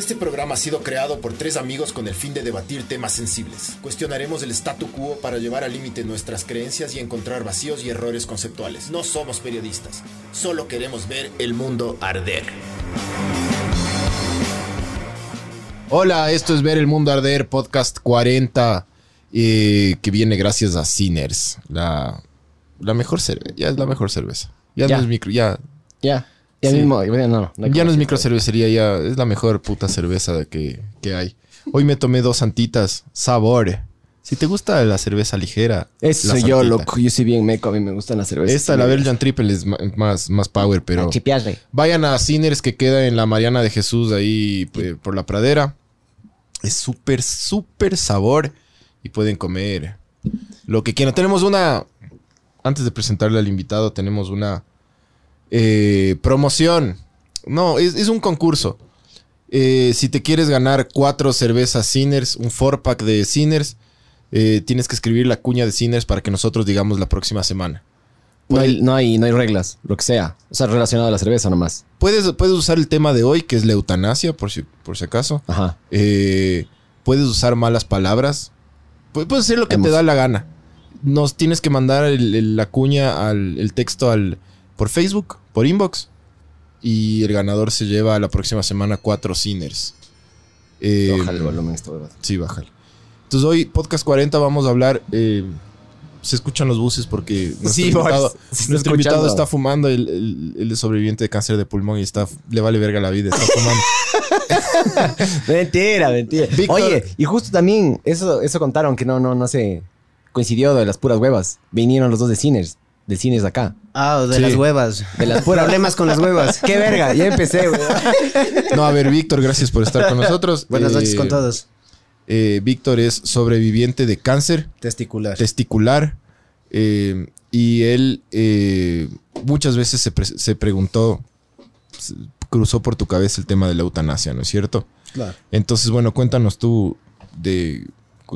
Este programa ha sido creado por tres amigos con el fin de debatir temas sensibles. Cuestionaremos el statu quo para llevar al límite nuestras creencias y encontrar vacíos y errores conceptuales. No somos periodistas, solo queremos ver el mundo arder. Hola, esto es Ver el Mundo Arder, podcast 40, eh, que viene gracias a Sinners, la, la mejor cerveza, ya es la mejor cerveza. Ya, Ya. no es micro, ya, Ya. Ya Sí. mismo. no, ya no es como- micro cervecería, ya es la mejor puta cerveza que, que hay. Hoy me tomé dos santitas, sabor. Si te gusta la cerveza ligera, Eso soy yo, loco. Yo soy bien meco. A mí me gustan las cervezas. Esta, la Belgian Triple, es más, más power, pero... Vayan a Sinners que queda en la Mariana de Jesús, ahí por la pradera. Es súper, súper sabor y pueden comer lo que quieran. Tenemos una, antes de presentarle al invitado, tenemos una eh, promoción. No, es, es un concurso. Eh, si te quieres ganar cuatro cervezas Sinners, un four pack de Sinners, eh, tienes que escribir la cuña de Sinners para que nosotros digamos la próxima semana. No hay, no, hay, no hay reglas, lo que sea. O sea, relacionado a la cerveza nomás. Puedes, puedes usar el tema de hoy, que es la eutanasia, por si, por si acaso. Ajá. Eh, puedes usar malas palabras. Pu- Puedes hacer lo que te da la gana. Nos tienes que mandar el- el- la cuña, al, el texto al, por Facebook, por inbox. Y el ganador se lleva la próxima semana cuatro Sinners. Eh, Ojalá el volumen esto, ¿verdad? Sí, bájale. Entonces hoy, podcast 40, vamos a hablar. eh, se escuchan los buses porque nuestro Sí, invitado, está nuestro invitado escuchando. está fumando. El, sobreviviente de cáncer de pulmón y está, le vale verga la vida. Está fumando. Mentira, mentira. Víctor- Oye, y justo también, eso, eso contaron que no, no, no se coincidió de las puras huevas. Vinieron los dos de Sinners, de Cines acá. Ah, de Sí. las huevas. De las. Problemas con las huevas. Qué verga, ya empecé, güey. No, a ver, Víctor, gracias por estar con nosotros. Buenas Eh, noches con todos. eh, Víctor es sobreviviente de cáncer Testicular. testicular eh, y él eh, muchas veces se, pre- se preguntó, se- cruzó por tu cabeza el tema de la eutanasia, ¿no es cierto? Claro. Entonces, bueno, cuéntanos tú de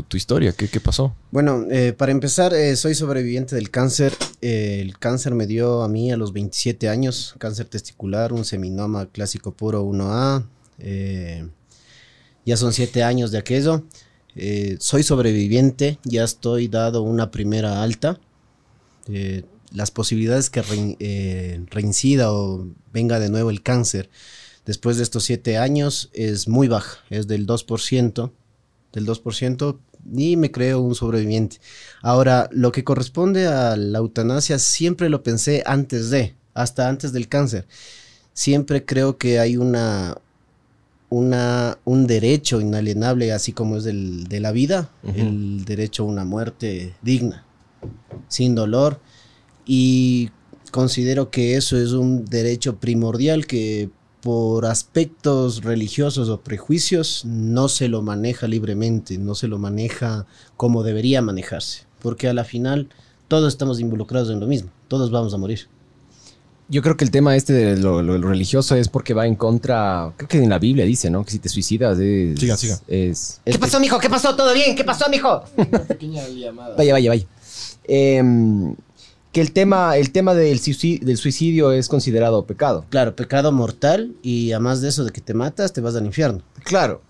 tu historia, ¿qué, qué pasó? Bueno, eh, para empezar, eh, soy sobreviviente del cáncer. Eh, el cáncer me dio a mí a los 27 años, cáncer testicular, un seminoma clásico puro 1A. eh, ya son 7 años de aquello. Soy sobreviviente, ya estoy dado una primera alta. Las posibilidades que rein- reincida o venga de nuevo el cáncer después de estos 7 años es muy baja, es del 2% del 2% y me creo un sobreviviente. Ahora, lo que corresponde a la eutanasia siempre lo pensé antes de, hasta antes del cáncer. Siempre creo que hay una, una un derecho inalienable, así como es del, de la vida, el derecho a una muerte digna, sin dolor. Y considero que eso es un derecho primordial que por aspectos religiosos o prejuicios no se lo maneja libremente, no se lo maneja como debería manejarse, porque a la final todos estamos involucrados en lo mismo, todos vamos a morir. Yo creo que el tema este de lo, lo- lo religioso es porque va en contra. Creo que en la Biblia dice, ¿no? Que si te suicidas es. Siga, siga. Es. Es ¿Qué pasó, mijo? ¿Qué pasó? ¿Todo bien? ¿Qué pasó, mijo? pequeña llamada. Vaya, vaya, vaya. Em, que el tema, el tema del, suicidio, del suicidio es considerado pecado. Claro, pecado mortal y además de eso de que te matas, te vas al infierno. Claro.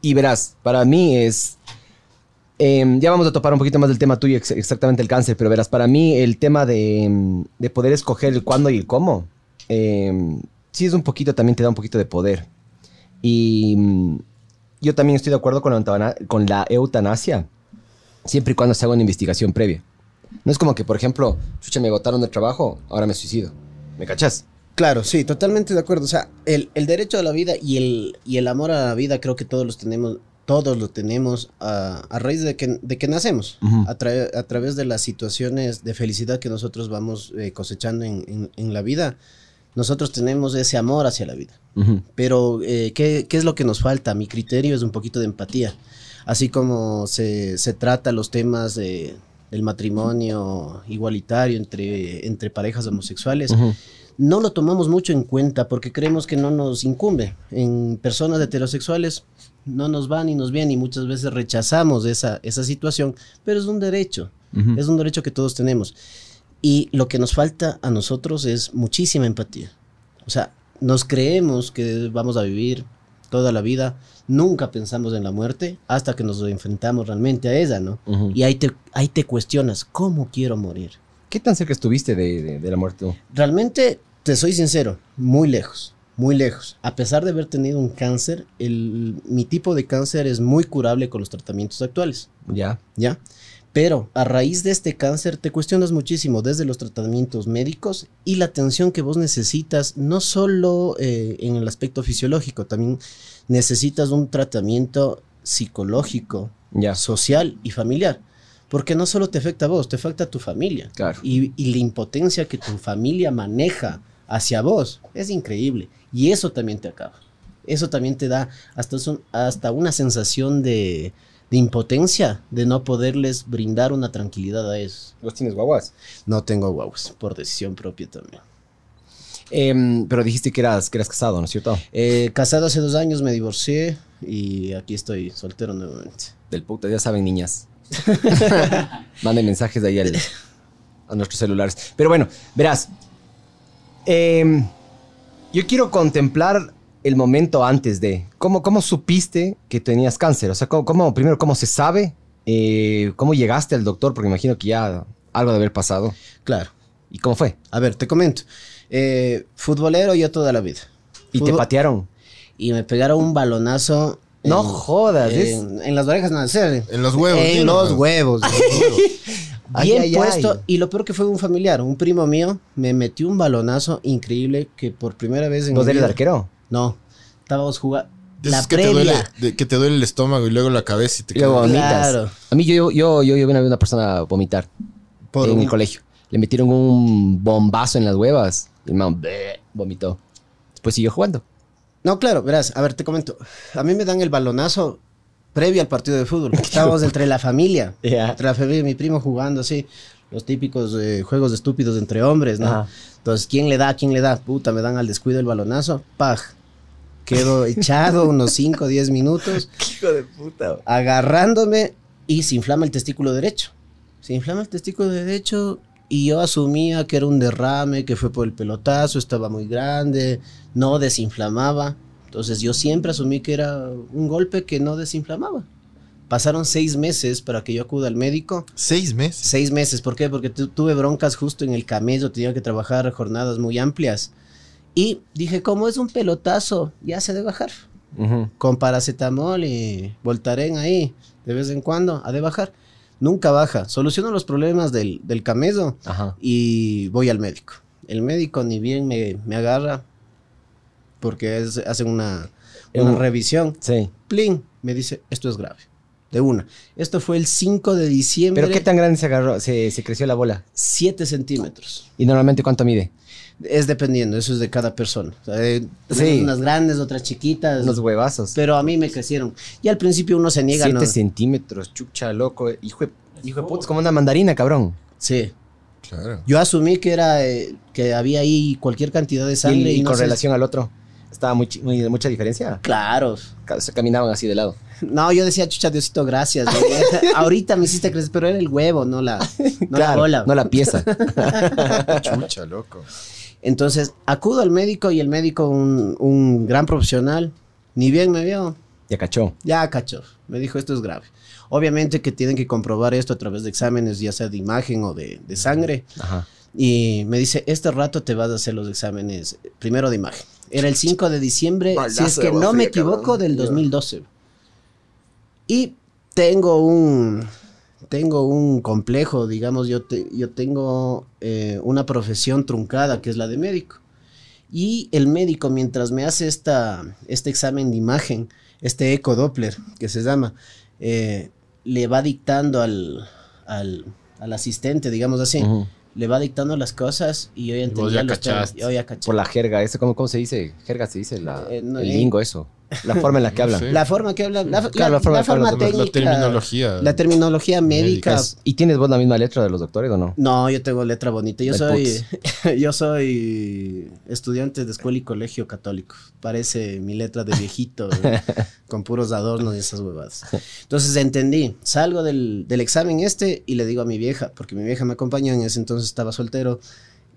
Y verás, para mí es. em, ya vamos a topar un poquito más del tema tuyo, ex- exactamente el cáncer, pero verás, para mí el tema de, em, de poder escoger el cuándo y el cómo, em, sí es un poquito, también te da un poquito de poder. Y yo también estoy de acuerdo con la, con la eutanasia, siempre y cuando se haga una investigación previa. No es como que, por ejemplo, chucha, me agotaron del trabajo, ahora me suicido. ¿Me cachas? Claro, sí, totalmente de acuerdo. O sea, el, el derecho a la vida y el, y el amor a la vida creo que todos los tenemos, todos lo tenemos a, a raíz de que, de que nacemos, a, tra- a través de las situaciones de felicidad que nosotros vamos eh, cosechando en, en- en la vida. Nosotros tenemos ese amor hacia la vida. Pero, eh, ¿qué, qué es lo que nos falta? Mi criterio es un poquito de empatía. Así como se, se trata los temas de- del matrimonio igualitario entre, entre parejas homosexuales, no lo tomamos mucho en cuenta porque creemos que no nos incumbe. En personas heterosexuales no nos va ni nos viene y muchas veces rechazamos esa, esa situación, pero es un derecho, es un derecho que todos tenemos. Y lo que nos falta a nosotros es muchísima empatía. O sea, nos creemos que vamos a vivir toda la vida. Nunca pensamos en la muerte hasta que nos enfrentamos realmente a ella, ¿no? Y ahí te, ahí te cuestionas, ¿cómo quiero morir? ¿Qué tan cerca estuviste de, de- de la muerte tú? Realmente, te soy sincero, muy lejos, muy lejos. A pesar de haber tenido un cáncer, el, mi tipo de cáncer es muy curable con los tratamientos actuales, Ya. ¿ya? Pero a raíz de este cáncer te cuestionas muchísimo desde los tratamientos médicos y la atención que vos necesitas, no solo eh, en el aspecto fisiológico, también necesitas un tratamiento psicológico, Ya. social y familiar. Porque no solo te afecta a vos, te afecta a tu familia. Claro. Y, y la impotencia que tu familia maneja hacia vos es increíble. Y eso también te acaba. Eso también te da hasta, son- hasta una sensación de, de impotencia, de no poderles brindar una tranquilidad a ellos. ¿Vos tienes guaguas? No tengo guaguas, por decisión propia también. Em, pero dijiste que eras, que eras casado, ¿no es cierto? Eh, casado hace dos años, me divorcié y aquí estoy soltero nuevamente. Del puta, ya saben, niñas. Manden mensajes ahí al- a nuestros celulares. Pero bueno, verás. em, yo quiero contemplar el momento antes de. ¿Cómo, cómo supiste que tenías cáncer? O sea, ¿cómo, cómo- primero, ¿cómo se sabe? Eh, ¿Cómo llegaste al doctor? Porque imagino que ya algo de haber pasado. Claro. ¿Y cómo fue? A ver, te comento. Eh, futbolero yo toda la vida. ¿Y te patearon? y me pegaron un balonazo. No jodas, es- En, en las orejas, no, en. En los huevos. En los huevos. Bien ay, puesto. ay. Y lo peor que fue un familiar, un primo mío, me metió un balonazo increíble que por primera vez en ¿Vos eres arquero? No. Estábamos jugando. La que te, previa. duele, de- que te duele el estómago y luego la cabeza y te luego vomitas. Claro. A mí yo, yo, yo, yo vi una vez una persona vomitar Por en un- el colegio. Le metieron un bombazo en las huevas. Y el man bleh, vomitó. Después siguió jugando. No, claro, verás, a ver, te comento. A mí me dan el balonazo previo al partido de fútbol. Estábamos entre la familia. Entre la familia y mi primo jugando así. Los típicos eh, juegos estúpidos entre hombres, ¿no? Ajá. Entonces, ¿quién le da? ¿Quién le da? Puta, me dan al descuido el balonazo. ¡Paj! Quedo echado unos 5 o 10 minutos, Hijo de puta. agarrándome y se inflama el testículo derecho. Se inflama el testículo derecho y yo asumía que era un derrame, que fue por el pelotazo, estaba muy grande, no desinflamaba. Entonces yo siempre asumí que era un golpe que no desinflamaba. Pasaron seis meses para que yo acuda al médico. Seis meses. Seis meses, ¿por qué? Porque tu- tuve broncas justo en el camello, tenía que trabajar jornadas muy amplias. Y dije, como es un pelotazo, ya se debe bajar. Ujú. Con paracetamol y Voltaren ahí, de vez en cuando, ha de bajar. Nunca baja. Soluciono los problemas del, del camello Ajá. y voy al médico. El médico ni bien me, me agarra porque es- hacen una, una Un- revisión. Sí. Plin, me dice, esto es grave. De una. Esto fue el 5 de diciembre. ¿Pero qué tan grande se agarró? Se, se creció la bola. 7 centímetros. ¿Y normalmente cuánto mide? Es dependiendo, eso es de cada persona. O sea, eh, Sí. Unas grandes, otras chiquitas. Unos huevazos. Pero a mí me crecieron. Y al principio uno se niega, Siete ¿no? centímetros, chucha, loco. Hijo de, hijo de puta, es como una mandarina, cabrón. Sí. Claro. Yo asumí que era eh, que había ahí cualquier cantidad de sangre. y y no con sé- relación al otro, ¿estaba muy, mucha diferencia? Claro. Se caminaban así de lado. No, yo decía, chucha, Diosito, gracias. Ahorita me hiciste crecer, pero era el huevo, no la, no la bola. no la pieza. Chucha, loco. Entonces, acudo al médico y el médico, un, un gran profesional, ni bien me vio, ya cachó. ya cachó. Me dijo, esto es grave. Obviamente que tienen que comprobar esto a través de exámenes, ya sea de imagen o de, de sangre. Ajá. Y me dice, este rato te vas a hacer los exámenes primero de imagen. Era el 5 de diciembre, si es que no me equivoco, cabrón. del Ya. 2012. Y tengo un, tengo un complejo, digamos, yo, te- yo tengo eh, una profesión truncada, que es la de médico. Y el médico, mientras me hace esta, este examen de imagen, este eco Doppler, que se llama, eh, le va dictando al, al, al asistente, digamos así, le va dictando las cosas y yo ya vos entendía ya los temas, cachaste. Yo ya caché. Por la jerga, ¿eso cómo, cómo se dice? Jerga se dice, la, Eh, no, el eh. lingo, eso. La forma en la que hablan. La forma que hablan, la, Claro, la- la forma la que hablan, forma la- La técnica, terminología. la terminología médica. ¿Y tienes vos la misma letra de los doctores o no? No, yo tengo letra bonita. Yo soy, yo soy estudiante de escuela y colegio católico. Parece mi letra de viejito, con puros adornos y esas huevadas. Entonces entendí. Salgo del, del examen este y le digo a mi vieja, porque mi vieja me acompañó en ese entonces estaba soltero,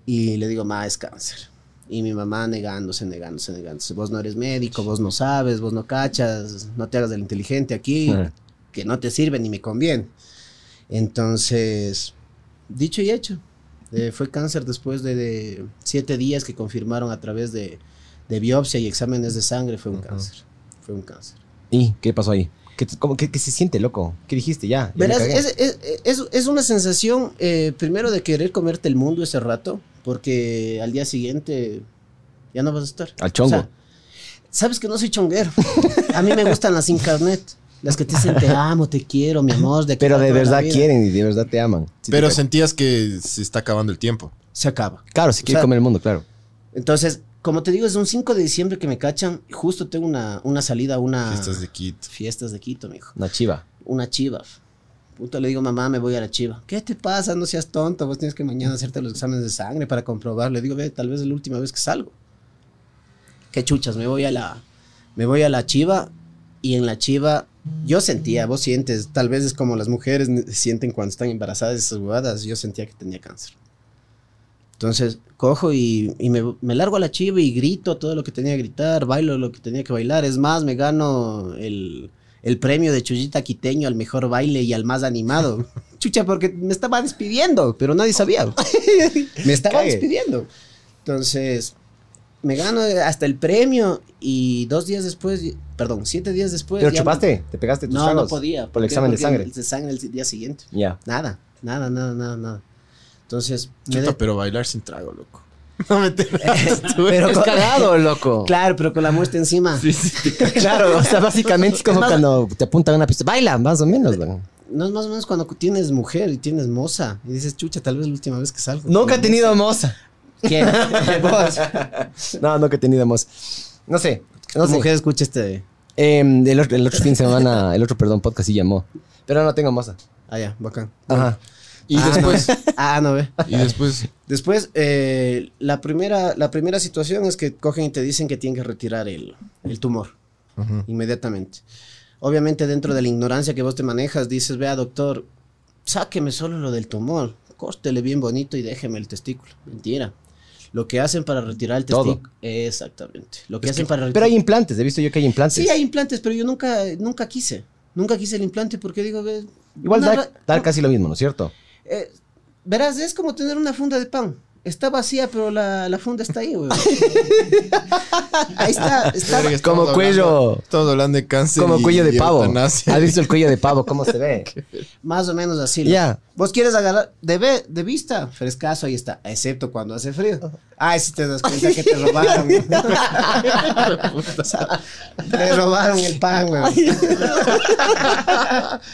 y le digo, ma, es cáncer. Y mi mamá negándose, negándose, negándose. Vos no eres médico, vos no sabes, vos no cachas, no te hagas del inteligente aquí, que no te sirve ni me conviene. Entonces, dicho y hecho, eh, fue cáncer después de, de siete días que confirmaron a través de, de biopsia y exámenes de sangre, fue un cáncer. Fue un cáncer. ¿Y qué pasó ahí? ¿Qué, te- cómo- qué- qué se siente, loco? ¿Qué dijiste ya? Verás, es, es- es- es una sensación, eh, primero, de querer comerte el mundo ese rato, porque al día siguiente ya no vas a estar. Al chongo. O sea, Sabes que no soy chonguero. A mí me gustan las incarnet, las que te dicen te amo, te quiero, mi amor. De Pero de verdad quieren y de verdad te aman. Pero te- sentías que se está acabando el tiempo. Se acaba. Claro, si o quiere sea, comer el mundo, claro. Entonces, como te digo, es un 5 de diciembre que me cachan. Justo tengo una, una salida una. Fiestas de Quito. Fiestas de Quito, mijo. Una chiva. Una chiva. Puta, le digo, mamá, me voy a la chiva. ¿Qué te pasa? No seas tonto. Vos tienes que mañana hacerte los exámenes de sangre para comprobar. Le digo, ve, tal vez es la última vez que salgo. Qué chuchas, me voy a la. Me voy a la chiva. Y en la chiva, yo sentía, vos sientes, tal vez es como las mujeres sienten cuando están embarazadas esas huevadas. Yo sentía que tenía cáncer. Entonces, cojo y, y me, me largo a la chiva y grito todo lo que tenía que gritar, bailo lo que tenía que bailar. Es más, me gano el, el premio de Chullita Quiteño al mejor baile y al más animado. Chucha, porque me estaba despidiendo, pero nadie sabía. me estaba Cague. despidiendo. Entonces, me gano hasta el premio y dos días después, perdón, siete días después. ¿Pero chupaste? ¿Te pegaste tus No, no podía. Por el examen de sangre. El de sangre el día siguiente. Ya. Nada, nada, nada, nada, nada. Entonces, me Chuta, de- pero bailar sin trago, loco. No me pero Es con- cagado, loco. Claro, pero con la muerte encima. Claro, o sea, básicamente es como Es más- cuando te apuntan a una pista. Baila, más o menos. ¿no? No es más o menos cuando tienes mujer y tienes moza y dices, chucha, tal vez es la última vez que salgo. Nunca he tenido moza. ¿Quién? Vos. No, nunca he tenido moza. No sé. No sé. mujer escucha este. Em, el, otro, el otro fin de semana, el otro, perdón, podcast sí llamó. Pero no tengo moza. Ah, ya, bacán. Ajá. Y Ah, después, no. Ah, no ve. y después, Después, eh, la, primera, la primera situación es que cogen y te dicen que tienen que retirar el, el tumor inmediatamente. Obviamente, dentro de la ignorancia que vos te manejas, dices, vea, doctor, sáqueme solo lo del tumor, córtele bien bonito y déjeme el testículo. Mentira. Lo que hacen para retirar el testículo. Exactamente. Lo que hacen para Pero hay implantes, he visto yo que hay implantes. Sí, hay implantes, pero yo nunca, nunca quise. Nunca quise el implante porque digo, ve, Igual una da, ra- da casi lo mismo, ¿no es cierto? Eh, verás, es como tener una funda de pan. Está vacía, pero la, la funda está ahí, güey. ahí está, está. Verga, Como cuello. Estamos hablando de cáncer. Como y- cuello de y pavo. eutanasia. ¿Has visto el cuello de pavo? ¿Cómo se ve? Más o menos así. Ya. Vos quieres agarrar de, ve- de vista, frescazo, ahí está. Excepto cuando hace frío. Ay, si te das cuenta que te robaron. O sea, te robaron el pan, güey.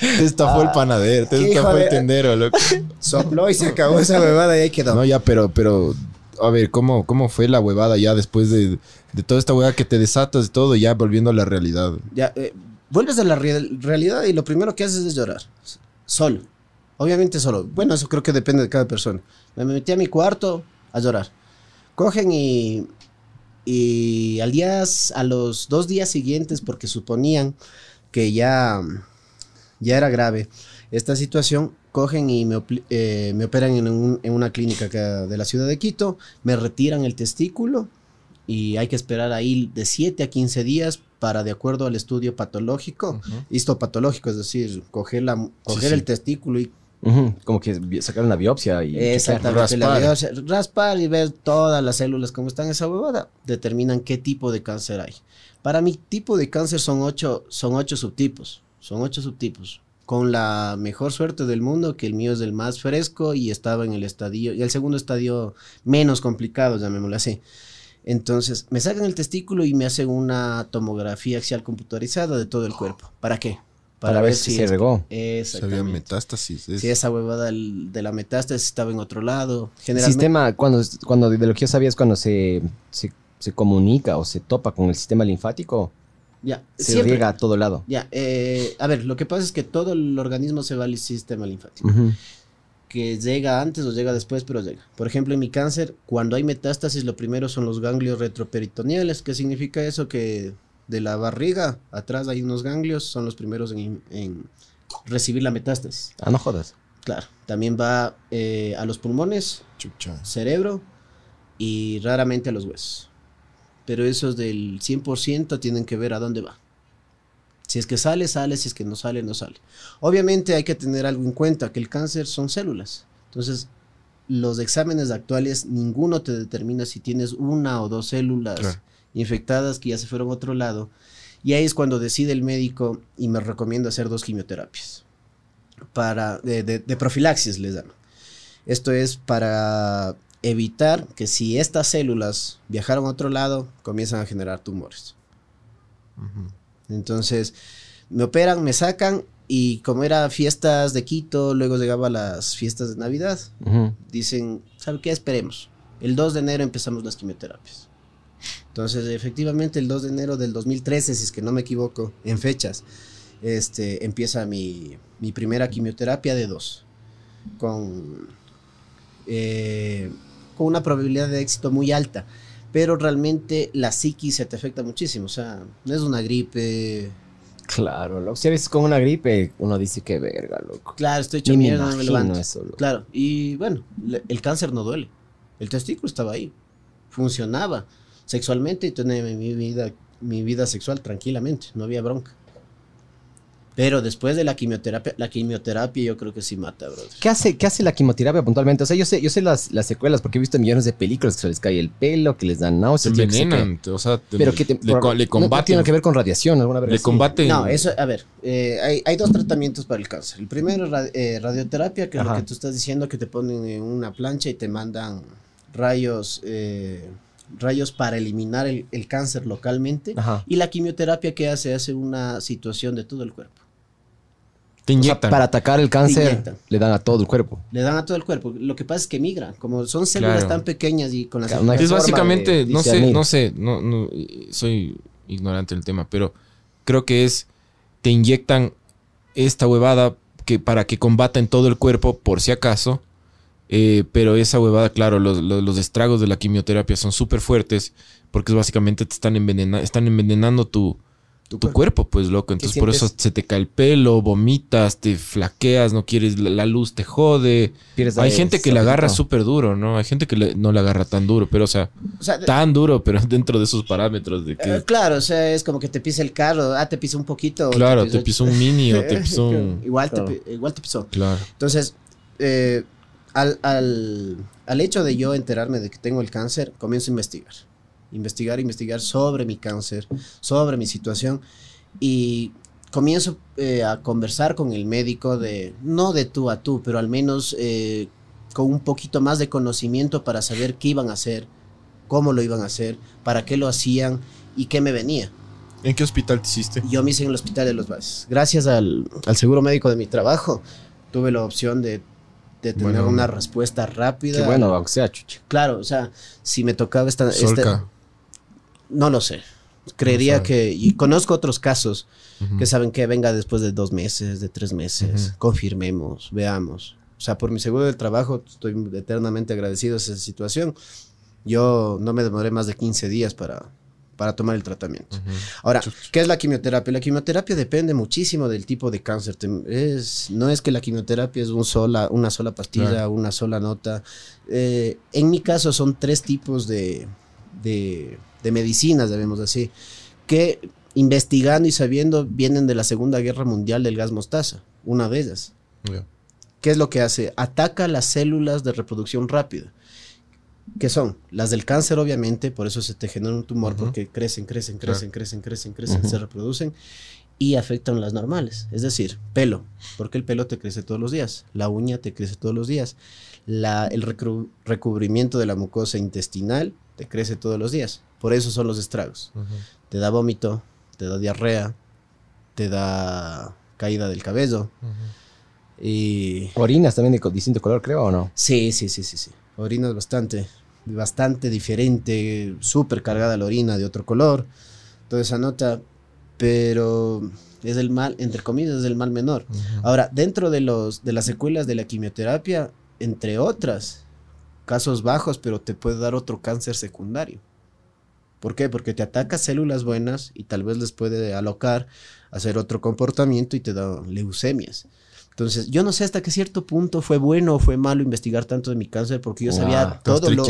Te estafó el panadero, te estafó de- el tendero, loco. Sopló y se acabó esa huevada y ahí quedó. No, ya, pero, pero, a ver, ¿cómo, cómo fue la huevada ya después de, de toda esta huevada que te desatas y todo, ya volviendo a la realidad? Ya, eh, vuelves a la real- realidad y lo primero que haces es llorar. Solo. Obviamente solo. Bueno, eso creo que depende de cada persona. Me metí a mi cuarto a llorar. Cogen y. Y al día, a los dos días siguientes, porque suponían que ya, ya era grave esta situación, cogen y me, eh, me operan en, un- en una clínica de la ciudad de Quito, me retiran el testículo y hay que esperar ahí de 7 a 15 días para, de acuerdo al estudio patológico, histopatológico, es decir, coger, la, coger sí. el testículo y Como que sacar una biopsia y... Exactamente, la Raspar. biopsia, raspar y ver todas las células cómo están en esa huevada, determinan qué tipo de cáncer hay. Para mi tipo de cáncer son ocho, son ocho subtipos, son ocho subtipos. Con la mejor suerte del mundo, que el mío es el más fresco y estaba en el estadio, y el segundo estadio menos complicado, llamémoslo así. Entonces, me sacan el testículo y me hacen una tomografía axial computarizada de todo el cuerpo. ¿Para qué? Para ver si se regó. Se había metástasis. es- Si esa huevada del- de la metástasis estaba en otro lado. Generalmente, Sistema, cuando, cuando de lo que yo sabía es cuando se, se, se comunica o se topa con el sistema linfático, ya, se siempre- riega a todo lado. Ya, eh, a ver, lo que pasa es que todo el organismo se va al sistema linfático. Que llega antes o llega después, pero llega. Por ejemplo, en mi cáncer, cuando hay metástasis, lo primero son los ganglios retroperitoneales. ¿Qué significa eso? Que de la barriga atrás hay unos ganglios, son los primeros en, en recibir la metástasis. Ah, no jodas. Claro, también va eh, a los pulmones, Chucha. cerebro y raramente a los huesos. Pero esos del 100% tienen que ver a dónde va. Si es que sale, sale, si es que no sale, no sale. Obviamente hay que tener algo en cuenta, que el cáncer son células. Entonces, los exámenes actuales, ninguno te determina si tienes una o dos células Claro. Infectadas que ya se fueron a otro lado. Y ahí es cuando decide el médico y me recomienda hacer dos quimioterapias. Para, de, de- de profilaxis les dan. Esto es para evitar que si estas células viajaron a otro lado, comienzan a generar tumores. Entonces, me operan, me sacan y como era fiestas de Quito, luego llegaba las fiestas de Navidad, dicen, ¿sabe qué? Esperemos. El 2 de enero empezamos las quimioterapias. Entonces, efectivamente, el 2 de enero del 2013, si es que no me equivoco, en fechas, este, empieza mi, mi primera quimioterapia de dos, con, eh, con una probabilidad de éxito muy alta. Pero realmente la psiquis se te afecta muchísimo. O sea, no es una gripe. Claro, loco. Si eres con una gripe, uno dice que verga, loco. Claro, estoy hecho Ni me mierda, no me imagino levanto. eso, loco. Claro, y bueno, le- el cáncer no duele. El testículo estaba ahí. Funcionaba sexualmente y tenía mi vida, mi vida sexual tranquilamente. No había bronca. Pero después de la quimioterapia, la quimioterapia yo creo que sí mata, brother. ¿Qué hace, ¿Qué hace la quimioterapia puntualmente? O sea, yo sé, yo sé las, las secuelas porque he visto millones de películas que se les cae el pelo, que les dan Se náuseas. sé envenenan, o sea, qué. Pero que te, le, le no- tiene que ver con radiación, alguna vez. le combaten. No, eso, a ver, eh, hay, hay dos tratamientos para el cáncer. El primero es eh, radioterapia, que es lo Ajá. que tú estás diciendo, que te ponen en una plancha y te mandan rayos, eh, rayos para eliminar el, el cáncer localmente. Ajá. Y la quimioterapia que hace, hace una situación de todo el cuerpo. Te O sea, inyectan. para atacar el cáncer, le dan a todo el cuerpo. Le dan a todo el cuerpo. Lo que pasa es que migra, como son células Claro. tan pequeñas y con las Claro, Es básicamente, de no sé, no sé, no, no, soy ignorante del tema, pero creo que es, te inyectan esta huevada que para que combata en todo el cuerpo, por si acaso, eh, pero esa huevada, claro, los, los- los estragos de la quimioterapia son súper fuertes, porque básicamente te están, envenena- están envenenando tu, tu, cuerpo. pues, loco. Entonces, por eso se te cae el pelo, vomitas, te flaqueas, no quieres, la, la luz te jode. Pierdes Hay gente que la agarra súper duro, ¿no? Hay gente que le- no la agarra tan duro, pero, o sea, O sea, tan duro, pero dentro de esos parámetros de que, eh, claro, o sea, es como que te pisa el carro. Ah, te pisa un poquito. claro, pisa- te pisó un mini o te pisó un... igual, Claro. te, pi- igual te pisó. Claro. Entonces, eh, al, al- al hecho de yo enterarme de que tengo el cáncer, comienzo a investigar. Investigar, investigar sobre mi cáncer, sobre mi situación. Y comienzo eh, a conversar con el médico de, no de tú a tú, pero al menos eh, con un poquito más de conocimiento para saber qué iban a hacer, cómo lo iban a hacer, para qué lo hacían y qué me venía. ¿En qué hospital te hiciste? Yo me hice en el Hospital de los Valles. Gracias al, al seguro médico de mi trabajo, tuve la opción de, de tener Bueno. una respuesta rápida. Qué bueno, aunque sea chucha. Claro, o sea, si me tocaba esta... Solca. no lo sé. Creería No que... Y conozco otros casos que saben que venga después de dos meses, de tres meses. Confirmemos, veamos. O sea, por mi seguro del trabajo estoy eternamente agradecido a esa situación. Yo no me demoré más de 15 días para, para tomar el tratamiento. Ahora, ¿qué es la quimioterapia? La quimioterapia depende muchísimo del tipo de cáncer. Es, no es que la quimioterapia es un sola, una sola pastilla, Claro. una sola nota. Eh, en mi caso son tres tipos de, de, de medicinas, debemos decir, que investigando y sabiendo vienen de la Segunda Guerra Mundial del gas mostaza, una de ellas. ¿Qué es lo que hace? Ataca las células de reproducción rápida. ¿Qué son? Las del cáncer, obviamente, por eso se te genera un tumor, porque crecen, crecen, Claro. crecen, crecen, crecen, crecen, se reproducen y afectan las normales. Es decir, pelo, porque el pelo te crece todos los días, la uña te crece todos los días, la, el recru- recubrimiento de la mucosa intestinal te crece todos los días. Por eso son los estragos. Te da vómito, te da diarrea, te da caída del cabello y Orinas también de distinto color, creo, ¿o no? Sí, sí, sí, sí, sí. Orina es bastante, bastante diferente, súper cargada la orina de otro color, toda esa nota, pero es el mal, entre comillas, es el mal menor. Ahora, dentro de, los, de las secuelas de la quimioterapia, entre otras, casos bajos, pero te puede dar otro cáncer secundario. ¿Por qué? Porque te ataca células buenas y tal vez les puede alocar, hacer otro comportamiento y te da leucemias, Entonces, yo no sé hasta qué cierto punto fue bueno o fue malo investigar tanto de mi cáncer porque yo sabía Wow, todo lo.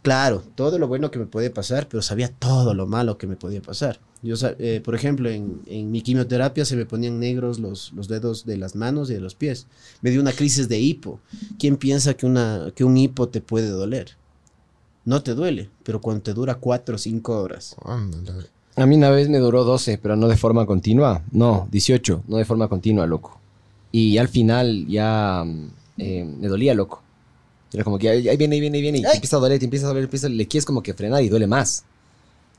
Claro, todo lo bueno que me podía pasar, pero sabía todo lo malo que me podía pasar. Yo, sa- eh, por ejemplo, en, en mi quimioterapia se me ponían negros los, los dedos de las manos y de los pies. Me dio una crisis de hipo. ¿Quién piensa que, una, que un hipo te puede doler? No te duele, pero cuando te dura cuatro o cinco horas. Ándale. A mí una vez me duró 12, pero no de forma continua. No, 18, no de forma continua, loco. Y al final ya eh, me dolía, loco. Era como que ahí viene, ahí viene, ahí viene. Y te empieza a doler, te empieza a doler, empieza, le quieres como que frenar y duele más.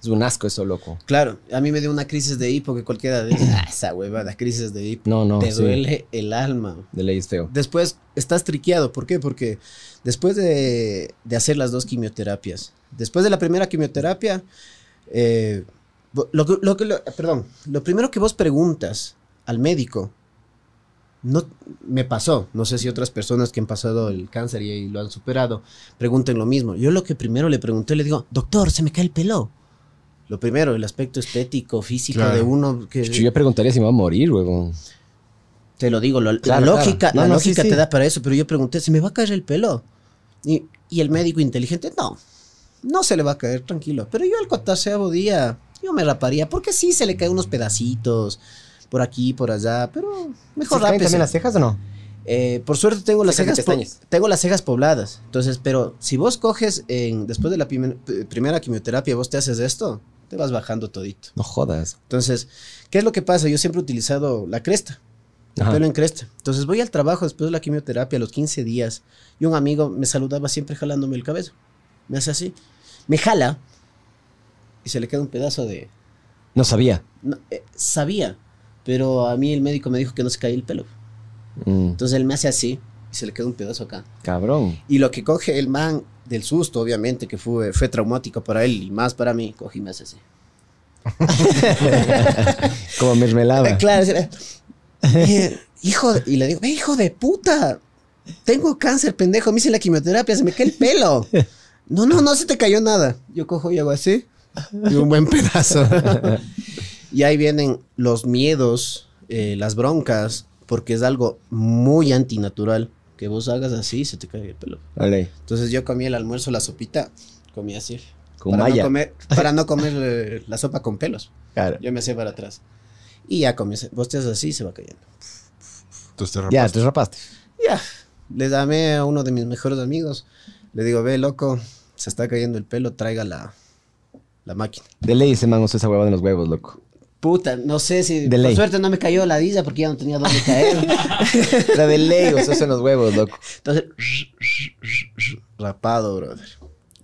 Es un asco eso, loco. Claro, a mí me dio una crisis de hipo que cualquiera dice, ah, esa huevada, crisis de hipo. No, no, te sí. duele el alma. De ley es feo. Después estás triqueado. ¿Por qué? Porque después de, de hacer las dos quimioterapias, después de la primera quimioterapia, eh, lo, lo que- lo- perdón, lo primero que vos preguntas al médico, no me pasó, no sé si otras personas que han pasado el cáncer y, y lo han superado, pregunten lo mismo. Yo lo que primero le pregunté, le digo, doctor, se me cae el pelo. Lo primero, el aspecto estético, físico Claro. de uno que... Yo preguntaría si me va a morir, huevón. Te lo digo, lo- Claro, la claro. lógica, No, la no, lógica sí. te da para eso, pero yo pregunté, ¿se me va a caer el pelo? Y, y el médico inteligente, no, no se le va a caer, tranquilo. Pero yo el cotaseavo día, yo me raparía, porque sí se le caen unos pedacitos por aquí, por allá, pero mejor ¿Se caen rápese. también las cejas o no? Eh, por suerte tengo las Cejas tengo las cejas pobladas. Entonces, pero si vos coges en, después de la primera quimioterapia, vos te haces esto, te vas bajando todito. No jodas. Entonces, ¿qué es lo que pasa? Yo siempre he utilizado la cresta. El pelo en cresta. Entonces voy al trabajo después de la quimioterapia a los 15 días y un amigo me saludaba siempre jalándome el cabello. Me hace así. Me jala y se le queda un pedazo de... No sabía. no, eh, sabía, pero a mí el médico me dijo que no se caía el pelo. Mm, Entonces él me hace así y se le queda un pedazo acá. cabrón. Y lo que coge el man del susto, obviamente, que fue, fue traumático para él y más para mí, coge y me hace así. Como mermelada. Claro, así, eh, hijo, de- y le digo, "Eh, hijo de puta, tengo cáncer, pendejo, me hice la quimioterapia, se me cae el pelo. No, no, no se te cayó nada. Yo cojo y hago así, y un buen pedazo. y ahí vienen los miedos, eh, las broncas, porque es algo muy antinatural. Que vos hagas así y se te cae el pelo. Vale. Entonces yo comí el almuerzo, la sopita, comí así. Con para. No comer, para no comer eh, la sopa con pelos. Claro. Yo me hacía para atrás. Y ya comienza. Vos te haces así y se va cayendo. Entonces te Ya, rapaste. te rapaste. Ya. Le llamé a uno de mis mejores amigos. Le digo, ve, loco, se está cayendo el pelo, traiga la, la máquina. De ley ese man usa esa huevada en los huevos, loco. Puta, no sé si. De por ley. suerte no me cayó la dilla porque ya no tenía dónde caer. La de ley usa eso en los huevos, loco. Entonces, rapado, brother.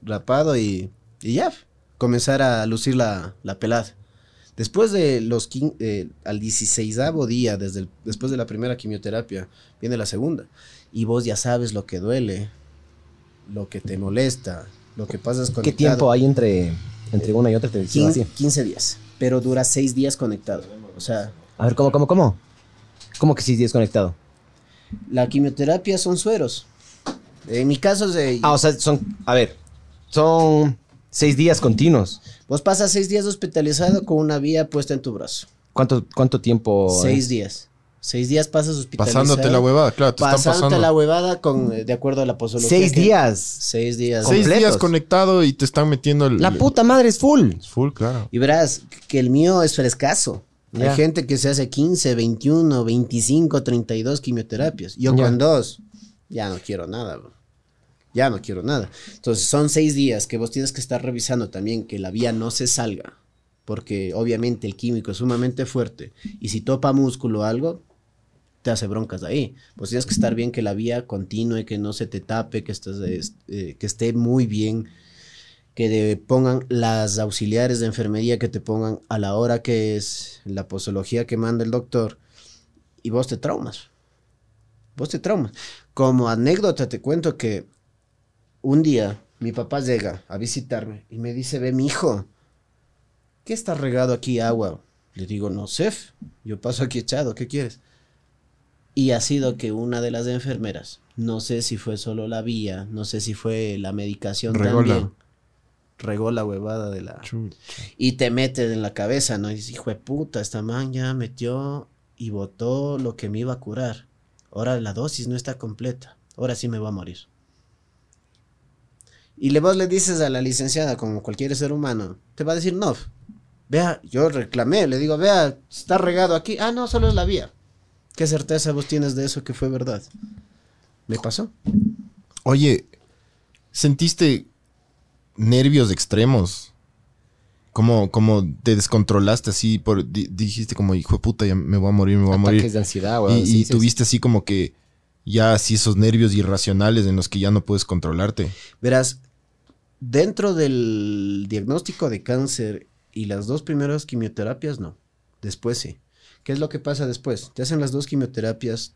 Rapado y, y ya. Comenzar a lucir la, la pelada. Después de los quin- eh, al 16 día, desde el- después de la primera quimioterapia, viene la segunda. Y vos ya sabes lo que duele, lo que te molesta, lo que pasas con ¿Qué tiempo hay entre, entre una y otra? Te decía 15, así. 15 días. Pero dura 6 días conectado. O sea, A ver, ¿cómo, cómo, cómo? ¿Cómo que si días conectado? la quimioterapia son sueros. En mi caso es de... Ah, o sea, son, a ver, son seis días continuos. Vos pasas 6 días hospitalizado con una vía puesta en tu brazo. ¿Cuánto, cuánto tiempo? Seis días. Seis días pasas hospitalizado. Pasándote la huevada, claro, te están Pasándote pasando. la huevada con, eh, de acuerdo a la posología. Seis que- días. Seis días. Seis completos. días conectado y te están metiendo el... La puta madre es full. Es full, claro. Y verás que el mío es frescaso. Hay gente que se hace 15, 21, 25, 32 quimioterapias. Yo Ya. con dos, ya no quiero nada. bro. Ya no quiero nada. Entonces son seis días que vos tienes que estar revisando también que la vía no se salga. Porque obviamente el químico es sumamente fuerte. Y si topa músculo o algo, te hace broncas de ahí. Pues tienes que estar bien que la vía continúe, que no se te tape, que, estés, es- eh, que esté muy bien, que te pongan las auxiliares de enfermería que te pongan a la hora que es la posología que manda el doctor y vos te traumas. Vos te traumas. Como anécdota te cuento que un día mi papá llega a visitarme y me dice, ve mi hijo, ¿qué está regado aquí agua? Le digo, no sé, yo paso aquí echado, ¿qué quieres? Y ha sido que una de las enfermeras, no sé si fue solo la vía, no sé si fue la medicación también, regó la huevada de la... Chucha. Y te metes en la cabeza, ¿no? Y dices, hijo de puta, esta man ya metió y botó lo que me iba a curar. ahora la dosis no está completa, ahora sí me va a morir. Y le vos le dices a la licenciada, como cualquier ser humano, te va a decir, no, vea, yo reclamé, le digo, vea, está regado aquí, ah, no, solo es la vía. ¿Qué certeza vos tienes de eso que fue verdad? Me pasó. Oye, ¿sentiste nervios extremos? Como, como te descontrolaste así, por, di- dijiste como, hijo de puta, ya me voy a morir, me voy a morir. Ataques de ansiedad, Y, weón. y sí, sí, tuviste así como que ya así esos nervios irracionales en los que ya no puedes controlarte. Verás, dentro del diagnóstico de cáncer y las dos primeras quimioterapias, no. Después sí. ¿Qué es lo que pasa después? Te hacen las dos quimioterapias,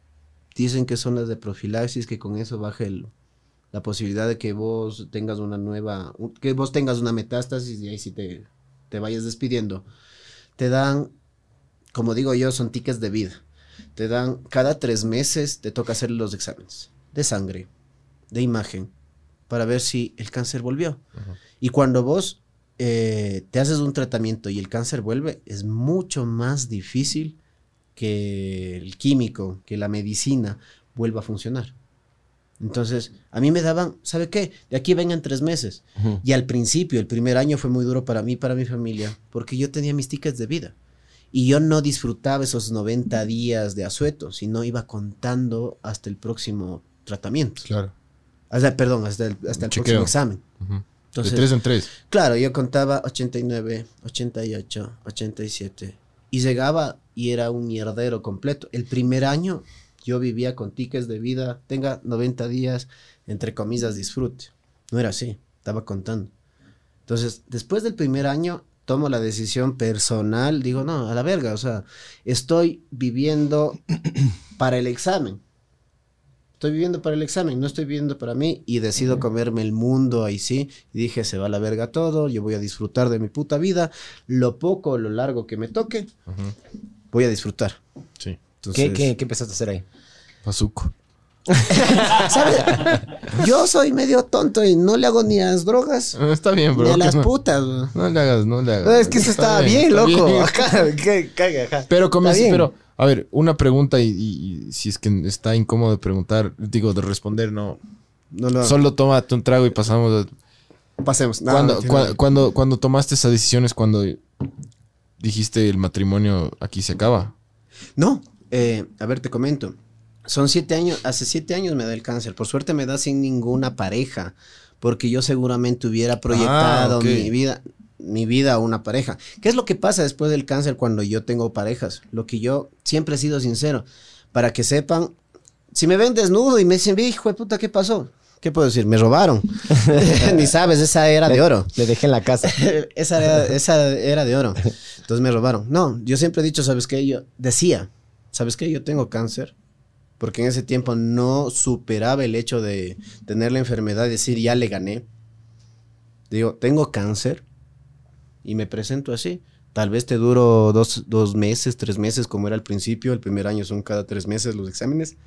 dicen que son las de profilaxis, que con eso baja el- la posibilidad de que vos tengas una nueva, que vos tengas una metástasis y ahí sí te, te vayas despidiendo. Te dan, como digo yo, son tickets de vida. Te dan, cada tres meses te toca hacer los exámenes de sangre, de imagen, para ver si el cáncer volvió. Y cuando vos eh, te haces un tratamiento y el cáncer vuelve, es mucho más difícil que el químico, que la medicina vuelva a funcionar. Entonces, a mí me daban, ¿sabe qué? De aquí vengan tres meses. Y al principio, el primer año fue muy duro para mí, para mi familia, porque yo tenía mis tickets de vida. Y yo no disfrutaba esos 90 días de asueto, sino iba contando hasta el próximo tratamiento. Claro. Hasta, perdón, hasta el, hasta el próximo examen. Entonces, de tres en tres. Claro, yo contaba 89, 88, 87. Y llegaba y era un mierdero completo. El primer año yo vivía con tickets de vida, tenga 90 días, entre comillas, disfrute. No era así, estaba contando. Entonces, después del primer año, tomo la decisión personal, digo, no, a la verga, o sea, estoy viviendo para el examen. Estoy viviendo para el examen, no estoy viviendo para mí y decido comerme el mundo ahí sí. Y dije, se va a la verga todo, yo voy a disfrutar de mi puta vida, lo poco o lo largo que me toque, voy a disfrutar. Sí. Entonces, ¿Qué, qué, qué empezaste a hacer ahí? Pazuco. ¿sabes? Yo soy medio tonto y no le hago ni a las drogas Ah, Está bien, bro. ni a las no, putas. bro. no le hagas, no le hagas. No, es que eso Está estaba bien, está loco. bien. Ajá, ¿qué- qué- ajá. Pero Está bien. pero, a ver, una pregunta y, y- y si es que está incómodo de preguntar, digo, de responder, no. No lo Solo tómate un trago y pasamos a... pasemos. No, cuando, no cuando, cuando tomaste esa decisión es cuando dijiste el matrimonio aquí se acaba. No, eh, a ver, te comento. Son siete años, hace siete años me da el cáncer. Por suerte me da sin ninguna pareja, porque yo seguramente hubiera proyectado ok. mi vida, mi vida a una pareja. ¿Qué es lo que pasa después del cáncer cuando yo tengo parejas? Lo que yo siempre he sido sincero, para que sepan, si me ven desnudo y me dicen, "Ve, hijo de puta, ¿qué pasó? ¿Qué puedo decir? Me robaron. Ni sabes, esa era de oro. Le dejé en la casa. esa, era, esa era de oro. Entonces me robaron. No, yo siempre he dicho, ¿sabes qué? Yo decía, ¿sabes qué? Yo tengo cáncer. Porque en ese tiempo no superaba el hecho de tener la enfermedad y decir, ya le gané. Digo, tengo cáncer y me presento así. Tal vez te duro dos, dos meses, tres meses, como era al principio. El primer año son cada tres meses los exámenes.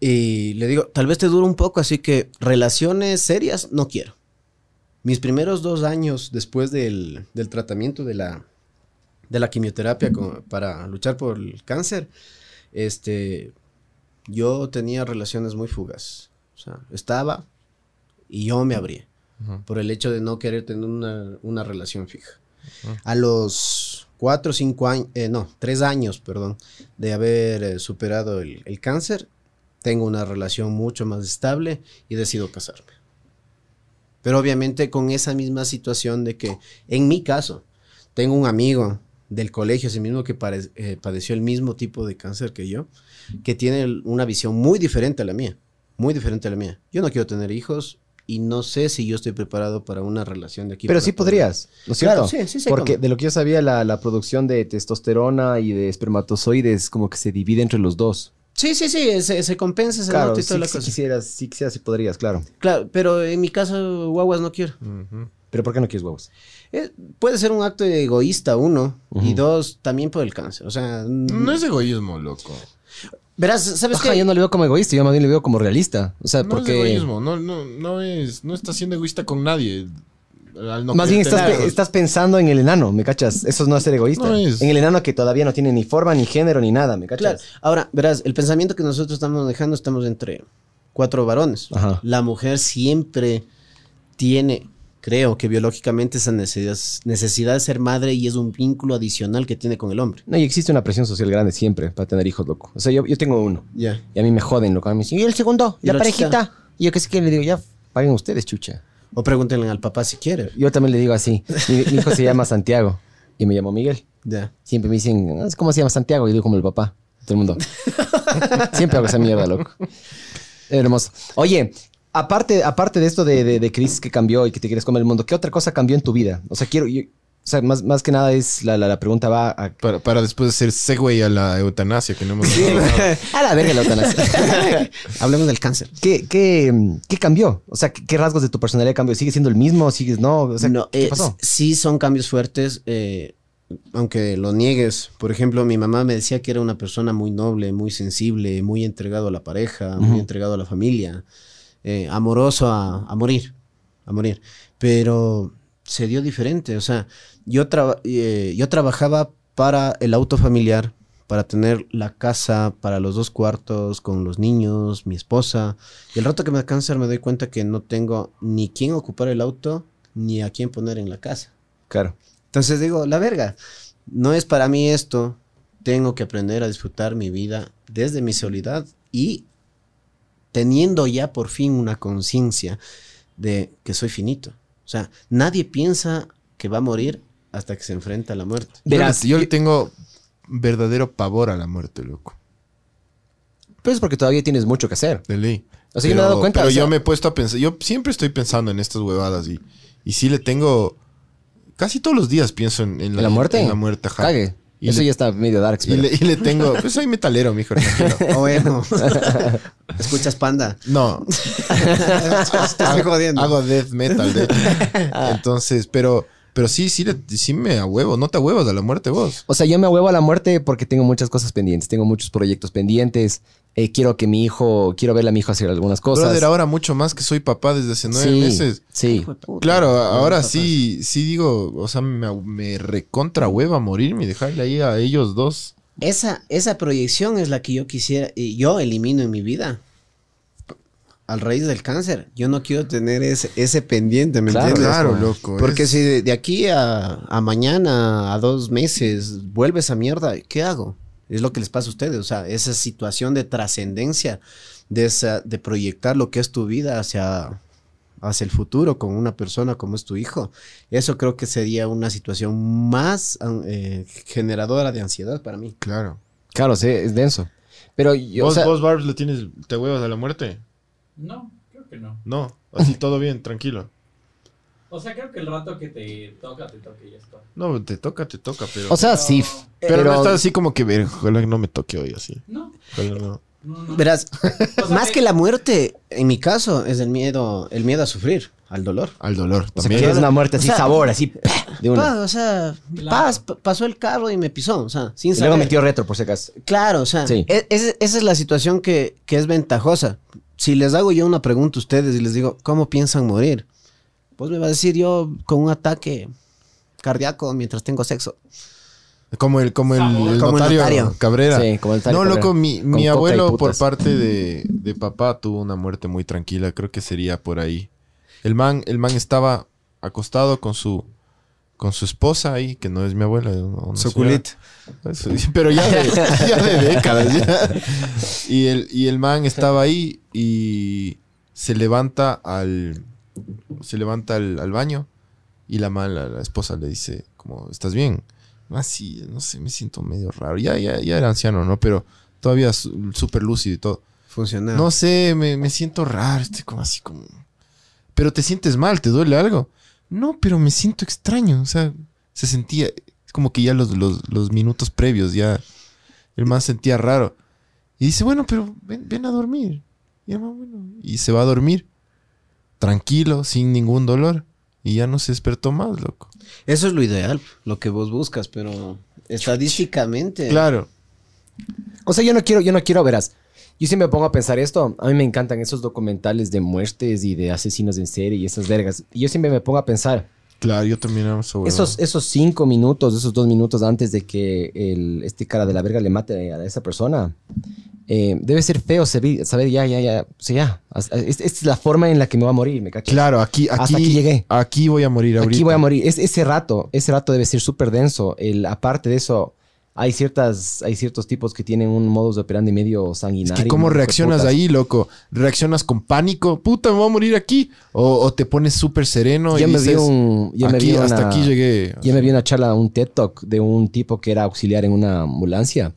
Y le digo, tal vez te dure un poco, así que relaciones serias no quiero. Mis primeros dos años después del, del tratamiento de la, de la quimioterapia para luchar por el cáncer, este, yo tenía relaciones muy fugas. O sea, estaba y yo me por el hecho de no querer tener una, una relación fija. A los cuatro o cinco años, no, tres años, perdón, de haber eh, superado el, el cáncer, tengo una relación mucho más estable y decido casarme. Pero obviamente con esa misma situación de que, en mi caso, tengo un amigo del colegio, ese mismo que eh, padeció el mismo tipo de cáncer que yo, que tiene una visión muy diferente a la mía, muy diferente a la mía. Yo no quiero tener hijos y no sé si yo estoy preparado para una relación de aquí. Pero sí podrías, ¿no es Claro, cierto? sí, sí sé Porque cómo. de lo que yo sabía, la, la producción de testosterona y de espermatozoides como que se divide entre los dos. Sí, sí, sí, se, se compensa, se Claro, nota y sí, toda la sí cosa. quisieras, sí quisieras, sí podrías, claro. Claro, pero en mi caso, guaguas no quiero. Pero ¿por qué no quieres huevos? Eh, puede ser un acto egoísta, uno, y dos, también por el cáncer. O sea, No es egoísmo, loco. Verás, ¿sabes Ajá, qué? yo no le veo como egoísta, yo más bien le veo como realista. O sea, No porque... es egoísmo, no, no, no es, no está siendo egoísta con nadie. al no Más bien estás, pe- estás pensando en el enano, ¿me cachas? Eso no es ser egoísta. No es. En el enano que todavía no tiene ni forma, ni género, ni nada, ¿me Claro. cachas? Ahora, verás, el pensamiento que nosotros estamos manejando, estamos entre cuatro varones. Ajá. La mujer siempre tiene, creo que biológicamente, esa necesidad, necesidad de ser madre y es un vínculo adicional que tiene con el hombre. No, y existe una presión social grande siempre para tener hijos, loco. O sea, yo, yo tengo uno. Ya. Y a mí me joden, loco. A mí me dicen, ¿y el segundo? ¿Y ¿La la parejita? Y yo que sé que le digo, ya paguen ustedes, chucha. O pregúntenle al papá si quiere. Yo también le digo así. Mi, mi hijo se llama Santiago y me llamo Miguel. Ya. Siempre me dicen, "Ah, ¿cómo se llama Santiago? Y yo digo como el papá. Todo el mundo. Siempre hago esa mierda, loco. Hermoso. Oye, aparte, aparte de esto de, de, de crisis que cambió y que te quieres comer el mundo, ¿qué otra cosa cambió en tu vida? O sea, quiero... yo- o sea, más, más que nada es la, la, la pregunta va a... Para, para después hacer segue a la eutanasia que no hemos hablado. A la verga la eutanasia. Hablemos del cáncer. ¿Qué, qué, qué cambió? O sea, ¿qué, qué rasgos de tu personalidad cambió? ¿Sigue siendo el mismo? ¿Sigues no? O sea, no, ¿qué eh, pasó? sí son cambios fuertes, eh, aunque lo niegues. Por ejemplo, mi mamá me decía que era una persona muy noble, muy sensible, muy entregado a la pareja, muy entregado a la familia, eh, amoroso a, a morir, a morir. Pero se dio diferente. O sea, yo, traba- eh, yo trabajaba para el auto familiar, para tener la casa para los dos cuartos, con los niños, mi esposa. Y el rato que me cáncer me doy cuenta que no tengo ni quién ocupar el auto, ni a quién poner en la casa. Claro. Entonces digo, la verga, no es para mí esto. Tengo que aprender a disfrutar mi vida desde mi soledad y teniendo ya por fin una conciencia de que soy finito. O sea, nadie piensa que va a morir hasta que se enfrenta a la muerte. Verás, yo, le- tengo verdadero pavor a la muerte, loco. Pero es porque todavía tienes mucho que hacer. De ley. O sea, yo me he dado cuenta, Pero o sea- yo me he puesto a pensar. Yo siempre estoy pensando en estas huevadas y, y sí le tengo. Casi todos los días pienso en, en ¿En la muerte? En la muerte, ajá. Cague. Y Eso le- ya está medio dark. Y le, y le tengo. Pues soy metalero, mijo. bueno, escuchas panda. No. Estoy jodiendo. Hago death metal, de hecho. Entonces, pero. Pero sí, sí, sí me ahuevo. No te ahuevas a la muerte vos. O sea, yo me huevo a la muerte porque tengo muchas cosas pendientes. Tengo muchos proyectos pendientes. Eh, quiero que mi hijo, quiero ver a mi hijo hacer algunas cosas. Brother, ahora mucho más que soy papá desde hace nueve sí, meses. sí. Claro, ahora sí, sí digo, o sea, me, me recontra hueva morirme y dejarle ahí a ellos dos. Esa, esa proyección es la que yo quisiera, y yo elimino en mi vida. Al raíz del cáncer. Yo no quiero tener ese, ese pendiente, ¿me Claro, entiendes? Claro, loco. Porque es- si de, de aquí a, a mañana, a dos meses, vuelves a mierda, ¿qué hago? Es lo que les pasa a ustedes. O sea, esa situación de trascendencia, de, esa, de proyectar lo que es tu vida hacia, hacia el futuro con una persona como es tu hijo. Eso creo que sería una situación más eh, generadora de ansiedad para mí. Claro. Claro, sí, es denso. Pero yo, o ¿Vos, sea, vos, Barbs, le tienes, te huevas a la muerte? No, creo que no. No, así todo bien, tranquilo. O sea, creo que el rato que te toca, te toca y ya está. No, te toca, te toca, pero... o sea, sí. pero, pero- no estás así como que, ver, ojalá que no me toque hoy así. No, Ojalá no. no, no. Verás, O sea, más que la muerte, en mi caso, es el miedo, el miedo a sufrir, al dolor. Al dolor o sea, también. quieres una muerte así, O sea, sabor, así, de una. Pa, o sea, Claro. paz, pa- pasó el carro y me pisó, o sea, sin Y luego saber. metió retro, por si acaso. Claro, o sea, Sí. e- esa es la situación que, que es ventajosa. Si les hago yo una pregunta a ustedes y les digo, ¿cómo piensan morir? Pues me va a decir yo con un ataque cardíaco mientras tengo sexo. Como el, como el, Sabor. el Como el notario, notario. Cabrera. Sí, como el Tario No, Cabrera. loco, mi, mi abuelo por parte de, de papá tuvo una muerte muy tranquila. Creo que sería por ahí. El man, el man estaba acostado con su con su esposa ahí, que no es mi abuela. Suculit. señora. Eso, Pero ya de, ya de décadas. ya. Y, el, y el man estaba ahí y se levanta al se levanta al, al baño y la man, la, esposa le dice como, ¿estás bien? Ah, sí, no sé, me siento medio raro. Ya, ya, ya era anciano, ¿no? Pero todavía súper lúcido y todo. Funcionaba. No sé, me, me siento raro, estoy como así como... Pero te sientes mal, ¿te duele algo? No, pero me siento extraño, o sea, se sentía... Es como que ya los, los, los minutos previos ya... El man sentía raro. Y dice, bueno, pero ven, ven a dormir. Y, el man, bueno, y se va a dormir. Tranquilo, sin ningún dolor. Y ya no se despertó más, loco. Eso es lo ideal, lo que vos buscas, pero estadísticamente. Claro. O sea, yo no quiero, yo no quiero, verás. Yo siempre me pongo a pensar esto. A mí me encantan esos documentales de muertes y de asesinos en serie y esas vergas. Y yo siempre me pongo a pensar, Claro, yo también sobre. Esos, esos cinco minutos, esos dos minutos antes de que el, este cara de la verga le mate a esa persona, eh, debe ser feo saber, saber ya, ya, ya, o sea, ya. Esta es la forma en la que me voy a morir, ¿me cachas? Claro, aquí, aquí, Hasta aquí llegué. Aquí voy a morir ahorita. Aquí voy a morir. Es, ese rato, ese rato debe ser súper denso. El, aparte de eso, hay, ciertas, hay ciertos tipos que tienen un modus operandi medio Es sanguinario. que cómo reaccionas ahí, loco. ¿Reaccionas con pánico? Puta, me voy a morir aquí. O, o te pones súper sereno Ya y me vi dices, un... Ya me aquí, vi hasta una- aquí llegué. Ya me vi una charla, un TED Talk de un tipo que era auxiliar en una ambulancia,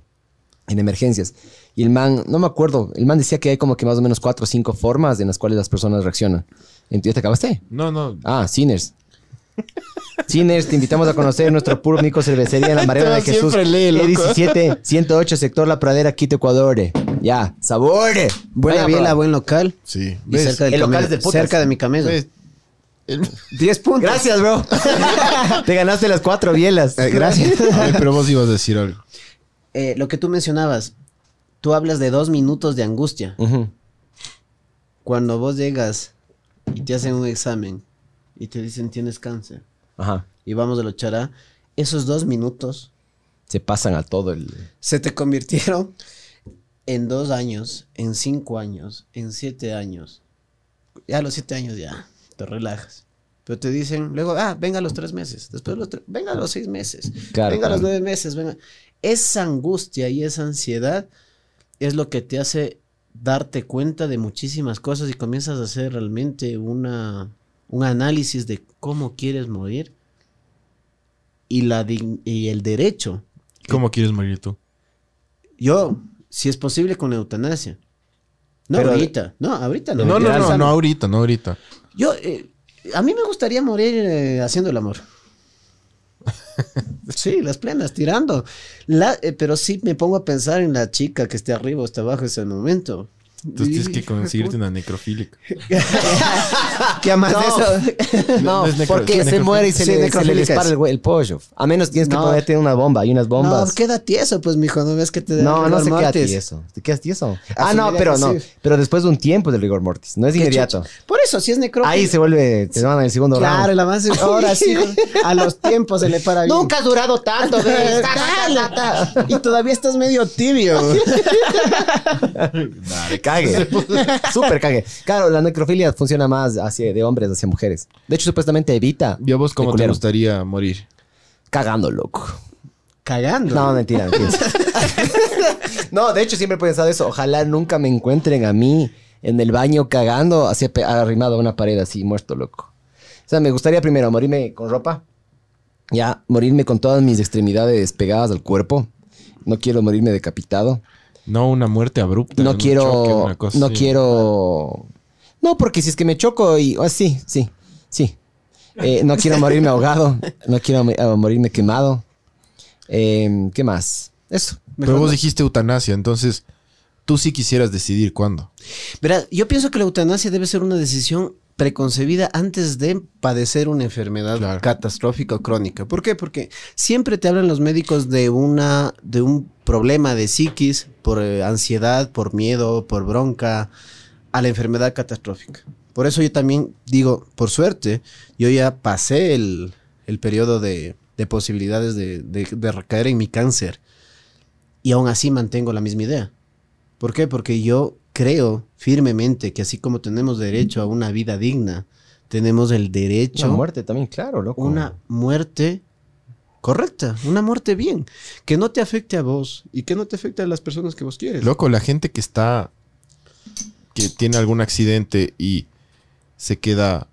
en emergencias. Y el man, no me acuerdo, el man decía que hay como que más o menos cuatro o cinco formas en las cuales las personas reaccionan. ¿Ya te acabaste? No, no. Ah, Sinners. Sinners, te invitamos a conocer nuestro puro Nico Cervecería en la Mariana de Jesús. lee, loco. E17, 108, sector La Pradera, Quito, Ecuador. Ya, sabor. Buena Vaya, biela, bro. buen local. Sí. Y ¿Ves? cerca del El local es del putas. Cerca de mi camello. ¿Ves? El- 10 puntos. Gracias, bro. te ganaste las cuatro bielas. Eh, gracias. A ver, pero vos ibas a decir algo. Eh, lo que tú mencionabas, tú hablas de dos minutos de angustia. Cuando vos llegas y te hacen un examen y te dicen tienes cáncer Ajá. y vamos a luchar a esos dos minutos Se pasan a todo el... se te convirtieron en dos años, en cinco años, en siete años. Ya a los siete años ya te relajas. Pero te dicen luego, ah, venga a los tres meses. Después los tre- venga a los seis meses. Claro, venga a los nueve meses. Venga. Esa angustia y esa ansiedad es lo que te hace darte cuenta de muchísimas cosas y comienzas a hacer realmente una, un análisis de cómo quieres morir y, la, y el derecho ¿Cómo quieres morir tú? yo, si es posible, con la eutanasia. No Pero- ahorita. No, ahorita no. No, no, no, no ahorita, no ahorita. Yo, eh, a mí me gustaría morir eh, haciendo el amor. Sí, las plenas, tirando. La, eh, pero sí me pongo a pensar en la chica que esté arriba o está abajo en ese momento. Entonces tienes que conseguirte una necrofílica. ¿Qué de No. eso? No, Es porque es se necrofílica. muere y se, Sí, le, se le dispara el, güey- el pollo. A menos tienes que No. ponerte una bomba. Hay unas bombas. No, queda tieso, pues, mijo. ¿No ves que te No, no se queda tieso. ¿Te quedas tieso? Ah, no, pero que no. Pero después de un tiempo del rigor mortis. No es inmediato. chucha. Por eso, si es necrófilo. Ahí se vuelve, te van en el segundo Claro, round. el avance. Ahora sí, a los tiempos se le para bien. Nunca has durado tanto. Y todavía estás medio tibio. Dale, cague. Súper cague. Claro, la necrofilia funciona más hacia, de hombres hacia mujeres. De hecho, supuestamente evita. ¿Y a vos cómo te gustaría morir? Cagando, loco. Cagando. No, mentira, mentira. no, de hecho siempre he pensado eso. Ojalá nunca me encuentren a mí en el baño cagando, así arrimado a una pared así, muerto, loco. O sea, me gustaría primero morirme con ropa. Ya, morirme con todas mis extremidades pegadas al cuerpo. No quiero morirme decapitado. No una muerte abrupta. No quiero. choque, una cosa no así. quiero. No, porque si es que me choco y. ah, sí, sí, sí. Eh, no quiero morirme ahogado. No quiero ah, morirme quemado. Eh, ¿Qué más? Eso. Pero vos dijiste eutanasia, entonces tú sí quisieras decidir cuándo. Verá, yo pienso que la eutanasia debe ser una decisión preconcebida antes de padecer una enfermedad Claro. catastrófica o crónica. ¿Por qué? Porque siempre te hablan los médicos de una de un problema de psiquis por eh, ansiedad, por miedo, por bronca a la enfermedad catastrófica. Por eso yo también digo, por suerte, yo ya pasé el, el periodo de, de posibilidades de, de- de recaer en mi cáncer y aún así mantengo la misma idea. ¿Por qué? Porque yo creo firmemente que así como tenemos derecho a una vida digna, tenemos el derecho Una muerte también, claro, loco. una muerte correcta, una muerte bien, que no te afecte a vos y que no te afecte a las personas que vos quieres. Loco, la gente que está. que tiene algún accidente y se queda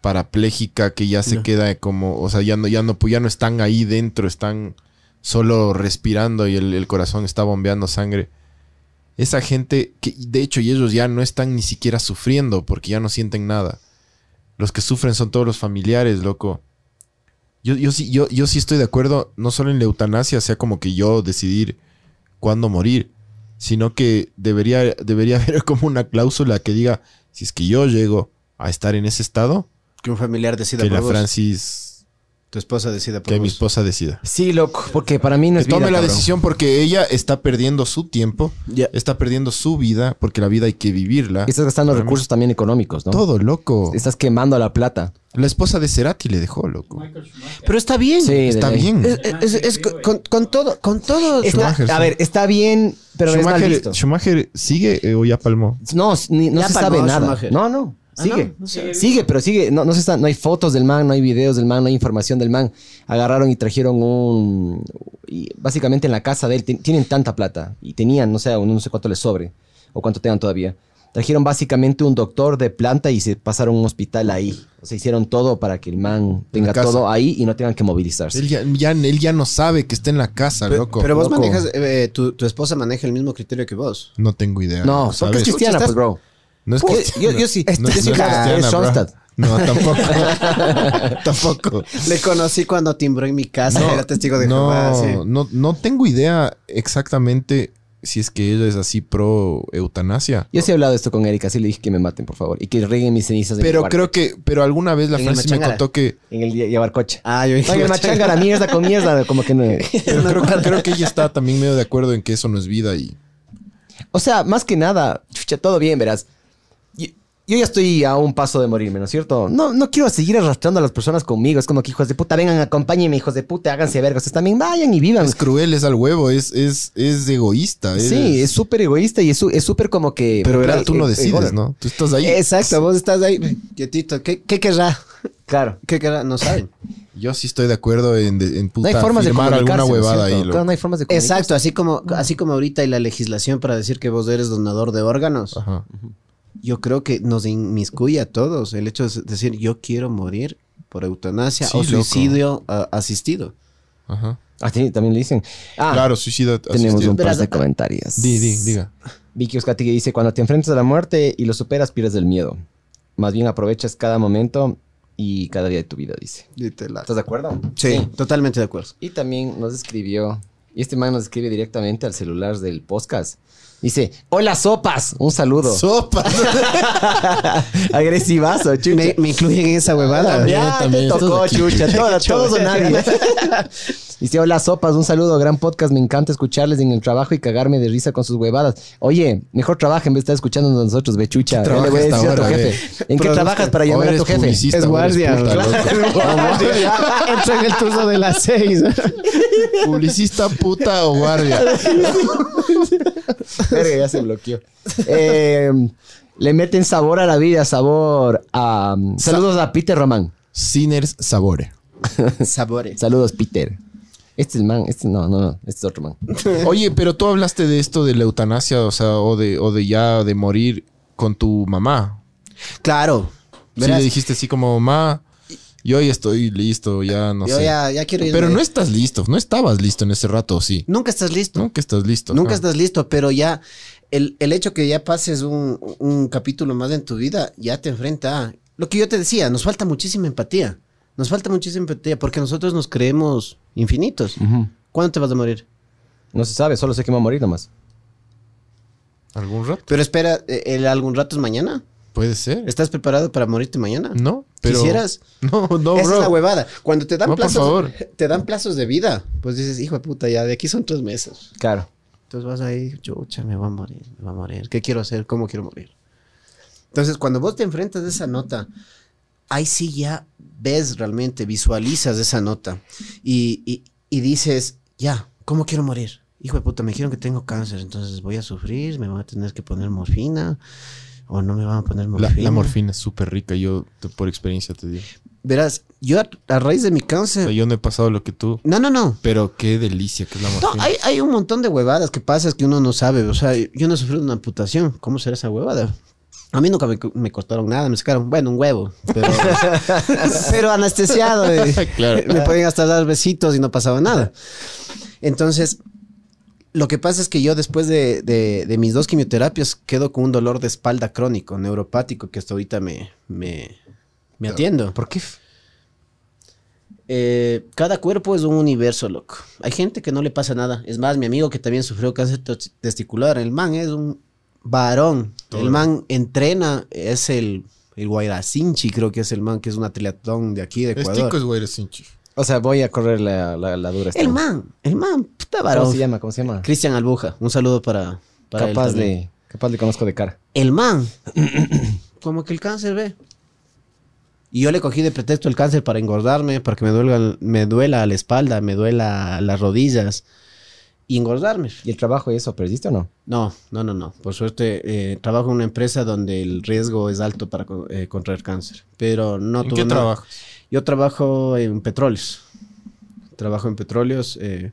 parapléjica, que ya se No. queda como. O sea, ya no, ya no, ya no están ahí dentro, están solo respirando y el, el corazón está bombeando sangre. Esa gente, que de hecho, y ellos ya no están ni siquiera sufriendo porque ya no sienten nada. Los que sufren son todos los familiares, loco. Yo, yo, sí, yo, yo sí estoy de acuerdo, no solo en la eutanasia, sea como que yo decidir cuándo morir, sino que debería, debería haber como una cláusula que diga, si es que yo llego a estar en ese estado, Que un familiar decida que por la vos. Francis Tu esposa decida por Que mi esposa decida. Sí, loco, porque para mí no es Que tome vida, la cabrón. decisión porque ella está perdiendo su tiempo, Ya. está perdiendo su vida, porque la vida hay que vivirla. Y estás gastando Para mí- recursos también económicos, ¿no? Todo, loco. Estás quemando la plata. La esposa de Cerati le dejó, loco. Michael Schumacher. Pero está bien. Sí, Está bien. Es, es- es con, con- con todo, con todo. Está- a ver, está bien, pero es mal Schumacher, visto. Schumacher sigue eh, o ya palmó. No, ni- no Ya se palmó sabe nada. Schumacher. No, no. Ah, Sigue. no, no sé. Sigue, pero sigue. No, no, se está, no hay fotos del man, no hay videos del man, no hay información del man. Agarraron y trajeron un. y básicamente en la casa de él ti- tienen tanta plata. Y tenían, no sé, no sé cuánto les sobre. O cuánto tengan todavía. Trajeron básicamente un doctor de planta y se pasaron un hospital ahí. O sea, hicieron todo para que el man tenga todo ahí y no tengan que movilizarse. Él ya, ya- él ya no sabe que está en la casa, loco. pero vos loco. manejas, eh, tu, tu esposa maneja el mismo criterio que vos. No tengo idea. no, porque es cristiana, pues, bro. No es Yo- cristiana. yo- yo sí. No, Yo no sí, es claro, cristiana, es bro. Schoenstatt. No, tampoco. tampoco. Le conocí cuando timbró en mi casa, No, era testigo de no, Jehová. sí. no, no tengo idea exactamente si es que ella es así pro eutanasia. Yo sí he hablado de esto con Erika, así le dije que me maten, por favor. Y que rieguen mis cenizas en mi Pero cuarto. creo que, pero alguna vez la En el Francis me contó que, En el Yabarcocha. Ah, yo No, en el machangara, mierda con mierda, como que no. pero creo, que- creo que ella está también medio de acuerdo en que eso no es vida y O sea, más que nada, chucha, todo bien, verás. Yo, ya estoy a un paso de morirme, ¿no es cierto? No, no quiero seguir arrastrando a las personas conmigo. Es como que hijos de puta, vengan, acompáñenme, hijos de puta, háganse vergas. Ustedes también vayan y vivan. es cruel, es al huevo, es, es, es egoísta. Sí, es súper egoísta y es súper como que... Pero eh, tú no eh, decides, egoísta. ¿no? Tú estás ahí. Exacto, vos estás ahí quietito. ¿Qué, qué querrá? Claro. ¿Qué querrá? No saben. Yo sí estoy de acuerdo en, de- en No hay formas de alguna comunicarse, ¿no huevada ahí. Claro, no hay formas de comunicarse. Exacto, así como, así como ahorita hay la legislación para decir que vos eres donador de órganos. Ajá. Yo creo que nos inmiscuye a todos el hecho de decir yo quiero morir por eutanasia Sí, o suicidio ah, asistido. Ajá. Ah, sí, también le dicen. Ah, Claro, suicida tenemos asistido. un par de ah, comentarios. Di, di, diga. Vicky Oscati que dice, cuando te enfrentas a la muerte y lo superas, pierdes el miedo. Más bien aprovechas cada momento y cada día de tu vida, dice. ¿Estás de acuerdo? Sí, totalmente de acuerdo. Y también nos escribió, y este man nos escribe directamente al celular del podcast. Dice, hola sopas, un saludo. Sopa. Agresivazo, chucha. Me, me incluyen en esa huevada. Ya, también, te tocó, chucha, todo- todos o nadie. Dice, hola sopas, un saludo, gran podcast, me encanta escucharles en el trabajo y cagarme de risa con sus huevadas. Oye, mejor trabaja en vez de estar escuchándonos a nosotros, ve chucha. ¿Qué Ya le voy a decir a tu ahora, jefe. ¿En qué trabajas para llamar a tu jefe? Es guardia. Entra en el turno de las seis. Publicista, puta o guardia. Verga, ya se bloqueó. Eh, le meten sabor a la vida, sabor a... saludos a Peter Román. Sinners Sabore. Sabores. Saludos, Peter. Este es el man, este no, no, no, este es otro man. Oye, pero tú hablaste de esto de la eutanasia, o sea, o de, o de ya de morir con tu mamá. Claro. Sí Verás, le dijiste así como, mamá, yo ya estoy listo, ya no yo sé. ya, ya quiero ir. Pero no estás listo, no estabas listo en ese rato, ¿o sí. Nunca estás listo. Nunca estás listo. Nunca estás listo, pero ya el, el hecho que ya pases un, un capítulo más en tu vida ya te enfrenta a lo que yo te decía, nos falta muchísima empatía. Nos falta muchísima empatía porque nosotros nos creemos infinitos. ¿Cuándo te vas a morir? No se sabe, solo sé que me va a morir nomás. ¿Algún rato? Pero espera, eh, ¿el algún rato es mañana? Puede ser. ¿Estás preparado para morirte mañana? No, pero... ¿Quisieras? No, no, Esa bro. es la huevada. Cuando te dan No, por plazos, favor. te dan plazos de vida, pues dices, hijo de puta, ya de aquí son tres meses. Claro. Entonces vas ahí, chucha, me va a morir, me va a morir. ¿Qué quiero hacer? ¿Cómo quiero morir? Entonces, cuando vos te enfrentas a esa nota, ahí sí ya ves realmente, visualizas esa nota y, y- y dices, ya, ¿cómo quiero morir? Hijo de puta, me dijeron que tengo cáncer, entonces voy a sufrir, me van a tener que poner morfina o no me van a poner morfina. la morfina es súper rica, yo te- por experiencia te digo. Verás, yo a, a raíz de mi O cáncer... sea, yo no he pasado lo que tú, No, no, no. pero qué delicia que es la No, morfina. hay, hay un montón de huevadas que pasa que uno no sabe. O sea, yo no sufrí una amputación. ¿Cómo será esa huevada? A mí nunca me, me cortaron nada, me sacaron, bueno, un huevo, pero, pero anestesiado. eh. Claro. Me podían hasta dar besitos y no pasaba nada. Entonces, lo que pasa es que yo después de, de- de mis dos quimioterapias quedo con un dolor de espalda crónico, neuropático, que hasta ahorita me, me, me atiendo. ¿Por qué? Eh, cada cuerpo es un universo, loco. Hay gente que no le pasa nada. Es más, mi amigo que también sufrió cáncer testicular, el man es un varón. Todo. El man entrena, es el, el Guairacinchi, creo que es el man que es un triatlón de aquí, de Ecuador. es Guayrasinchi. O sea, voy a correr la, la, la dura. El man, el man, puta ¿Cómo varón. se llama? ¿Cómo se llama? Cristian Albuja, un saludo para, para él capaz de... Capaz le conozco de cara. El man, como que el cáncer ve. Y yo le cogí de pretexto el cáncer para engordarme, para que me duela, me duela la espalda, me duela las rodillas y engordarme. ¿Y el trabajo y eso perdiste o no? No, no, no, no. Por suerte, eh, trabajo en una empresa donde el riesgo es alto para eh, contraer cáncer. Pero no ¿En tuve qué nada. Yo trabajo en petróleos. Trabajo en petróleos. eh,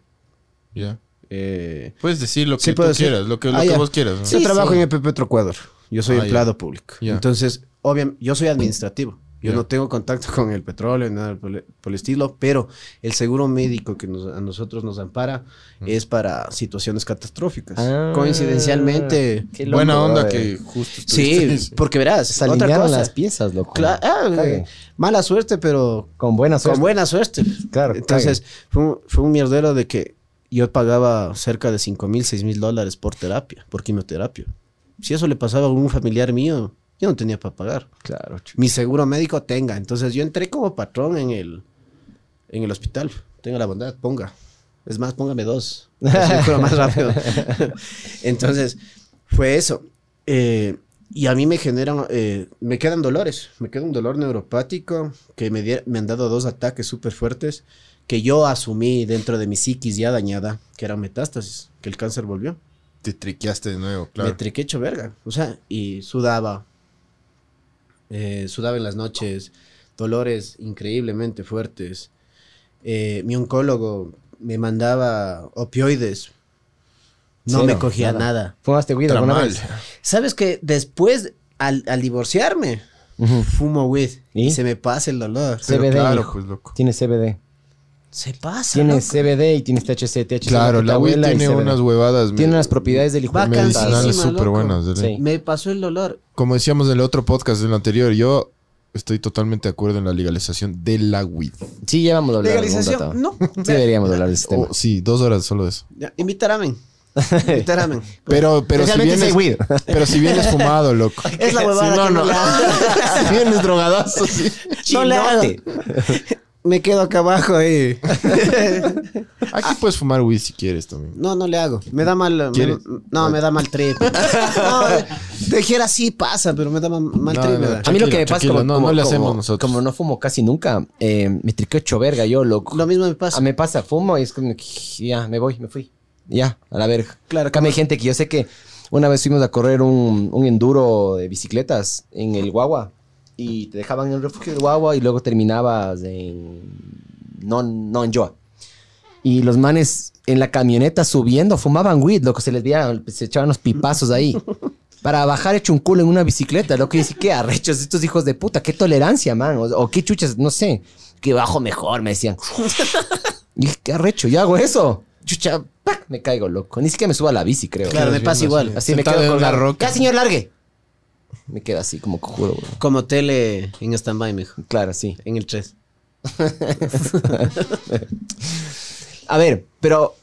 Ya. eh, Puedes decir lo que Sí, tú puedo decir. quieras, lo que, lo Ah, que vos quieras. ¿no? yo trabajo en EPP Petroecuador. Yo soy Ah, empleado público. Entonces, obviamente, yo soy administrativo. Yo no tengo contacto con el petróleo, nada por el, por el estilo, pero el seguro médico que nos- a nosotros nos ampara es para situaciones catastróficas. Ah, Coincidencialmente. Qué loco, Buena onda que justo Sí, porque verás, Se otra alinearon cosa. las piezas, loco. Cla- ah, eh, mala suerte, pero Con buena suerte. con buena suerte. Claro, Entonces, fue un, fue un mierdero de que yo pagaba cerca de 5 mil, 6 mil dólares por terapia, por quimioterapia. Si eso le pasaba a un familiar mío, yo no tenía para pagar. Claro, Mi seguro médico tenga. Entonces, yo entré como patrón en el, en el hospital. Tenga la bondad, ponga. Es más, póngame dos. Me curo más rápido. Entonces, fue eso. Eh, y a mí me generan, eh, me quedan dolores. Me queda un dolor neuropático que me, die- me han dado dos ataques súper fuertes que yo asumí dentro de mi psiquis ya dañada, que eran metástasis, que el cáncer volvió. Te triqueaste de nuevo, Me claro. triqué hecho verga. O sea, y sudaba. Eh, sudaba en las noches. Dolores increíblemente fuertes. Eh, mi oncólogo me mandaba opioides. No Cero, me cogía nada. nada. ¿Fumaste weed alguna Tramal. vez? ¿Sabes que Después, al, al divorciarme, fumo weed. ¿Y? ¿Y? se me pasa el dolor. Pero CBD, claro, pues loco. Tiene CBD. Se pasa. Tienes loco. CBD y tienes THC. THC Claro, la y tiene unas huevadas Tiene unas propiedades del hijo medicinales súper buenas. ¿verdad? Sí. Me pasó el dolor. Como decíamos en el otro podcast, en el anterior, yo estoy totalmente de acuerdo en la legalización de la weed. Sí, ya vamos a hablar. Legalización. No. Sí, deberíamos hablar de ese tema. Oh, sí, dos horas solo de eso. Ya, Invítame. Invítame. Pero, pero si vienes, weed. pero si vienes fumado, loco. Es la huevada Sí, no, que no. no si vienes drogadazo, sí. No le hago. Chinote. Me quedo acá abajo ahí. Aquí puedes fumar weed si quieres también. No, no le hago. Me da mal. no, me da mal trip. No, dijera sí pasa, pero me da mal, mal No, trip. no. A mí lo que me pasa como, no- como- no le como- hacemos nosotros. como no fumo casi nunca, eh, me triqué hecho verga yo, loco. Lo mismo me pasa. Ah, me pasa, fumo y es como ya, me voy, me fui. Ya, a la verga. Claro, Acá hay gente que yo sé que una vez fuimos a correr un, un enduro de bicicletas en el Guagua y te dejaban en el refugio del Guagua y luego terminabas en non, non Joa. Y los manes en la camioneta subiendo fumaban weed, loco, se les veía, se echaban los pipazos ahí. Para bajar hecho un culo en una bicicleta, loco, y dice, qué arrechos estos hijos de puta, qué tolerancia, man, o, o qué chuchas, no sé, que bajo mejor, me decían. Y dije, qué arrecho, yo hago eso. Chucha, ¡pac! me caigo, loco. Ni siquiera me subo a la bici, creo. Claro, me pasa igual. Así me quedo en con la roca. Ya, señor, largue. Me quedo así como cojudo, bro. Como tele en stand-by, mijo. Claro, sí. En el 3. A ver, pero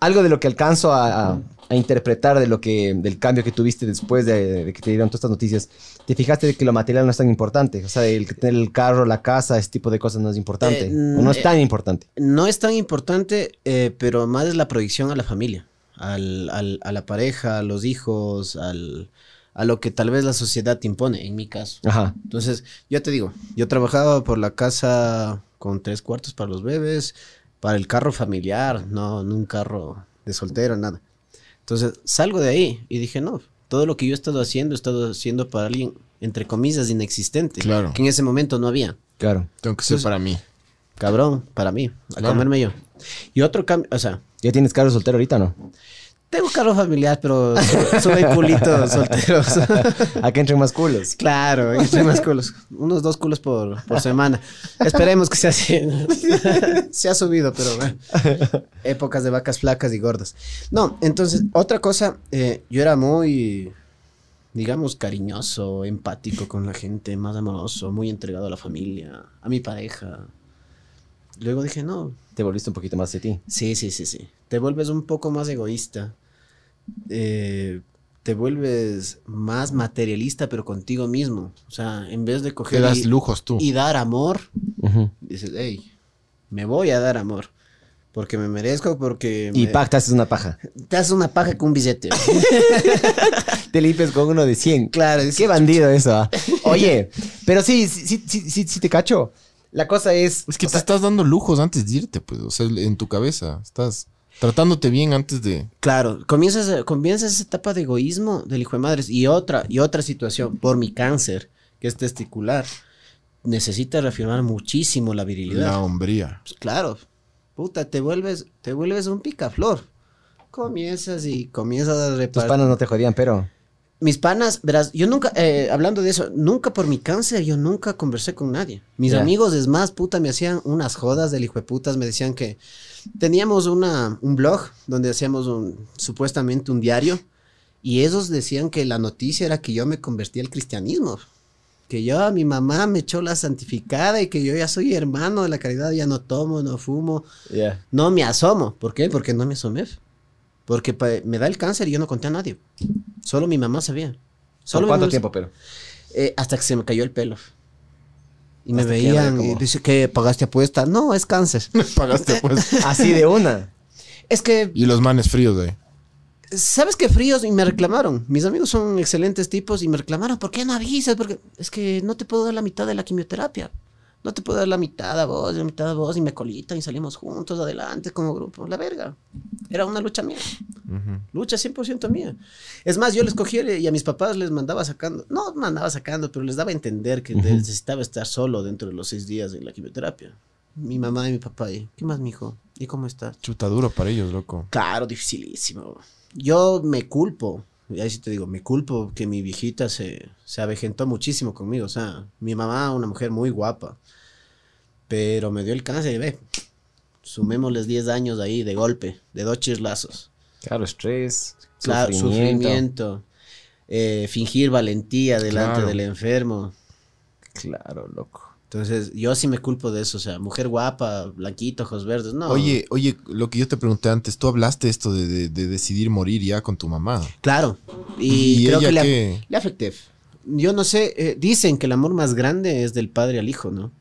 algo de lo que alcanzo a, a- a interpretar de lo que, del cambio que tuviste después de, de que te dieron todas estas noticias, te fijaste de que lo material no es tan importante. O sea, el tener el carro, la casa, ese tipo de cosas no es importante. Eh, o no es eh, tan importante. No es tan importante, eh, pero más es la proyección a la familia, al, al- a la pareja, a los hijos, al, a lo que tal vez la sociedad te impone, en mi caso. Ajá. Entonces, yo te digo, yo trabajaba por la casa con tres cuartos para los bebés, para el carro familiar, no, no un carro de soltero, nada. Entonces, salgo de ahí y dije, no, todo lo que yo he estado haciendo, he estado haciendo para alguien, entre comillas, inexistente. Claro. Que en ese momento no había. Claro. Tengo que ser Entonces- para mí. Cabrón, para mí, a Claro. comerme yo. Y otro cambio, o sea, ¿Ya tienes carro soltero ahorita no? Tengo carro familiar, pero su- sube culitos solteros. Acá entren más culos. Claro, entre más culos. Unos dos culos por, por semana. Esperemos que sea así. Se ha subido, pero bueno. Épocas de vacas flacas y gordas. No, entonces, otra cosa, eh, yo era muy, digamos, cariñoso, empático con la gente, más amoroso, muy entregado a la familia, a mi pareja. Luego dije, no, Te volviste un poquito más de ti. Sí, sí, sí, sí. Te vuelves un poco más egoísta. Eh, te vuelves más materialista, pero contigo mismo. O sea, en vez de Te coger das y, lujos tú. y dar amor, dices, hey, Me voy a dar amor. Porque me merezco, porque... Y me- pac, te haces una paja. Te haces una paja con un billete. Te limpias con uno de 100. Claro, es- Qué bandido eso. ah. Oye, pero sí, sí, sí, sí, sí, sí te cacho. La cosa es... Es que te sea, estás dando lujos antes de irte, pues. O sea, en tu cabeza. Estás tratándote bien antes de. Claro, comienzas, comienzas esa etapa de egoísmo del hijo de madres. Y otra, y otra situación, por mi cáncer, que es testicular, necesitas reafirmar muchísimo la virilidad. La hombría. Pues claro, puta, te vuelves, te vuelves un picaflor. Comienzas y comienzas a Tus repartir. panas no te jodían, pero... Mis panas, verás, yo nunca, eh, hablando de eso, nunca por mi cáncer, yo nunca conversé con nadie. Mis amigos, es más, puta, me hacían unas jodas del hijo de putas, me decían que teníamos una, un blog donde hacíamos un, supuestamente un diario, y ellos decían que la noticia era que yo me convertí al cristianismo. Que yo, mi mamá me echó la santificada y que yo ya soy hermano de la caridad, ya no tomo, no fumo, Ya. no me asomo. ¿Por qué? Porque no me asomé. Porque me da el cáncer y yo no conté a nadie. Solo mi mamá sabía. Solo ¿Por mi cuánto tiempo, pero? eh, hasta que se me cayó el pelo. Y me veían y dice que pagaste apuesta. No, es cáncer. Pagaste, pues. Así de una. es que, y los manes fríos, güey. ¿sabes qué fríos? Y me reclamaron. Mis amigos son excelentes tipos y me reclamaron. ¿Por qué no avisas? Porque es que no te puedo dar la mitad de la quimioterapia. No te puedo dar la mitad a vos, la mitad a vos y me colita y salimos juntos adelante como grupo. La verga. Era una lucha mía. Ujú. Lucha 100% mía. Es más, yo les cogí y a mis papás les mandaba sacando, no mandaba sacando, pero les daba a entender que necesitaba estar solo dentro de los seis días de la quimioterapia. Mi mamá y mi papá, y, ¿qué más, mijo? ¿Y cómo estás? Chuta duro para ellos, loco. Claro, dificilísimo. Yo me culpo, y ahí sí te digo, me culpo que mi viejita se, se avejentó muchísimo conmigo. O sea, mi mamá, una mujer muy guapa, pero me dio el cáncer y ve, sumémosles 10 años ahí de golpe, de dos chislazos. Claro, estrés, Claro, sufrimiento. sufrimiento. eh, fingir valentía delante Claro. del enfermo. Claro, loco. Entonces, yo sí me culpo de eso. O sea, mujer guapa, blanquito, ojos verdes. No. Oye, oye, lo que yo te pregunté antes, tú hablaste esto de, de- de decidir morir ya con tu mamá. Claro. Y, ¿Y creo ella que le, qué? le afecté. Yo no sé. eh, dicen que el amor más grande es del padre al hijo, ¿no?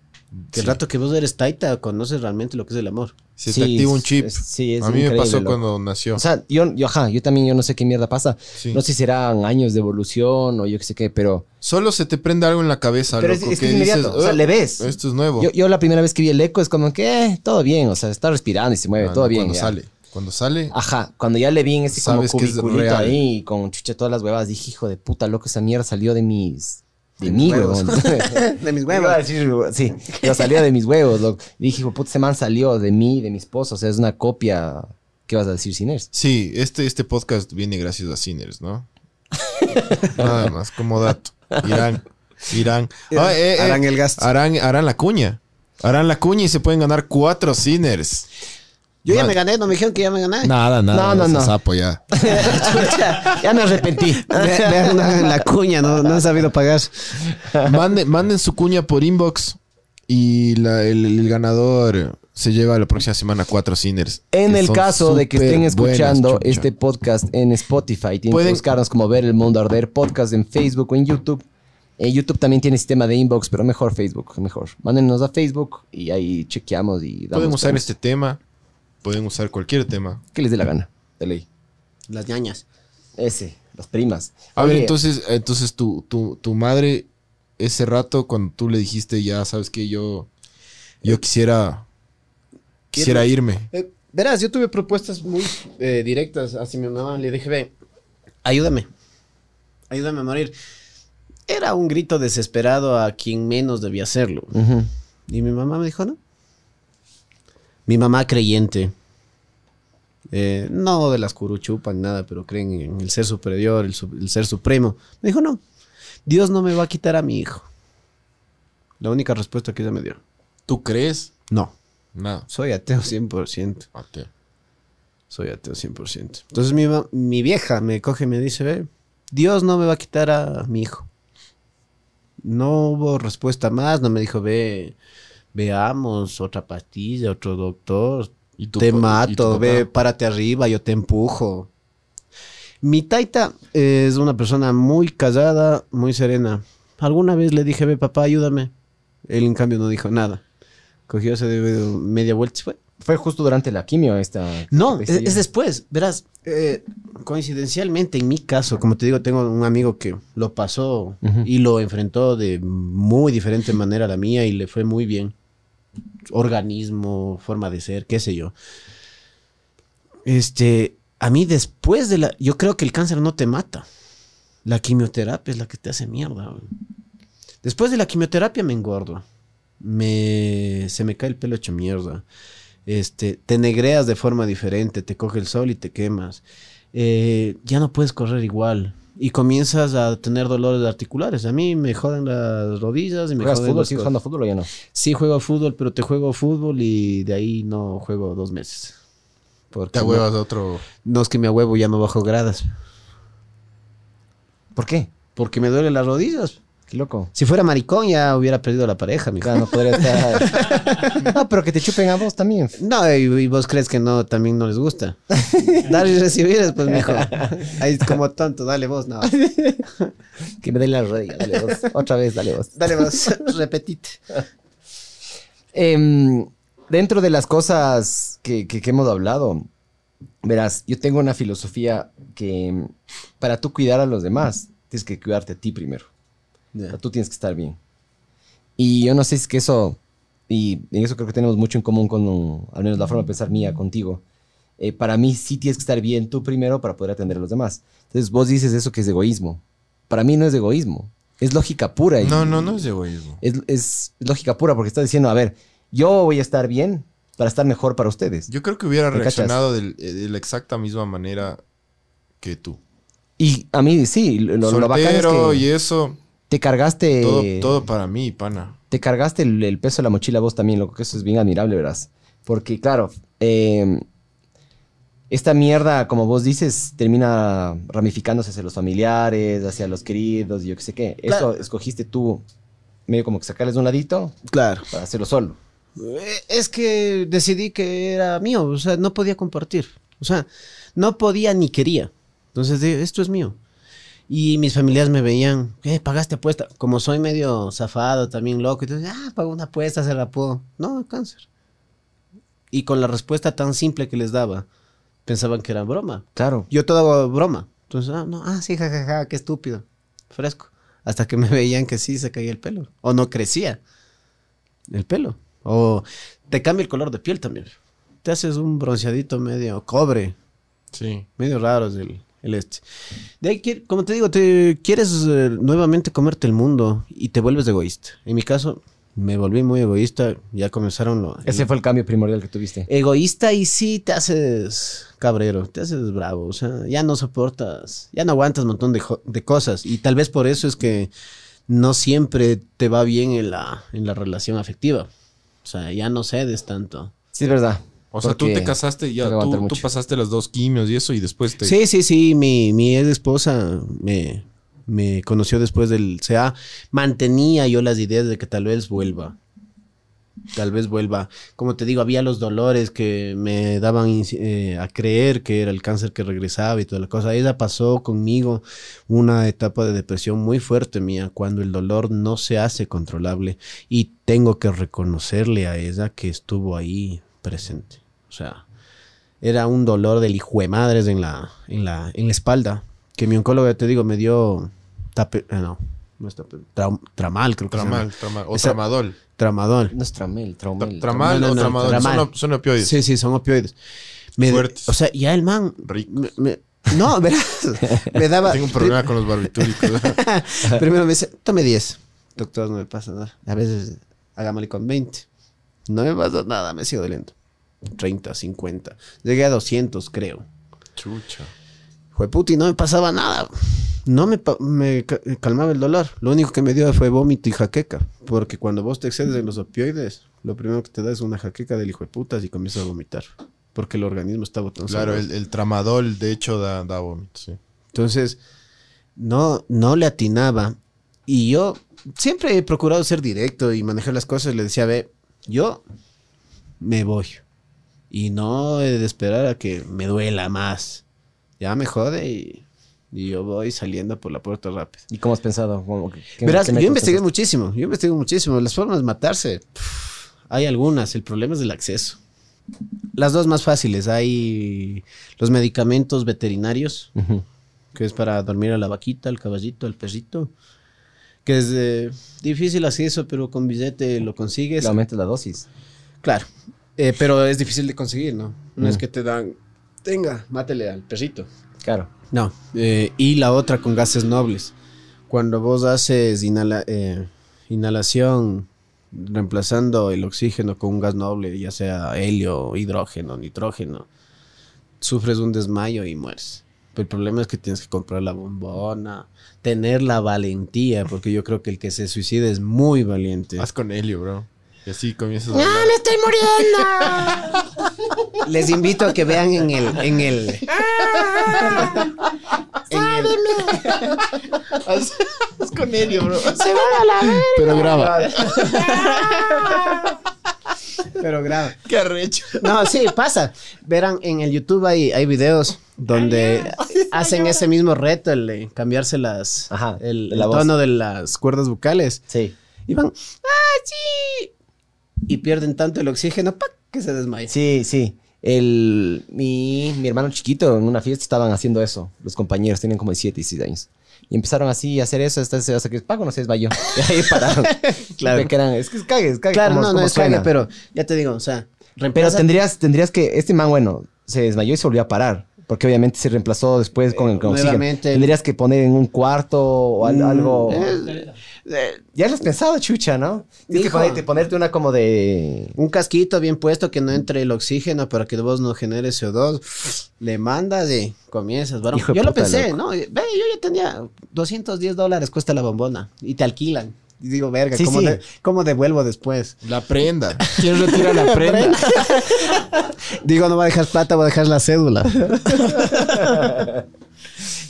Que el Sí. rato que vos eres taita, conoces realmente lo que es el amor. Se Sí, te activa un chip. es- sí, es A mí me pasó loco. cuando nació. O sea, yo, yo, ajá, yo también, yo no sé qué mierda pasa. Sí. No sé si serán años de evolución o yo qué sé qué, pero... Solo se te prende algo en la cabeza, Pero es, loco, es que es inmediato, o sea, "Ah, le ves. Esto es nuevo. Yo, yo la primera vez que vi el eco es como que, eh, todo bien, o sea, está respirando y se mueve, Ah, todo no, bien. Cuando ya. sale. Cuando sale, Ajá, cuando ya le vi en ese como que cubiculito ahí con chucha todas las huevas, dije, hijo de puta, loco, esa mierda salió de mis... De mí, huevos. huevón. de mis Iba a decir, sí, pero salió de mis huevos, loco. Dije, hijo de puta, ese man salió de mí, de mi esposo, o sea, es una copia... ¿Qué vas a decir, Siners? Sí, este, este podcast viene gracias a Sinners, ¿no? Nada más, como dato. Irán. Irán. Ah, eh, eh, Harán el gasto. Harán, harán la cuña. Harán la cuña y se pueden ganar cuatro Sinners. Yo ya me gané, no me dijeron que ya me gané. Nada, nada. No, no, no. sapo ya. Chucha. Ya me arrepentí. Ve- Vean la cuña, no, no han sabido pagar. Manden, manden su cuña por inbox y la- el, el ganador se lleva la próxima semana cuatro Sinners. En el caso de que estén escuchando buenas, este podcast en Spotify, tienen Pueden- que buscarnos como Ver el Mundo Arder Podcast en Facebook o en YouTube. En YouTube también tiene sistema de inbox, pero mejor Facebook, mejor. Mándenos a Facebook y ahí chequeamos y damos Pueden usar este tema. Pueden usar cualquier tema. Que les dé la gana, de ley. Las ñañas. Ese, las primas. A ver, entonces, entonces tu, tu, tu madre, ese rato, cuando tú le dijiste, ya sabes que yo, yo quisiera, quisiera irme. Eh, verás, yo tuve propuestas muy eh, directas hacia mi mamá. Le dije, ve, ayúdame. Ayúdame a morir. Era un grito desesperado a quien menos debía hacerlo. Y mi mamá me dijo, no. Mi mamá creyente. eh, no de las curuchupas, nada, pero creen en el ser superior, el, ser supremo. Me dijo, no. Dios no me va a quitar a mi hijo. La única respuesta que ella me dio. ¿Tú crees? No. Nada. Soy ateo 100%. Ateo. Soy ateo 100%. Entonces mi, mi vieja me coge y me dice, ve, Dios no me va a quitar a mi hijo. No hubo respuesta más, no me dijo, ve, veamos otra pastilla, otro doctor, ¿Y tu te y mato, ve, párate arriba, yo te empujo. Mi taita es una persona muy callada, muy serena. Alguna vez le dije, ve, papá, ayúdame. Él en cambio no dijo nada. Cogió, se dio media vuelta y fue. Fue justo durante la quimio esta. No, es, esta- es después. Verás, eh, coincidencialmente, en mi caso, como te digo, tengo un amigo que lo pasó y lo enfrentó de muy diferente manera a la mía y le fue muy bien. Organismo, forma de ser, qué sé yo. Este, a mí después de la... Yo creo que el cáncer no te mata. La quimioterapia es la que te hace mierda. Después de la quimioterapia me engordo. Me, se me cae el pelo hecho mierda. Este, te negreas de forma diferente, te coge el sol y te quemas. Eh, ya no puedes correr igual. Y comienzas a tener dolores articulares. A mí me joden las rodillas y me ¿Juegas joden fútbol? los ¿Sigues codos. jugando fútbol o ya no? Sí juego fútbol, pero te juego fútbol y de ahí no juego dos meses. Porque Te no- huevas a otro. no es que me huevo ya no bajo gradas. ¿Por qué? Porque me duelen las rodillas. Qué loco. Si fuera maricón ya hubiera perdido la pareja, mijo. Claro, no podría estar. no, pero que te chupen a vos también. No, y, y vos crees que no, también no les gusta. Dar y recibir es pues mijo. Ahí es como tonto, dale vos, no. Que me den la rodilla. Dale vos. Otra vez, dale vos. Dale vos, repetite. Em, dentro de las cosas que, que- que hemos hablado, verás, yo tengo una filosofía que para tú cuidar a los demás, tienes que cuidarte a ti primero. O sea, tú tienes que estar bien. Y yo no sé si es que eso, y en eso creo que tenemos mucho en común con, um, al menos la forma de pensar mía contigo. Eh, para mí sí tienes que estar bien tú primero para poder atender a los demás. Entonces vos dices eso que es egoísmo. Para mí no es egoísmo, es lógica pura. y- No, no, no es egoísmo. es, es lógica pura porque estás diciendo, a ver, yo voy a estar bien para estar mejor para ustedes. Yo creo que hubiera reaccionado del- eh, de la exacta misma manera que tú. Y a mí sí, lo, lo bacán es Soltero que y eso. Te cargaste, Todo, todo para mí, pana. te cargaste el, el peso de la mochila vos también, loco, que eso es bien admirable, verás. Porque claro, eh, esta mierda, como vos dices, termina ramificándose hacia los familiares, hacia los queridos, y yo qué sé qué. Claro. Eso escogiste tú, medio como que sacarles de un ladito Claro. para hacerlo solo. Eh, Es que decidí que era mío, o sea, no podía compartir. O sea, no podía ni quería. Entonces, esto es mío. Y mis familiares me veían, ¿qué? ¿Pagaste apuesta? Como soy medio zafado, también loco, entonces, ah, pago una apuesta, se la puedo. No, cáncer. Y con la respuesta tan simple que les daba, pensaban que era broma. Claro. Yo todo hago broma. Entonces, ah, no, ah, sí, jajaja, qué estúpido. Fresco. Hasta que me veían que sí se caía el pelo. O no crecía el pelo. O te cambia el color de piel también. Te haces un bronceadito medio cobre, Sí. medio raro es el, el este. De ahí, como te digo, te quieres eh, nuevamente comerte el mundo y te vuelves egoísta. En mi caso, me volví muy egoísta. Ya comenzaron lo, Ese fue el cambio primordial que tuviste. egoísta y sí te haces cabrero, te haces bravo, o sea, ya no soportas, ya no aguantas un montón de, de cosas y tal vez por eso es que no siempre te va bien en la, en la relación afectiva, o sea, ya no cedes tanto. Sí, es verdad. O sea, tú te casaste y ya tú, pasaste las dos quimios y eso y después te... Sí, sí, sí, mi, mi ex esposa me, me conoció después del CA, mantenía yo las ideas de que tal vez vuelva. Tal vez vuelva. Como te digo, había los dolores que me daban eh, a creer que era el cáncer que regresaba y toda la cosa. Ella pasó conmigo una etapa de depresión muy fuerte mía, cuando el dolor no se hace controlable. Y tengo que reconocerle a ella que estuvo ahí presente. O sea, era un dolor del hijo de madres en la, en la, en la espalda. Que mi oncóloga, te digo, me dio tape, eh, no, no es tape- trau- tramal, creo que se Tramal, llama. tramal. O Esa- tramadol. Tramadol. No es tramel, traumel. Tramal no, o no, tramadol. tramal. Son, op- son opioides. Sí, sí, son opioides. Me- Fuertes. o sea, ya el man. Ricos. me- me- no, verás. me daba. Tengo un problema con los barbitúricos. Primero me dice, tome 10. Doctor, no me pasa nada. A veces, hagámosle con 20. No me pasa nada, me sigo doliendo. 30, 50. Llegué a 200, creo. Chucha. Y no me pasaba nada. No me, me ca- calmaba el dolor. Lo único que me dio fue vómito y jaqueca. Porque cuando vos te excedes en los opioides, lo primero que te da es una jaqueca del hijo de putas y comienzas a vomitar. Porque el organismo está botando. Claro, el, el tramadol de hecho da, da vómito, sí. Entonces, no, no le atinaba. Y yo siempre he procurado ser directo y manejar las cosas. Le decía, ve, yo me voy. Y no he de esperar a que me duela más. Ya me jode y, y yo voy saliendo por la puerta rápido. ¿Y cómo has pensado? ¿Cómo- qué- Verás, qué yo investigué muchísimo. Yo investigué muchísimo. Las formas de matarse. pff, hay algunas, el problema es el acceso. Las dos más fáciles, hay los medicamentos veterinarios, Ujú. que es para dormir a la vaquita, al caballito, al perrito, que es de difícil acceso, pero con billete lo consigues. Le aumentas la dosis. Claro, eh, pero es difícil de conseguir, ¿no? No es Mm. que te dan, tenga, mátele al perrito. Claro. No, eh, y la otra con gases nobles. Cuando vos haces inhala- eh, inhalación reemplazando el oxígeno con un gas noble, ya sea helio, hidrógeno, nitrógeno, sufres un desmayo y mueres. Pero el problema es que tienes que comprar la bombona, tener la valentía, porque yo creo que el que se suicida es muy valiente. Haz con Helio, bro. Y así comienzas a hablar. Les invito a que vean en el, en el, Haz, haz con Helio, bro. Se van a la verga. Pero graba. pero grave. Qué arrecho. No, sí, pasa. Verán, en el YouTube hay, hay videos donde hacen ese mismo reto, el de cambiarse las, Ajá, el, la el voz. tono de las cuerdas vocales. Sí. Y van, ¡ah, sí! Y pierden tanto el oxígeno, ¡pac! que se desmayan. Sí, sí. El, mi, mi hermano chiquito en una fiesta estaban haciendo eso. Los compañeros tenían como 17, 16 años. Y empezaron así a hacer eso hasta, hasta que Paco no se desmayó. Y ahí pararon. Claro. Que eran- es que es cague, es cague. Claro, como- no, no es cague, pero ya te digo, o sea, Pero reemplaza- tendrías, tendrías que, este man, bueno, se desmayó y se volvió a parar. Porque obviamente se reemplazó después con el con. Tendrías que poner en un cuarto o Mm, algo. Eh, ya lo has pensado, chucha, ¿no? Tienes que ponerte, ponerte una como de. un casquito bien puesto que no entre el oxígeno para que vos no generes CO2. Le mandas y comienzas. varón. Hijo Yo lo pensé, loco. ¿no? Ve, yo ya tenía 210 dólares cuesta la bombona y te alquilan. Y digo, verga, Sí, ¿cómo, sí. de- cómo devuelvo después? La prenda. ¿Quién retira la prenda? Digo, no va a dejar plata, va a dejar la cédula.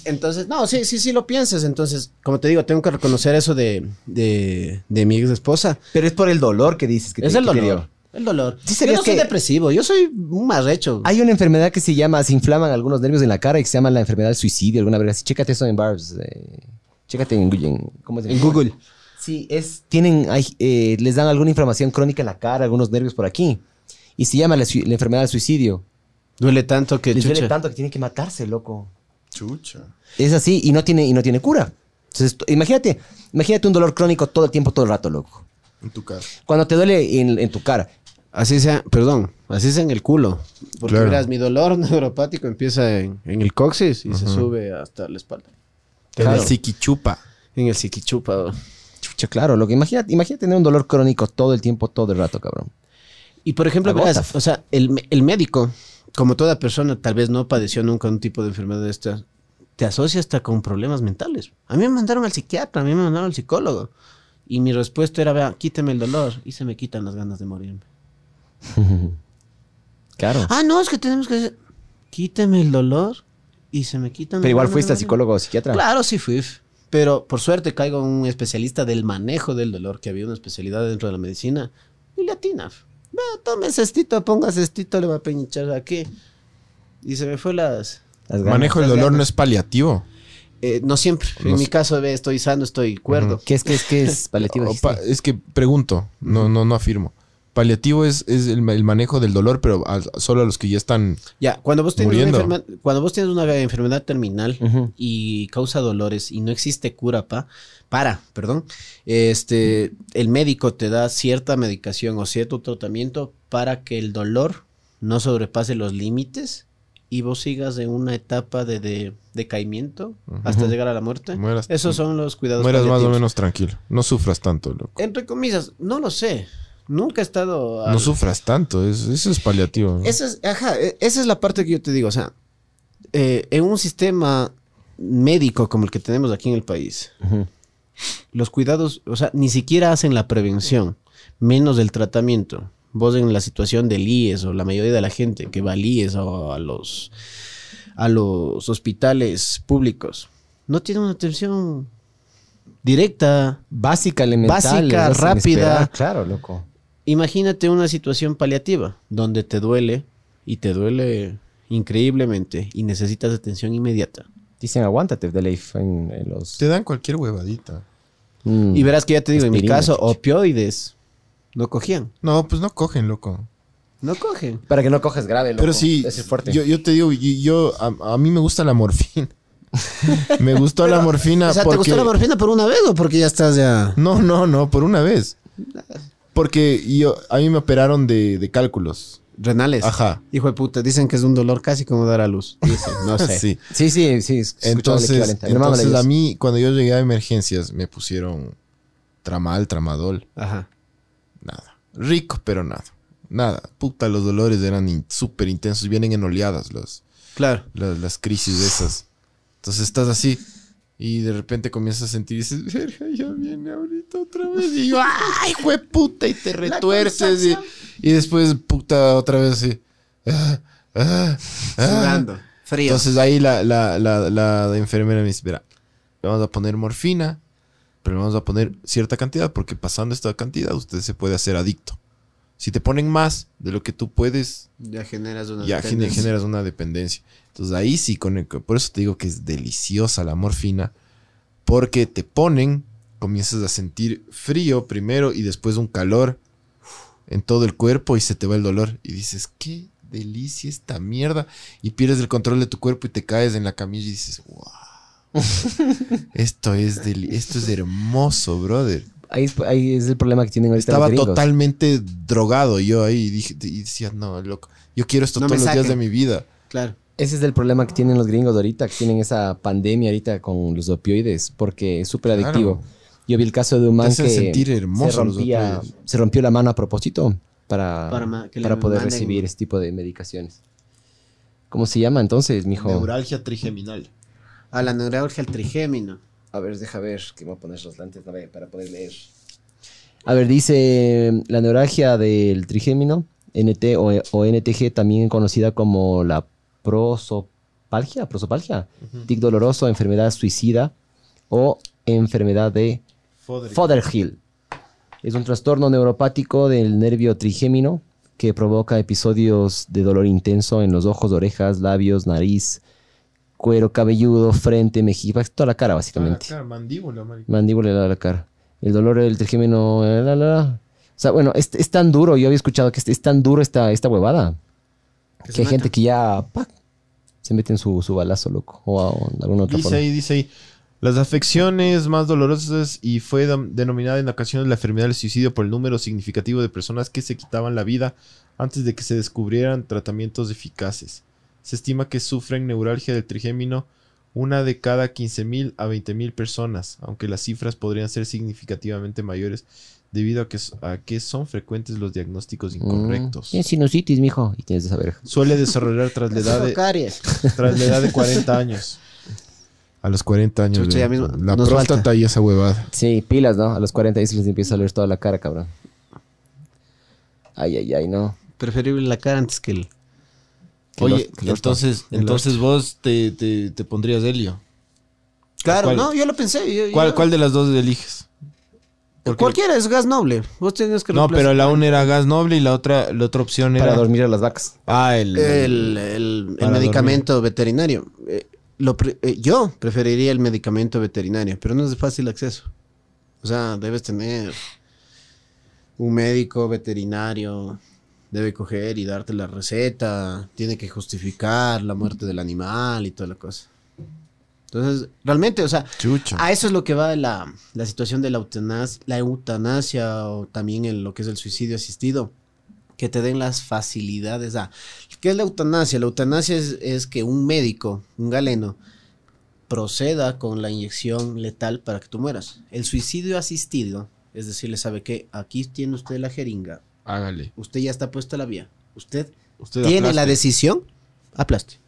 Entonces, no, sí, sí, sí lo piensas. Entonces, como te digo, tengo que reconocer eso de, de, de mi ex esposa. Pero es por el dolor que dices que te- es el que te dolor. dio. El dolor. Sí yo no soy que- depresivo, yo soy un marrecho. Hay una enfermedad que se llama, se inflaman algunos nervios en la cara y que se llama la enfermedad del suicidio, alguna vez. Chécate eso en Barbs. eh, chécate en, en- ¿cómo se en llama? Google. Sí, es, tienen, hay, eh, les dan alguna inflamación crónica en la cara, algunos nervios por aquí. Y se llama la, enfermedad del suicidio. Duele tanto que Les duele tanto que tienen que matarse, loco. Chucha. Es así y no tiene, y no tiene cura. Entonces, imagínate, imagínate un dolor crónico todo el tiempo, todo el rato, loco. En tu cara. Cuando te duele en, en tu cara. Así sea, perdón, así sea en el culo. Porque Claro. verás, mi dolor neuropático empieza en, en el coxis y se sube hasta la espalda. Claro. El psiquichupa. En el psiquichupa. Chucha, claro, loco. Imagínate, imagínate tener un dolor crónico todo el tiempo, todo el rato, cabrón. Y por ejemplo, verás, o sea, el médico, como toda persona, tal vez no padeció nunca un tipo de enfermedad de estas, te asocia hasta con problemas mentales. A mí me mandaron al psiquiatra, a mí me mandaron al psicólogo. Y mi respuesta era, vea, quíteme el dolor y se me quitan las ganas de morirme. Claro. Ah, no, es que tenemos que hacer... Quíteme el dolor y se me quitan Pero las igual ganas fuiste de psicólogo o psiquiatra. Claro, sí fui. Pero por suerte caigo en un especialista del manejo del dolor, que había una especialidad dentro de la medicina. Y latina. Vea, tome cestito, ponga cestito, le va a pinchar aquí. Y se me fue las... Las ganas. Manejo el las dolor ganas. no es paliativo. eh, no siempre. No en mi caso, ve, estoy sano, estoy cuerdo. ¿Qué es, qué es, qué es paliativo? O dijiste? pa- es que pregunto, no, no, no afirmo. Paliativo es, es el, el manejo del dolor, pero a- solo a los que ya están. Ya, cuando vos, tienes una Muriendo. enferma- cuando vos tienes una enfermedad terminal y causa dolores y no existe cura pa, para, perdón, este, el médico te da cierta medicación o cierto tratamiento para que el dolor no sobrepase los límites y vos sigas en una etapa de, de decaimiento hasta llegar a la muerte. Mueras- Esos son los cuidados Mueras más o menos tranquilo. No sufras tanto, loco. Entre comillas, no lo sé. Nunca he estado... No sufras tanto. es- eso es paliativo. ¿no? Esa es, ajá, e- esa es la parte que yo te digo. O sea, eh, en un sistema médico como el que tenemos aquí en el país, los cuidados, o sea, ni siquiera hacen la prevención, menos el tratamiento. Vos en la situación del IES o la mayoría de la gente que va al IES o a los, a los hospitales públicos, no tiene una atención directa. Básica, elemental. Básica, rápida. esperar, Claro, loco. Imagínate una situación paliativa donde te duele y te duele increíblemente y necesitas atención inmediata. Dicen aguántate de ley en, en los... Te dan cualquier huevadita. Mm. Y verás que ya te digo, en mi caso, opioides No cogían. No, pues no cogen, loco. No cogen. Para que no coges grave, loco. Pero sí, Ese es fuerte. Yo, yo te digo, yo, yo- a, a mí me gusta la morfina. me gustó la morfina o sea, ¿te gustó la morfina por una vez o porque ya estás ya...? No, no, no, por una vez. Porque yo, a mí me operaron de, de cálculos. Renales. Ajá. Hijo de puta, dicen que es un dolor casi como dar a luz. Dicen, no sé. Sí. Sí, sí, Entonces, entonces a mí, cuando yo llegué a emergencias, me pusieron tramal, tramadol. Ajá. Nada. Rico, pero nada. Nada. Puta, los dolores eran in- súper intensos. Vienen en oleadas los, Claro. las, las crisis de esas. Entonces estás así y de repente comienzas a sentir y dices, verga, ya viene ahorita otra vez. Y yo, ¡ay, fue puta! Y te retuerces. Y, y después, puta, otra vez así. ah, ah, ah. Sudando. Frío. Entonces ahí la, la, la, la enfermera me dice, mira, le vamos a poner morfina, pero le vamos a poner cierta cantidad, porque pasando esta cantidad usted se puede hacer adicto. Si te ponen más de lo que tú puedes, ya generas una ya dependencia. generas una dependencia. Entonces ahí sí, con el- por eso te digo que es deliciosa la morfina, porque te ponen, comienzas a sentir frío primero y después un calor en todo el cuerpo y se te va el dolor. Y dices, qué delicia esta mierda. Y pierdes el control de tu cuerpo y te caes en la camilla y dices, wow. esto, es esto es hermoso, brother. Ahí, es- ahí es el problema que tienen ahorita Estaba los totalmente drogado yo ahí y, dije, y decía, no, loco, yo quiero esto No todos los días de mi vida. Claro. Ese es el problema que tienen los gringos ahorita, que tienen esa pandemia ahorita con los opioides, porque es súper Claro. adictivo. Yo vi el caso de un man que sentir hermoso se, los rompía, opioides. se rompió la mano a propósito para, Para poder manden- recibir este tipo de medicaciones. ¿Cómo se llama entonces, mijo? Neuralgia trigeminal. A la neuralgia al trigémino. A ver, deja ver, que voy a poner los lentes para poder leer. A ver, dice la neuralgia del trigémino, NT o, o NTG, también conocida como la prosopalgia, prosopalgia, tic doloroso, enfermedad suicida o enfermedad de Fodderhill. Es un trastorno neuropático del nervio trigémino que provoca episodios de dolor intenso en los ojos, orejas, labios, nariz, cuero cabelludo, frente, mejilla, toda la cara básicamente. mandíbula, marica. Mandíbula de la cara. El dolor del trigémino. la, la, la. O sea, bueno, es, es tan duro. Yo había escuchado que es, es tan duro esta, esta huevada. Que, hay gente que ya ¡pac! se mete en su, su balazo, loco. O, o de alguna otra Dice forma. ahí, dice ahí. Las afecciones más dolorosas y fue denominada en ocasiones la enfermedad del suicidio por el número significativo de personas que se quitaban la vida antes de que se descubrieran tratamientos eficaces. Se estima que sufren neuralgia del trigémino una de cada 15.000 a 20.000 personas, aunque las cifras podrían ser significativamente mayores debido a que, a que son frecuentes los diagnósticos incorrectos. Mm, Tienes sinusitis, mijo. Y tienes de saber. Suele desarrollar tras la edad de, tras la edad de 40 años. A los 40 años. Chucha, de- ya mismo la nos próstata falta. y esa huevada. Sí, pilas, ¿no? A los 40 ahí se les empieza a leer toda la cara, cabrón. Ay, ay, ay, no. Preferible la cara antes que el... Que Oye, los- que los- entonces, entonces vos te, te, te pondrías helio. Claro, no, yo lo pensé. yo- ¿Cuál, yo- ¿Cuál de las dos eliges? Porque- Cualquiera es gas noble. Vos tienes que No, pero la una era gas noble y la otra, la otra opción era. Para dormir a las vacas. Ah, el. El, el- medicamento veterinario. Eh, lo pre- eh, yo preferiría el medicamento veterinario, pero no es de fácil acceso. O sea, debes tener un médico veterinario, debe coger y darte la receta, tiene que justificar la muerte del animal y toda la cosa. Entonces, realmente, o sea, Chucha. a eso es lo que va la, la situación de la eutanasia, la eutanasia o también en lo que es el suicidio asistido. Que te den las facilidades. a ¿Qué es la eutanasia? La eutanasia es, es que un médico, un galeno, proceda con la inyección letal para que tú mueras. El suicidio asistido es decirle, ¿sabe qué? Aquí tiene usted la jeringa. Hágale. Usted ya está puesta a la vía. Usted, Usted tiene la decisión. Aplaste.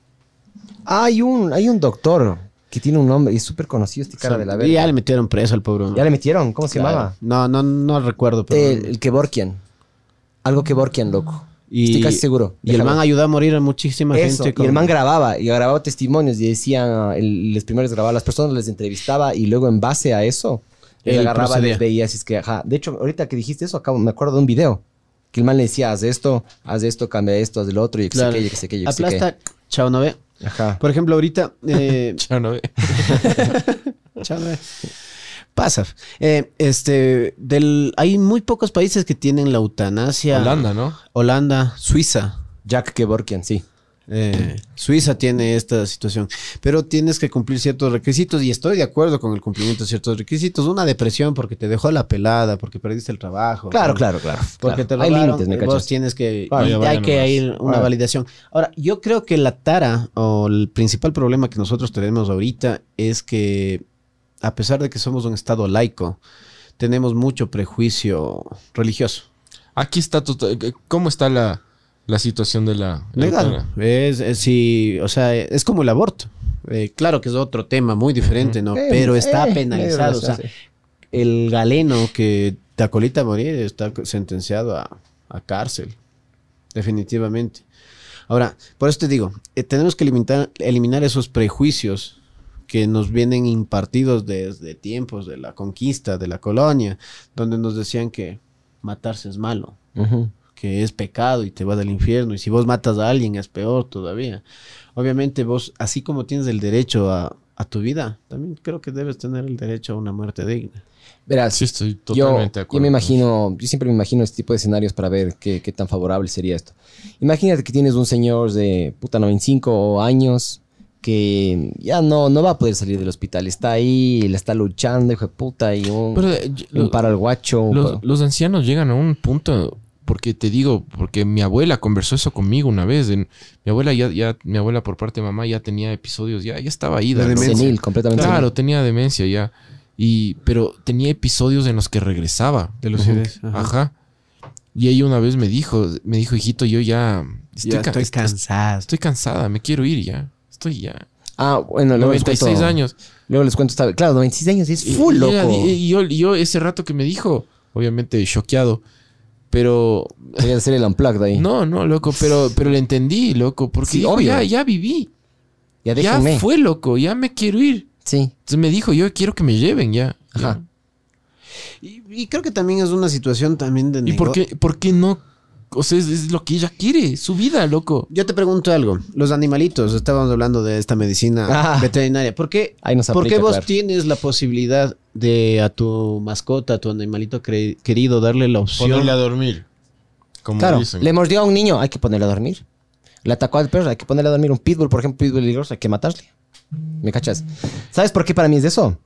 Hay un, hay un doctor que tiene un nombre y es súper conocido este cara de la Y verga. ya le metieron preso al pobre. Ya le metieron, ¿cómo se Claro. llamaba? No, no, no recuerdo. Pero... El, el Kevorkian. Algo Kevorkian, loco. Y, Estoy casi seguro. Y el man ayudó a morir a muchísima Eso, gente. y el man grababa, y grababa testimonios y decía, el, les primero les grababa a las personas, les entrevistaba y luego en base a eso, Él agarraba, procedía. les veía, así es que, ajá. De hecho, ahorita que dijiste eso, acabo, me acuerdo de un video, que el man le decía, haz esto, haz esto, cambia esto, haz el otro, y que Claro. sé qué, y que sé qué, y que. Aplasta, chao, no ve. Ajá. Por ejemplo, ahorita. eh, Ya no ve. chao, no ve. Pasa. Eh, este, del, hay muy pocos países que tienen la eutanasia. Holanda, ¿no? Holanda, Suiza. Jack Kevorkian, sí. Eh, Suiza tiene esta situación, pero tienes que cumplir ciertos requisitos y estoy de acuerdo con el cumplimiento de ciertos requisitos. Una depresión porque te dejó la pelada, porque perdiste el trabajo. Claro, claro, claro. Porque claro. te Hay límites, ¿me vos cachas? tienes que vaya hay que ir una Claro. validación. Ahora, yo creo que la tara o el principal problema que nosotros tenemos ahorita es que a pesar de que somos un estado laico, tenemos mucho prejuicio religioso. Aquí está, tota- ¿cómo está la, la situación de la... Legal. Es, es sí, o sea, es como el aborto. Eh, claro que es otro tema muy diferente, ¿no? Eh, Pero está eh, penalizado. eh, O sea, el galeno que te acolita a morir está sentenciado a, a cárcel. Definitivamente. Ahora, por eso te digo, eh, tenemos que eliminar, eliminar esos prejuicios que nos vienen impartidos desde tiempos de la conquista, de la colonia, donde nos decían que matarse es malo Ujú. Que es pecado y te vas al infierno. Y si vos matas a alguien es peor todavía. Obviamente vos, así como tienes el derecho a, a tu vida, también creo que debes tener el derecho a una muerte digna. Verás, Sí, estoy yo, totalmente de acuerdo. yo me imagino, yo siempre me imagino este tipo de escenarios para ver qué, qué tan favorable sería esto. Imagínate que tienes un señor de puta 95 años que ya no, no va a poder salir del hospital. Está ahí, le está luchando, hijo de puta, y un, Pero, eh, yo- un para el guacho. los ancianos llegan a un punto, porque te digo, porque mi abuela conversó eso conmigo una vez. en- mi abuela ya, ya, mi abuela por parte de mamá ya tenía episodios, ya, ya estaba ida. De demencia. senil, completamente Claro, senil. tenía demencia ya. Y, pero tenía episodios en los que regresaba. De lucidez, Ajá. ajá. Y ella una vez me dijo, me dijo, hijito, yo ya estoy, Ya estoy est- cansado. Estoy cansada, me quiero ir ya. Estoy ya. Ah, bueno, luego les 96 cuento, años. Luego les cuento, esta- claro, 96 años es full, y loco. Y, y yo, y yo ese rato que me dijo, obviamente choqueado, pero Debería ser el unplugged ahí. no, no, loco, pero, pero le entendí, loco, porque Sí, dijo, obvio. ya, ya viví, ya ya fue, loco, ya me quiero ir. Sí, Entonces me dijo, yo quiero que me lleven ya. ya. Ajá. Y, y creo que también es una situación también de ¿Y por qué, por qué no? O sea, es, es lo que ella quiere, su vida, loco. Yo te pregunto algo. Los animalitos, estábamos hablando de esta medicina Ah. veterinaria. ¿Por qué, Ahí nos por qué vos claro. tienes la posibilidad de a tu mascota, a tu animalito querido, darle la opción? dormir. Como claro. dicen. Le mordió a un niño, hay que ponerle a dormir. Le atacó al perro, hay que ponerle a dormir. Un pitbull, por ejemplo, pitbull peligroso, hay que matarle. ¿Me cachas? ¿Sabes por qué para mí es eso?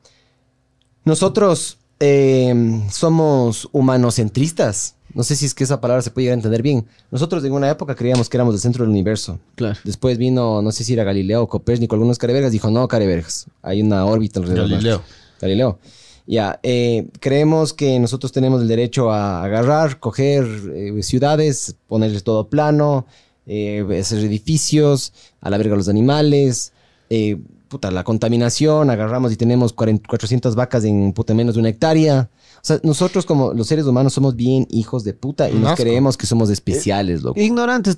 Nosotros eh, somos humanocentristas. No sé si es que esa palabra se puede llegar a entender bien. Nosotros en una época creíamos que éramos el centro del universo. Claro. Después vino, no sé si era Galileo o Copérnico, algunos carevergas, dijo, no, carevergas, hay una órbita alrededor. Galileo. nuestro". Galileo. Ya, eh, creemos que nosotros tenemos el derecho a agarrar, coger eh, ciudades, ponerles todo plano, eh, hacer edificios, a la verga los animales, puta, la contaminación, agarramos y tenemos 40 400 vacas en puta menos de una hectárea. O sea, nosotros como los seres humanos somos bien hijos de puta y nos creemos que somos especiales, loco. Ignorantes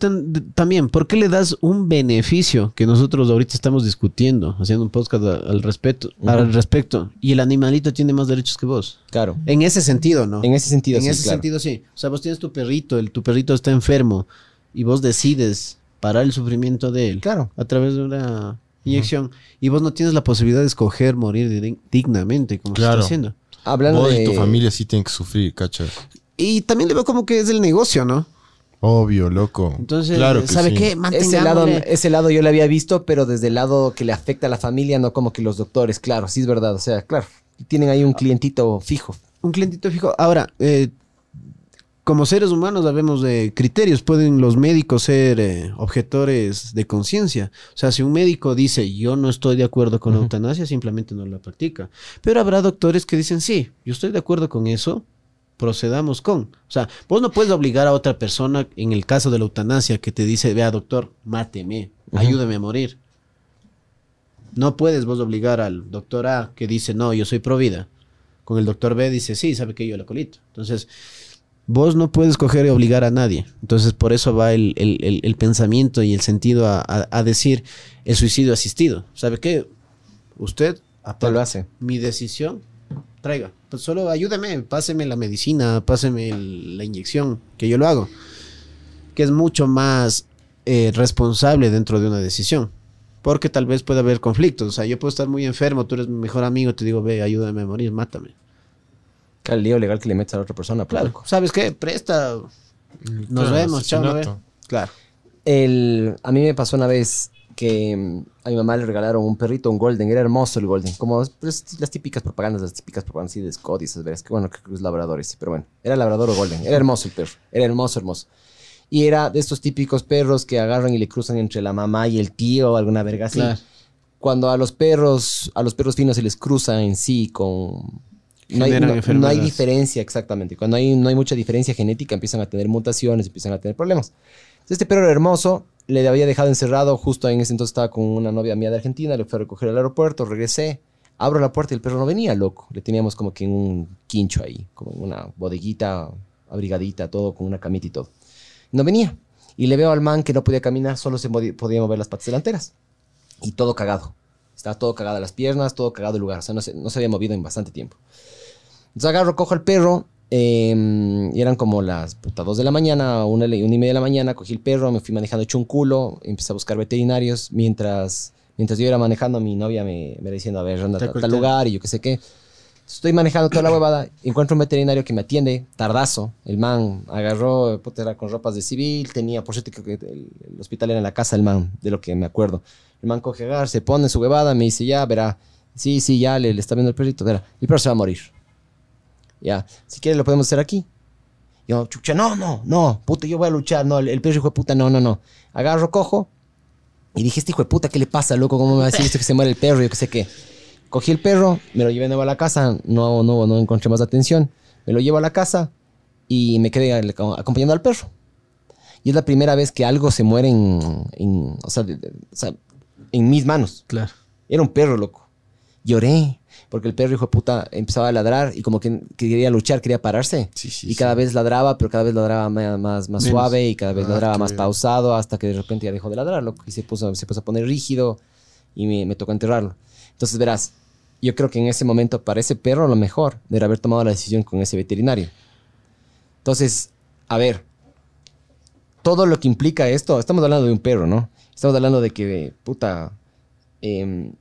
también. ¿Por qué le das un beneficio que nosotros ahorita estamos discutiendo, haciendo un podcast al, respecto, al respecto? Y el animalito tiene más derechos que vos. Claro. En ese sentido, ¿no? En ese sentido, En sí, ese claro. sentido, sí. O sea, vos tienes tu perrito, el, tu perrito está enfermo y vos decides parar el sufrimiento de él Claro. a través de una inyección y vos no tienes la posibilidad de escoger morir dig- dignamente como se Claro. está haciendo. Hablando Vos de... y tu familia sí tienen que sufrir, cachas. Y también le veo como que es el negocio, ¿no? Obvio, loco. Entonces, claro que ¿sabe sí. qué? Ese lado, ese lado yo lo había visto, pero desde el lado que le afecta a la familia, no como que los doctores, claro, sí es verdad. O sea, claro, tienen ahí un clientito fijo. Un clientito fijo. Ahora, eh, como seres humanos sabemos de criterios. Pueden los médicos ser eh, objetores de conciencia. O sea, si un médico dice yo no estoy de acuerdo con la eutanasia, simplemente no la practica. Pero habrá doctores que dicen sí, yo estoy de acuerdo con eso. Procedamos con. O sea, vos no puedes obligar a otra persona, en el caso de la eutanasia, que te dice, vea doctor, máteme, ayúdeme a morir. No puedes vos obligar al doctor A que dice, no, yo soy pro vida. Con el doctor B dice, sí, sabe que yo la colito. Entonces, vos no puedes coger y obligar a nadie. Entonces, por eso va el, el- el- el pensamiento y el sentido a, a- a decir el suicidio asistido. ¿Sabe qué? Usted Te lo hace. mi decisión, traiga. Pues solo ayúdeme, páseme la medicina, páseme la inyección, que yo lo hago. Que es mucho más eh, responsable dentro de una decisión. Porque tal vez pueda haber conflictos. O sea, yo puedo estar muy enfermo, tú eres mi mejor amigo, te digo, ve, ayúdame a morir, mátame. Claro, el lío legal que le metes a la otra persona. pues, Claro, loco. ¿sabes qué? Presta. Nos Claro, vemos, chao. Claro. El, a mí me pasó una vez que mm, a mi mamá le regalaron un perrito, un golden. Era hermoso el golden. Como pues, las típicas propagandas, las típicas propagandas de Scott y esas veras. Que bueno, que es labrador ese, pero bueno. Era labrador o golden. Era hermoso el perro. Era hermoso, hermoso. Y era de estos típicos perros que agarran y le cruzan entre la mamá y el tío, alguna verga así. Claro. Cuando a los perros, a los perros finos se les cruza en sí con... No hay, no- no hay diferencia exactamente. Cuando hay, no hay mucha diferencia genética, empiezan a tener mutaciones, empiezan a tener problemas. Entonces, este perro era hermoso, le había dejado encerrado, justo en ese entonces estaba con una novia mía de Argentina, le fui a recoger al aeropuerto, regresé, abro la puerta y el perro no venía, loco. Le teníamos como que en un quincho ahí, como en una bodeguita, abrigadita, todo, con una camita y todo. No venía. Y le veo al man que no podía caminar, solo se podía mover las patas delanteras. Y todo cagado. Estaba todo cagado las piernas, todo cagado el lugar. O sea, no se, no se había movido en bastante tiempo. Entonces agarro, cojo al perro. eh, y eran como las puta, dos de la mañana, una, una y media de la mañana. Cogí el perro, me fui manejando hecho un culo. Empecé a buscar veterinarios. Mientras, mientras yo iba manejando, mi novia me, me era diciendo, a ver, anda a tal lugar y yo qué sé qué. Estoy manejando toda la huevada. Encuentro un veterinario que me atiende, tardazo. El man agarró, puta, era con ropas de civil. Tenía, por cierto, que el, el hospital era en la casa del man, de lo que me acuerdo. El man coge, se pone su huevada, me dice, ya, verá. Sí, sí, ya, le, le está viendo el perrito, verá. El perro se va a morir. Ya, si quiere lo podemos hacer aquí. Yo, chucha, no, no, no, puta, yo voy a luchar. No, el, el perro hijo de puta, no, no, no. Agarro, cojo. Y dije, este hijo de puta, ¿qué le pasa, loco? ¿Cómo me va a decir esto que se muere el perro? Yo qué sé qué. Cogí el perro, me lo llevé de nuevo a la casa, no, no, no encontré más atención. Me lo llevo a la casa y me quedé acompañando al perro. Y es la primera vez que algo se muere en, en- o sea, en mis manos. Claro. Era un perro, loco. Lloré, porque el perro, hijo de puta, empezaba a ladrar y como que quería luchar, quería pararse. Sí, sí, y sí. cada vez ladraba, pero cada vez ladraba más, más, Menos. suave y cada vez Ah, ladraba más bien. pausado hasta que de repente ya dejó de ladrar, loco. Y se puso, se puso a poner rígido y me, me tocó enterrarlo. Entonces, verás, yo creo que en ese momento para ese perro lo mejor era haber tomado la decisión con ese veterinario. Entonces, a ver, todo lo que implica esto, estamos hablando de un perro, ¿no? Estamos hablando de que, puta, em,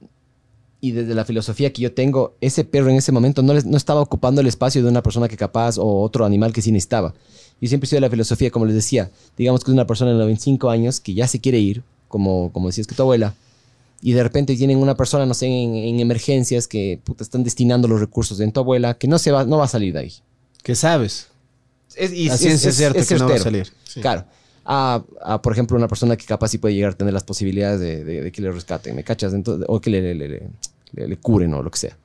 y desde la filosofía que yo tengo, ese perro en ese momento no, les- no estaba ocupando el espacio de una persona que capaz o otro animal que sí necesitaba. Yo siempre he sido de la filosofía, como les decía, digamos que es una persona de 95 años que ya se quiere ir, como, como decías que tu abuela, y de repente tienen una persona, no sé, en, en emergencias que puta, están destinando los recursos en tu abuela, que no, se va, no va a salir de ahí. Que sabes. Es, y La ciencia es cierta que no va a certero. salir. Claro. A, a, por ejemplo, una persona que capaz sí puede llegar a tener las posibilidades de, de- de que le rescaten, ¿me cachas? Entonces, o que le, le, le- le- le- curen o lo que sea.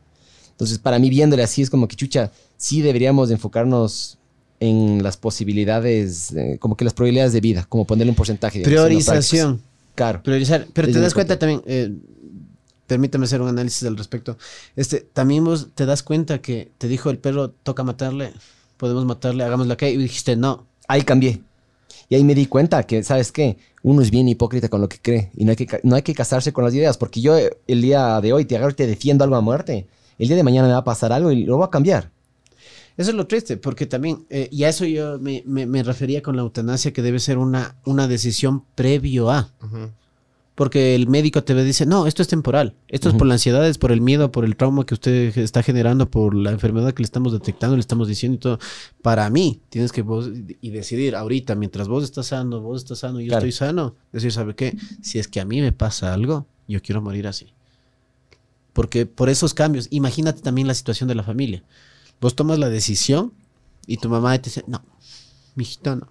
Entonces, para mí, viéndole así, es como que, chucha, sí deberíamos de enfocarnos en las posibilidades, eh, como que las probabilidades de vida, como ponerle un porcentaje. digamos, Priorización. Claro. Priorizar. Pero Desde te das cuenta también, eh, permítame hacer un análisis al respecto. Este, también vos te das cuenta que te dijo el perro, toca matarle, podemos matarle, hagámoslo acá. Y dijiste, no. Ahí cambié. Y ahí me di cuenta que, ¿sabes qué? Uno es bien hipócrita con lo que cree y no hay que, no hay que casarse con las ideas, porque yo eh, el día de hoy te agarro y te defiendo algo a muerte. El día de mañana me va a pasar algo y lo voy a cambiar. Eso es lo triste, porque también, eh, y a eso yo me, me- me refería con la eutanasia, que debe ser una, una decisión previo a. Porque el médico te dice, no, esto es temporal. Esto es por la ansiedad, es por el miedo, por el trauma que usted está generando, por la enfermedad que le estamos detectando, le estamos diciendo y todo. Para mí, tienes que vos y decidir ahorita, mientras vos estás sano, vos estás sano y yo Claro. estoy sano, decir, ¿sabe qué? Si es que a mí me pasa algo, yo quiero morir así. Porque por esos cambios, imagínate también la situación de la familia. Vos tomas la decisión y tu mamá te dice, no, mijito, no.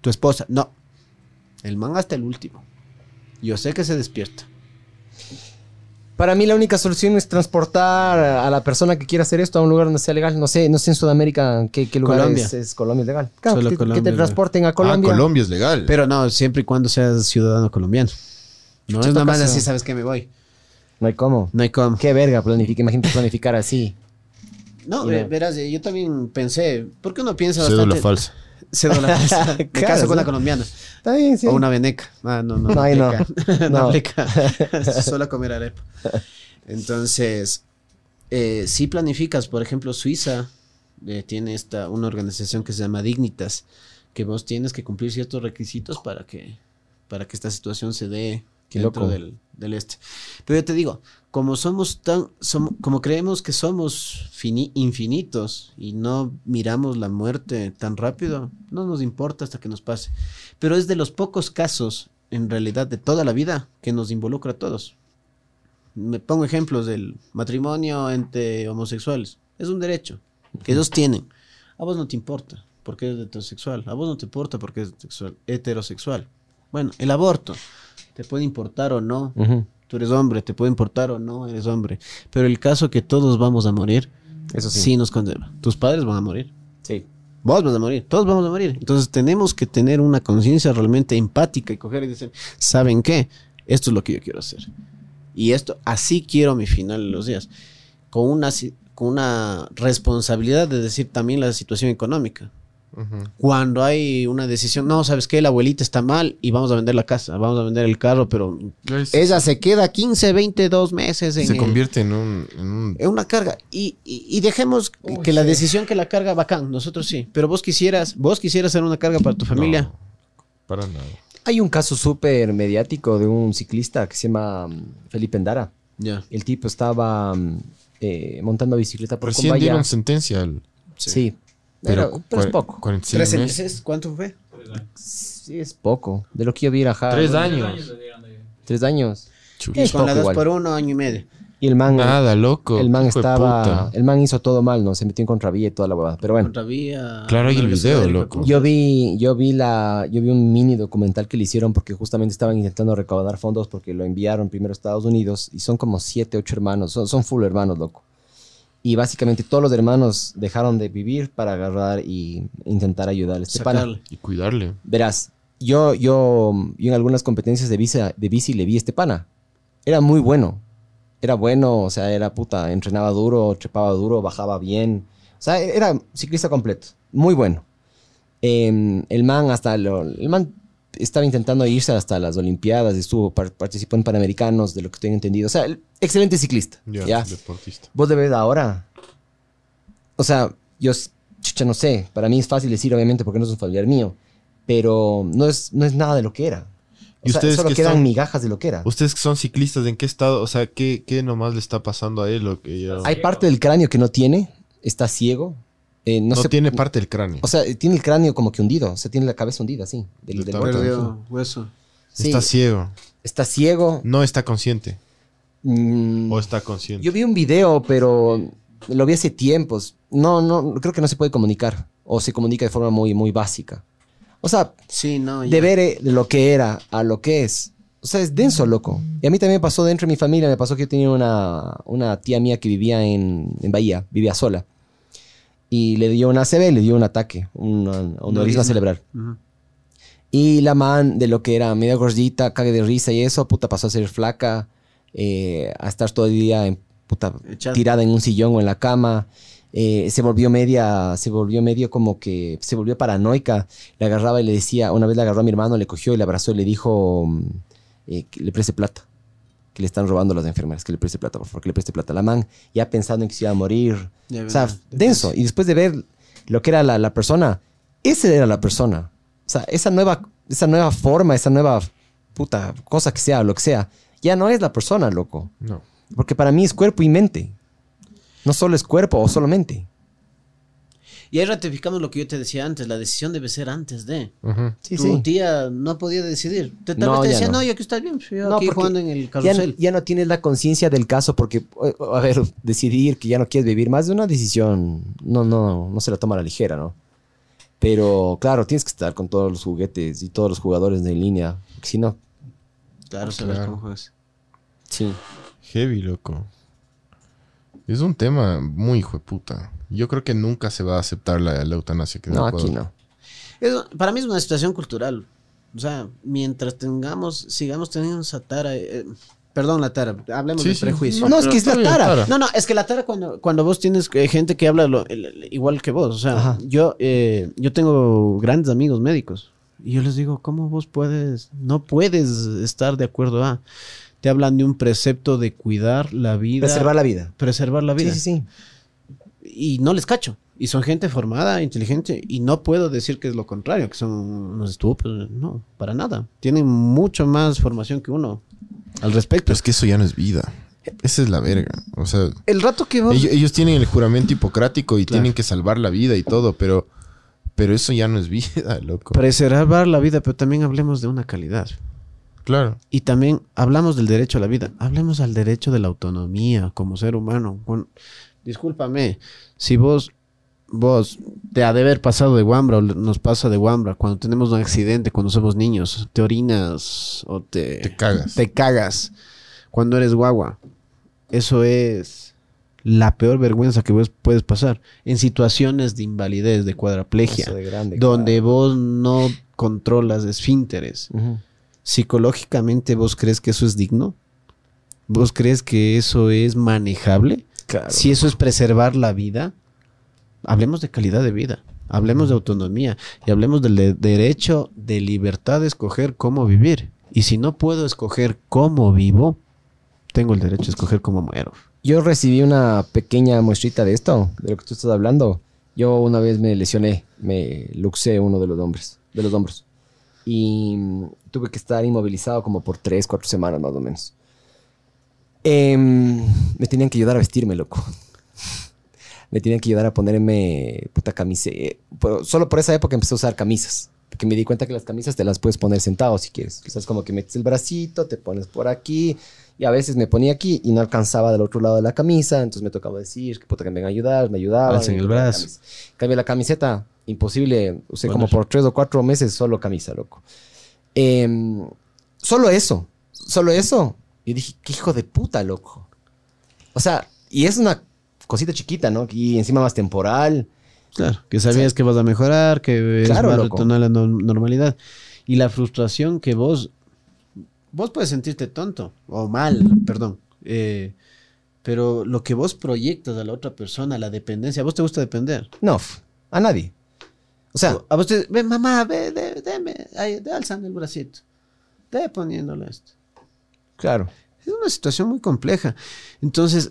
Tu esposa, no. El man hasta el último. Yo sé que se despierta. Para mí la única solución es transportar a la persona que quiera hacer esto a un lugar donde sea legal. No sé, no sé en Sudamérica qué, qué lugar Colombia. Es, es Colombia es legal. Claro, Solo que, Colombia que es te transporten a Colombia. Ah, Colombia es legal. Pero no, siempre y cuando seas ciudadano colombiano. No es nada más así, sabes que me voy. No hay cómo. No hay cómo. Qué verga planificar. Imagínate planificar así. No, verás, eh, yo también pensé, ¿por qué uno piensa Cédula bastante? falsa. Cédula falsa. Me Claro, caso con una colombiana. Está bien, sí. O una veneca. Ah, no, no. No, no. aplica. No. aplica. Solo a comer arepa. Entonces, eh, si planificas, por ejemplo, Suiza eh, tiene esta, una organización que se llama Dignitas, que vos tienes que cumplir ciertos requisitos para que, para que esta situación se dé Qué dentro loco. Del, del este. Pero yo te digo, como somos tan, som- como creemos que somos fini- infinitos y no miramos la muerte tan rápido, no nos importa hasta que nos pase. Pero es de los pocos casos, en realidad, de toda la vida que nos involucra a todos. Me pongo ejemplos del matrimonio entre homosexuales. Es un derecho que ellos tienen. A vos no te importa porque eres heterosexual. A vos no te importa porque eres sexual- heterosexual. Bueno, el aborto. Te puede importar o no. Ujú. Tú eres hombre, te puede importar o no, eres hombre. Pero el caso que todos vamos a morir, Eso sí. sí nos condena. Tus padres van a morir. Sí. Vos vas a morir, todos vamos a morir. Entonces tenemos que tener una conciencia realmente empática y coger y decir, ¿saben qué? Esto es lo que yo quiero hacer. Y esto, así quiero mi final de los días. Con una, con una responsabilidad de decir también la situación económica. Cuando hay una decisión, no, ¿sabes qué? La abuelita está mal y vamos a vender la casa, vamos a vender el carro, pero ella se queda 15, 20, dos meses en se el- convierte en un, en un- una carga. Y, y- y dejemos que la decisión que la carga, bacán, nosotros sí. Pero vos quisieras, vos quisieras ser una carga para tu familia. No, para nada. Hay un caso súper mediático de un ciclista que se llama mm, Felipe Endara. Ya. El tipo estaba mm, eh, montando bicicleta por Recién Cumbaya. dieron sentencia al... Sí. Pero, Pero, pero es poco. 46 ¿Trece meses. meses? ¿Cuánto fue? Tres años. Sí, es poco. De lo que yo vi era Tres Tres años. Tres años. Es Con la poco 2 igual. por 1 año y medio. Y el man, Nada, loco. el man estaba, puta. el man hizo todo mal, ¿no? Se metió en contravía y toda la huevada. Pero bueno. Contra vía. Claro, hay el video, loco. Yo vi, yo vi la, yo vi un mini documental que le hicieron porque justamente estaban intentando recaudar fondos porque lo enviaron primero a Estados Unidos y son como siete, ocho hermanos, son, son full hermanos, loco. Y básicamente todos los hermanos dejaron de vivir para agarrar y intentar ayudar a este pana. Y cuidarle. Verás, yo, yo, yo en algunas competencias de bici, de bici le vi a este pana. Era muy bueno. Era bueno, o sea, era puta, entrenaba duro, trepaba duro, bajaba bien. O sea, era ciclista completo. Muy bueno. Em, el man hasta lo- el man estaba intentando irse hasta las Olimpiadas, estuvo par- participó en Panamericanos, de lo que tengo entendido. O sea, el- excelente ciclista. Ya, ¿ya? deportista. Vos de ver ahora. O sea, yo, chucha, no sé. Para mí es fácil decir, obviamente, porque no es un familiar mío. Pero no es, no es nada de lo que era. O ¿Y sea, ustedes solo que quedan son- migajas de lo que era. Ustedes que son ciclistas, ¿en qué estado? O sea, ¿qué, qué nomás le está pasando a él? Lo que ya- Hay parte del cráneo que no tiene. Está ciego. Eh, no, no se- tiene parte del cráneo. O sea, tiene el cráneo como que hundido. O sea, tiene la cabeza hundida, así. Del, del está hueso. Sí, ciego. está ciego. No está consciente. Mm, O está consciente. Yo vi un video, pero lo vi hace tiempos. No, no, creo que no se puede comunicar. O se comunica de forma muy, muy básica. O sea, Sí, no. de ver eh, lo que era a lo que es. O sea, es denso, loco. Y a mí también me pasó dentro de mi familia, me pasó que yo tenía una, una tía mía que vivía en, en Bahía, vivía sola. Y le dio una ACV, le dio un ataque, un aneurisma cerebral. Y la man, de lo que era media gordita, cague de risa y eso, puta, pasó a ser flaca, eh, a estar todo el día en, puta, tirada en un sillón o en la cama. eh, se volvió media, se volvió medio como que, se volvió paranoica. Le agarraba y le decía, una vez le agarró a mi hermano, le cogió y le abrazó y le dijo mm, eh, que le preste plata. Que le están robando las enfermeras, que le preste plata, por favor, que le preste plata. La man, ya pensando en que se iba a morir. Ya O sea, denso. Y después de ver lo que era la, la persona, esa era la persona. O sea, esa nueva, esa nueva forma, esa nueva puta cosa que sea, lo que sea, ya no es la persona, loco. No. Porque para mí es cuerpo y mente. No solo es cuerpo o solo mente. Y ahí ratificamos lo que yo te decía antes, la decisión debe ser antes de. Ujú. Sí, tu tía no podía decidir. Te, tal No, vez te decía, no. no. yo que estás bien, pues, yo No, aquí jugando en el Ya, carrusel. ya no tienes la conciencia del caso porque, a ver, decidir que ya no quieres vivir más de una decisión, no, no, no se la toma a la ligera, ¿no? Pero claro, tienes que estar con todos los juguetes y todos los jugadores en línea. Si no, Claro, saber Claro. cómo juegas. sí. Heavy, loco. Es un tema muy hijo de puta. Yo creo que nunca se va a aceptar la, la eutanasia. Que No, aquí no. Es- para mí es una situación cultural. O sea, mientras tengamos, sigamos teniendo esa tara. eh, perdón, la tara, hablemos Sí, de sí. prejuicio. No, es que es la bien, tara. No, no, es que la tara cuando, cuando vos tienes eh, gente que habla lo- el- el- igual que vos. O sea, Ajá. yo, eh, yo tengo grandes amigos médicos. Y yo les digo, ¿cómo vos puedes? No puedes estar de acuerdo a. Te hablan de un precepto de cuidar la vida. Preservar la vida. preservar la vida. Sí, sí, sí. Y no les cacho. Y son gente formada, inteligente. Y no puedo decir que es lo contrario, que son unos estúpidos. No, para nada. Tienen mucho más formación que uno. al respecto. Pero es que eso ya no es vida. Esa es la verga. O sea, el rato que vos... ellos, ellos tienen el juramento hipocrático y Claro. tienen que salvar la vida y todo, pero, pero eso ya no es vida, loco. Preservar la vida, pero también hablemos de una calidad. Claro. Y también hablamos del derecho a la vida. Hablemos al derecho de la autonomía como ser humano. Con- discúlpame, si vos, vos te ha de haber pasado de Wambra o nos pasa de Wambra cuando tenemos un accidente, cuando somos niños, te orinas o te, Te cagas. te cagas cuando eres guagua. Eso es la peor vergüenza que vos puedes pasar en situaciones de invalidez, de cuadraplegia, de grande, donde vos no controlas esfínteres psicológicamente vos crees que eso es digno? ¿Vos crees que eso es manejable? Claro. Si eso es preservar la vida, hablemos de calidad de vida, hablemos de autonomía y hablemos del de- derecho de libertad de escoger cómo vivir. Y si no puedo escoger cómo vivo, tengo el derecho a escoger cómo muero. Yo recibí una pequeña muestrita de esto, de lo que tú estás hablando. Yo una vez me lesioné, me luxé uno de los hombres, de los hombros. Y mm, tuve que estar inmovilizado como por tres, cuatro semanas más o menos. Em, me tenían que ayudar a vestirme, loco. me tenían que ayudar a ponerme puta camisa. eh, pero solo por esa época empecé a usar camisas. Porque me di cuenta que las camisas te las puedes poner sentado si quieres. Es como que metes el bracito, te pones por aquí. Y a veces me ponía aquí y no alcanzaba del otro lado de la camisa. Entonces me tocaba decir que puta que me vengan a ayudar. Me ayudaban. Alcen el brazo. Cambio la camiseta, imposible. Usé como por tres o cuatro meses solo camisa, loco. Em, solo eso. Solo eso. Y dije, qué hijo de puta, loco. O sea, y es una cosita chiquita, ¿no? Y encima más temporal. Claro, que sabías que vas a mejorar, que Claro, más loco. retornar a la no- normalidad. Y la frustración que vos, vos puedes sentirte tonto o mal, perdón. eh, pero lo que vos proyectas a la otra persona, la dependencia, ¿a vos te gusta depender? No, a nadie. O sea, a vos te, ve mamá, ve, de, ahí, de alzando el bracito, de poniéndole esto. Claro. Es una situación muy compleja. Entonces,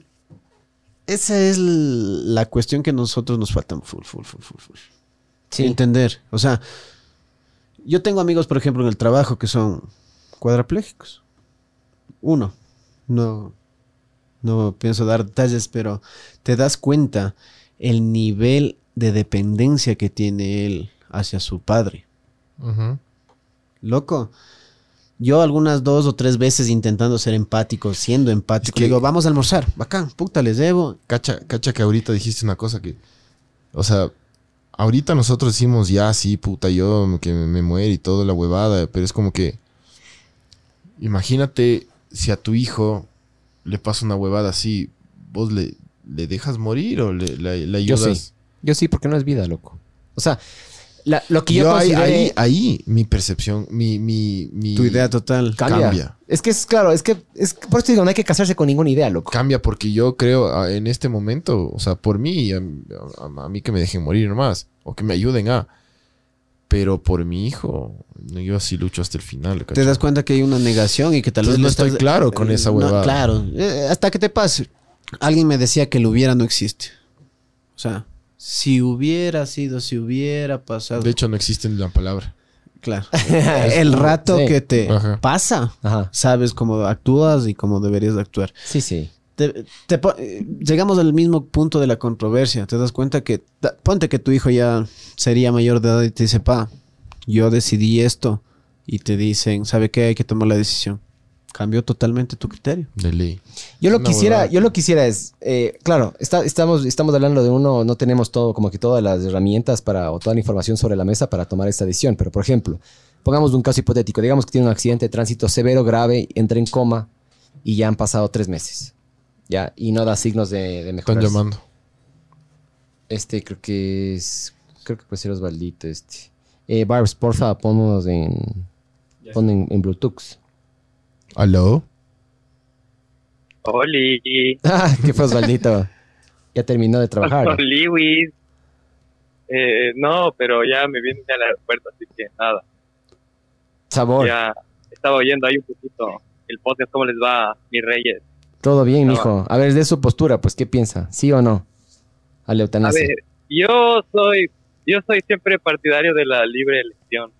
esa es la cuestión que a nosotros nos falta full, full, full, full, full. Sí. Entender. O sea, yo tengo amigos, por ejemplo, en el trabajo que son cuadraplégicos. Uno. No, no pienso dar detalles, pero te das cuenta el nivel de dependencia que tiene él hacia su padre. Loco. Yo algunas dos o tres veces intentando ser empático, siendo empático, Es que- digo, vamos a almorzar, bacán, puta, les debo. Cacha, cacha que ahorita dijiste una cosa que. O sea, ahorita nosotros decimos ya, sí, puta, yo que me, me muero y toda la huevada, pero es como que. Imagínate si a tu hijo le pasa una huevada así, ¿vos le, le dejas morir o le, le- le Yo ayudas? sí. Yo sí, porque no es vida, loco. O sea, la- lo que yo, Yo ahí, consideré- ahí, ahí mi percepción, mi, mi, mi- Tu idea total. cambia. cambia. Es que es claro, es que es por eso digo, no hay que casarse con ninguna idea, loco. cambia porque yo creo ah, en este momento, o sea, por mí, a, a- a mí que me dejen morir nomás, o que me ayuden a, pero por mi hijo, no, yo así lucho hasta el final. Te das cuenta que hay una negación y que tal vez Entonces no estoy claro con esa No, huevada. claro, eh, hasta que te pase. Alguien me decía que el hubiera no existe. O sea, si hubiera sido, si hubiera pasado. De hecho, no existe ni la palabra. claro. el rato Sí. que te Ajá. pasa, Ajá. sabes cómo actúas y cómo deberías de actuar. Sí, sí. te- te po- eh, llegamos al mismo punto de la controversia. Te das cuenta que, da- ponte que tu hijo ya sería mayor de edad y te dice, pa, yo decidí esto. Y te dicen, ¿sabe qué? Hay que tomar la decisión. Cambió totalmente tu criterio. De ley. Yo lo Una quisiera, yo lo quisiera es, eh, claro, está- estamos, estamos hablando de uno, no tenemos todo, como que todas las herramientas para, o toda la información sobre la mesa para tomar esta decisión. Pero, por ejemplo, pongamos un caso hipotético, digamos que tiene un accidente de tránsito severo, grave, entra en coma y ya han pasado tres meses. Ya, y no da signos de, de Están llamando. Este creo que es, creo que puede ser Osvaldito este. Eh, Barbs, porfa, ponnos en, pon en, en Bluetooth. ¿Aló? Oli, Ah, ¿qué fue Osvaldito? ya terminó de trabajar. Luis. Eh, no, pero ya me viene al aeropuerto, así que nada. Sabor. Ya estaba oyendo ahí un poquito el podcast, cómo les va, mis reyes. Todo bien, No. mijo. A ver, de su postura, pues, ¿qué piensa? ¿Sí o no? A la A ver, yo soy, yo soy siempre partidario de la libre elección.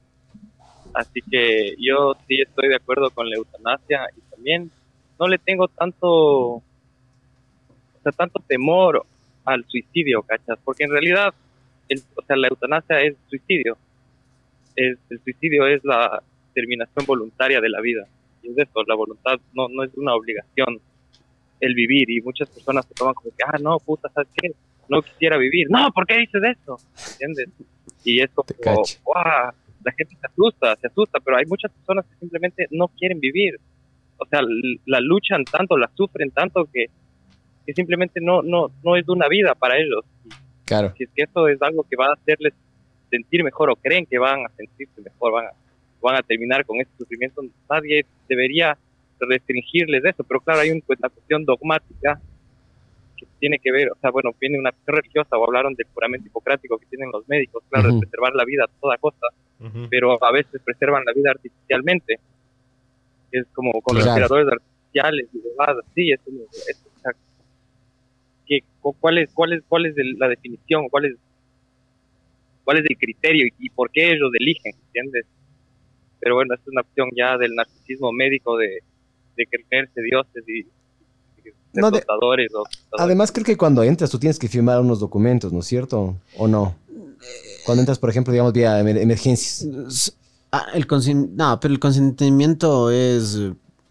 Así que yo sí estoy de acuerdo con la eutanasia y también no le tengo tanto, o sea, tanto temor al suicidio, ¿cachas? Porque en realidad, el, o sea, la eutanasia es suicidio. Es, el suicidio es la terminación voluntaria de la vida. Y es eso, la voluntad no, no es una obligación el vivir. Y muchas personas se toman como que, ah, no, puta, ¿sabes qué? No quisiera vivir. No, ¿por qué dices eso? ¿Entiendes? Y es como. "Guau", la gente se asusta, se asusta, pero hay muchas personas que simplemente no quieren vivir. O sea, la luchan tanto, la sufren tanto que, que simplemente no, no, no es una vida para ellos. Claro. Si es que eso es algo que va a hacerles sentir mejor o creen que van a sentirse mejor, van a, van a terminar con ese sufrimiento, nadie debería restringirles eso. Pero claro, hay un- pues, una cuestión dogmática tiene que ver, o sea, bueno, viene una cuestión religiosa o hablaron del juramento hipocrático que tienen los médicos, claro, Ujú. de preservar la vida a toda costa, pero a veces preservan la vida artificialmente. Es como con Claro. respiradores artificiales y demás, así, es es- o sea, ¿qué- cu- ¿cuál es, cuál es, cuál es el- la definición? ¿Cuál es, cuál es el criterio y, y por qué ellos eligen? ¿Entiendes? Pero bueno, esta es una opción ya del narcisismo médico de, de creerse dioses y, de- Además, creo que cuando entras tú tienes que firmar unos documentos, ¿no es cierto? ¿O no? Cuando entras, por ejemplo, digamos, vía emer- emergencias. Ah, el no, pero el consentimiento es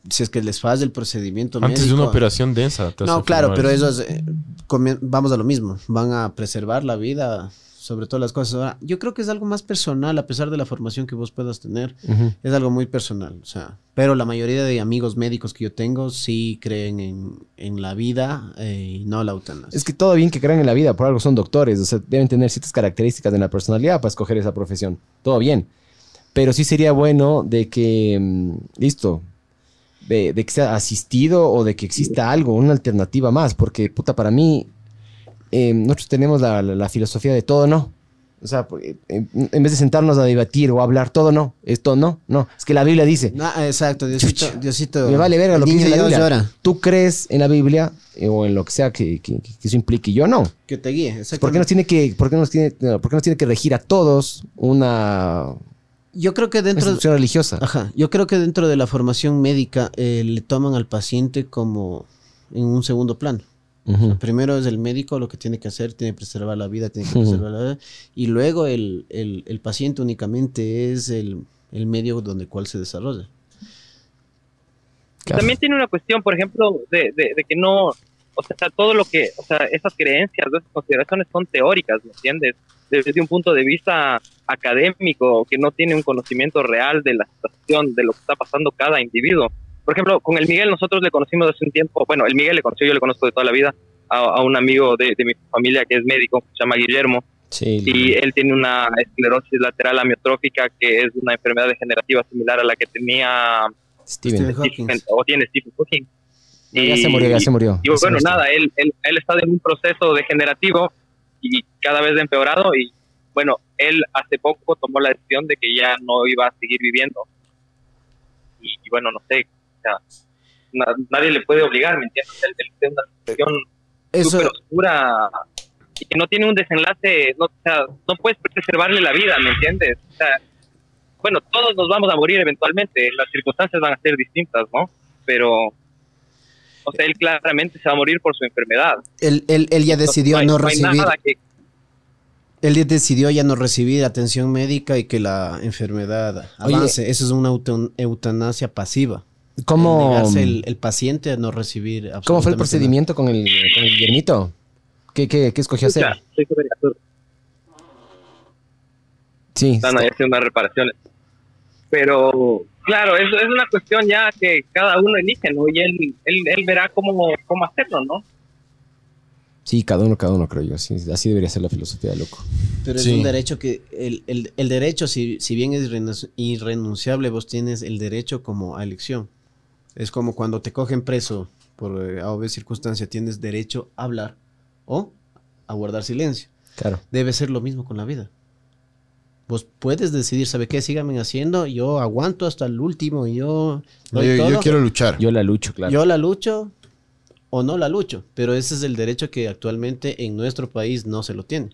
si es que les falla el procedimiento Antes de una operación densa. te No, claro, firmar pero eso. ellos eh, vamos a lo mismo, van a preservar la vida sobre todas las cosas. Ahora, yo creo que es algo más personal a pesar de la formación que vos puedas tener. Ujú. Es algo muy personal, o sea, pero la mayoría de amigos médicos que yo tengo sí creen en, en la vida eh, y no la eutanasia. Es que todo bien que crean en la vida, por algo son doctores, o sea, deben tener ciertas características en la personalidad para escoger esa profesión. Todo bien. Pero sí sería bueno de que, mm, listo, de, de que sea asistido o de que exista algo, una alternativa más, porque, puta, para mí, eh, nosotros tenemos la, la- la filosofía de todo no. O sea, porque, eh, en vez de sentarnos a debatir o a hablar, todo no, esto no, no. Es que la Biblia dice, No, exacto, Diosito, Chucha. Diosito. me vale verga lo que dice la Biblia. llora, Tú crees en la Biblia eh, o en lo que sea que, que- que eso implique, yo no. que te guíe. ¿Por qué nos tiene que, por qué nos tiene, por qué nos tiene que regir a todos una Yo creo que dentro institución religiosa? Ajá, yo creo que dentro de la formación médica eh, le toman al paciente como en un segundo plano. Primero es el médico lo que tiene que hacer, tiene que preservar la vida, tiene que preservar la vida. Y luego el, el- el paciente únicamente es el, el medio donde cual se desarrolla. Claro. También tiene una cuestión, por ejemplo, de, de, de que no, o sea, todo lo que, o sea, esas creencias, esas consideraciones son teóricas, ¿me entiendes? Desde un punto de vista académico, que no tiene un conocimiento real de la situación, de lo que está pasando cada individuo. Por ejemplo, con el Miguel nosotros le conocimos hace un tiempo, bueno, el Miguel le conoció, yo le conozco de toda la vida, a, a un amigo de, de mi familia que es médico, se llama Guillermo, Sí. y él tiene una esclerosis lateral amiotrófica, que es una enfermedad degenerativa similar a la que tenía Steven. Stephen Stephen- Hawking. o tiene Stephen Hawking. No, ya se murió, ya se murió. Y se bueno, nada, él, él, él está en un proceso degenerativo y cada vez empeorado y bueno, él hace poco tomó la decisión de que ya no iba a seguir viviendo. Y, y bueno, no sé, o sea, na- nadie le puede obligar, ¿me entiendes? Él, él tiene una situación Eso, súper oscura y que no tiene un desenlace, no, o sea, no puedes preservarle la vida, ¿me entiendes? O sea, bueno, todos nos vamos a morir eventualmente, las circunstancias van a ser distintas, ¿no? Pero, o sea, él claramente se va a morir por su enfermedad. él, él- él ya decidió hay- no hay recibir, nada que, él ya decidió ya no recibir atención médica y que la enfermedad Oye. avance. Eso es una eutan- eutanasia pasiva. ¿Cómo, Negarse el, el paciente a no recibir ¿Cómo fue el procedimiento con el, con el Guillermito? ¿Qué, qué, qué escogió hacer? Escucha, soy súper absurdo. Sí. Están ahí haciendo unas reparaciones. Pero, claro, es, es una cuestión ya que cada uno elige, ¿no? Y él, él, él verá cómo, cómo hacerlo, ¿no? Sí, cada uno, cada uno, creo yo. Sí, así debería ser la filosofía, loco. Pero es Sí. un derecho que, el, el- el derecho, si, si bien es irrenunci- irrenunciable, vos tienes el derecho como a elección. Es como cuando te cogen preso por eh, A circunstancia, tienes derecho a hablar o a guardar silencio. Claro. Debe ser lo mismo con la vida. Vos puedes decidir, ¿sabe qué? Síganme haciendo, yo aguanto hasta el último, yo... Yo, doy yo quiero luchar. Yo la lucho, claro. Yo la lucho o no la lucho, pero ese es el derecho que actualmente en nuestro país no se lo tiene.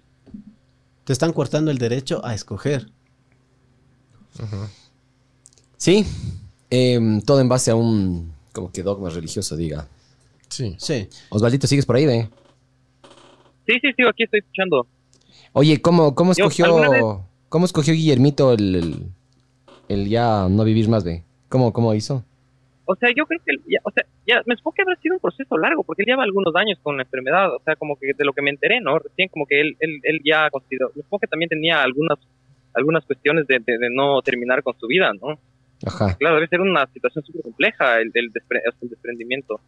Te están cortando el derecho a escoger. Sí. Em, todo en base a un como que dogma religioso diga. Sí. Sí. Osvaldito, ¿sigues por ahí, ve? Sí, sí, sí, aquí estoy escuchando. Oye, ¿cómo, cómo escogió, cómo escogió Guillermito el, el, el ya no vivir más, ve? ¿Cómo, cómo hizo? O sea, yo creo que, ya, o sea, ya me supongo que habrá sido un proceso largo, porque él lleva algunos años con la enfermedad, o sea, como que de lo que me enteré, ¿no? Recién como que él, él, él ya consideró, me supongo que también tenía algunas, algunas cuestiones de, de, de no terminar con su vida, ¿no? Ajá. Claro, debe ser una situación súper compleja el, el, despre- el desprendimiento.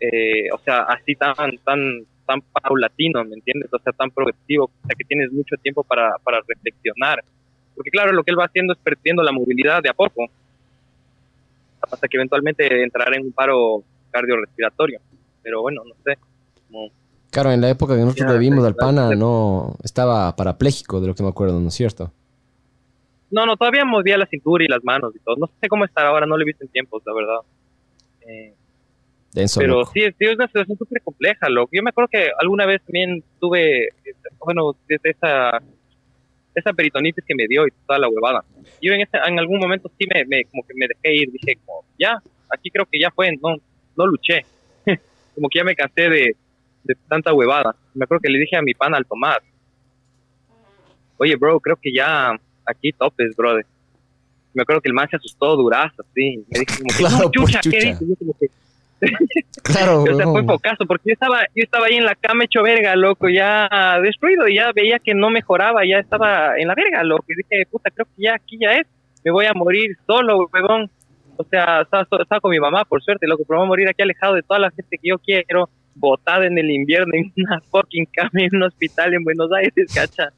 Eh, o sea, así tan, tan, tan paulatino, ¿me entiendes? O sea, tan progresivo, o sea, que tienes mucho tiempo para, para reflexionar. Porque claro, lo que él va haciendo es perdiendo la movilidad de a poco, hasta que eventualmente entrará en un paro cardiorrespiratorio. Pero bueno, no sé. como- Claro, en la época que nosotros le vimos al pana, no estaba parapléjico, de lo que me acuerdo, ¿no es cierto? No, no, todavía movía la cintura y las manos y todo. No sé cómo estará ahora, no lo he visto en tiempos, la verdad. Eh, Denso. Pero loco. sí, sí, es una situación súper compleja, loco. Yo me acuerdo que alguna vez también tuve, eh, bueno, desde esa, esa peritonitis que me dio y toda la huevada. Yo en, ese, en algún momento sí me, me- como que me dejé ir, dije, como, ya, aquí creo que ya fue, no, no luché. como que ya me cansé de, de tanta huevada. Me acuerdo que le dije a mi pana al Tomás, oye, bro, creo que ya aquí topes, brother. Me acuerdo que el man se asustó durazo, así. Me dijo como que, Claro, chucha, ¿qué dices? Yo como que, Claro, o sea, fue focazo, porque yo estaba, yo estaba ahí en la cama hecho verga, loco, ya destruido, y ya veía que no mejoraba, ya estaba en la verga, loco, y dije, puta, creo que ya aquí ya es, me voy a morir solo, huevón. O sea, estaba, estaba con mi mamá, por suerte, loco, pero voy a morir aquí alejado de toda la gente que yo quiero, botada en el invierno en una fucking cama en un hospital en Buenos Aires, cacha.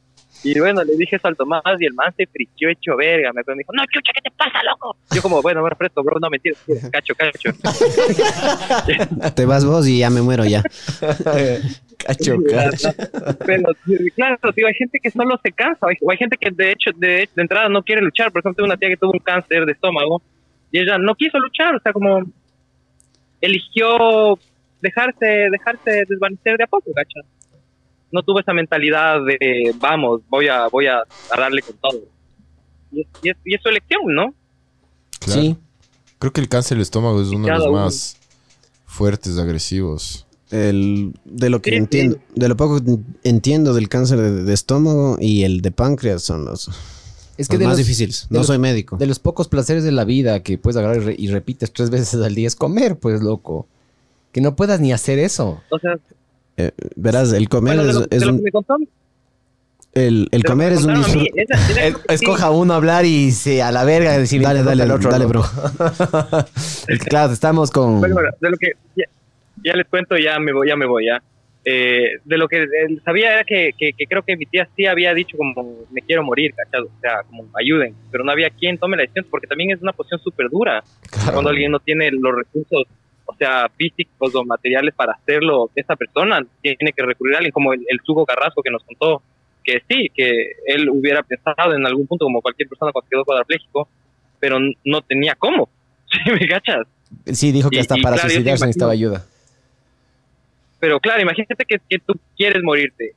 Y bueno, le dije eso al Tomás y el man se friqueó hecho verga. Me acuerdo, me dijo, no, chucha, ¿qué te pasa, loco? Yo como, bueno, bueno, presto, bro, no, mentira, cacho, cacho. Te vas vos y ya me muero ya. Cacho, cacho. Pero, claro, tío, hay gente que solo se cansa, o hay, hay gente que de hecho, de, de entrada no quiere luchar. Por ejemplo, tengo una tía que tuvo un cáncer de estómago y ella no quiso luchar, o sea, como eligió dejarse, dejarse desvanecer de a poco, ¿cacha? No tuvo esa mentalidad de, vamos, voy a, voy a, darle con todo. Y es, y, es, y es su elección, ¿no? Claro. Sí. Creo que el cáncer del estómago es uno de los uno. más fuertes, agresivos. El, de lo que Sí, sí. entiendo, de lo poco que entiendo del cáncer de, de estómago y el de páncreas son los, Es que los de más los, difíciles. de No los- soy médico. de los pocos placeres de la vida que puedes agarrar y, re- y repites tres veces al día es comer, pues, loco. Que no puedas ni hacer eso. O sea, Eh, verás, el comer bueno, es, lo, es lo un- que me contó, el, el comer me es un disfrute. esa- esa Es- creo que sí. escoja uno hablar y se a la verga decir Dale, dale, el otro. dale, bro. Es claro, estamos con. Bueno, bueno, de lo que ya, ya les cuento, ya me voy, ya me voy, ya. Eh, de lo que eh, sabía era que, que, que creo que mi tía sí había dicho como me quiero morir, ¿cachado? O sea, como ayuden, pero no había quien tome la decisión porque también es una posición súper dura Claro. cuando alguien no tiene los recursos, o sea, físicos o materiales para hacerlo, esa persona tiene que recurrir a alguien como el, el Sugo Carrasco que nos contó que sí, que él hubiera pensado en algún punto como cualquier persona cuando quedó cuadrapléjico, pero no tenía cómo, ¿sí me cachas? Sí, dijo que Y- hasta y para claro, suicidarse imagino- necesitaba ayuda. Pero claro, imagínate que, que tú quieres morirte.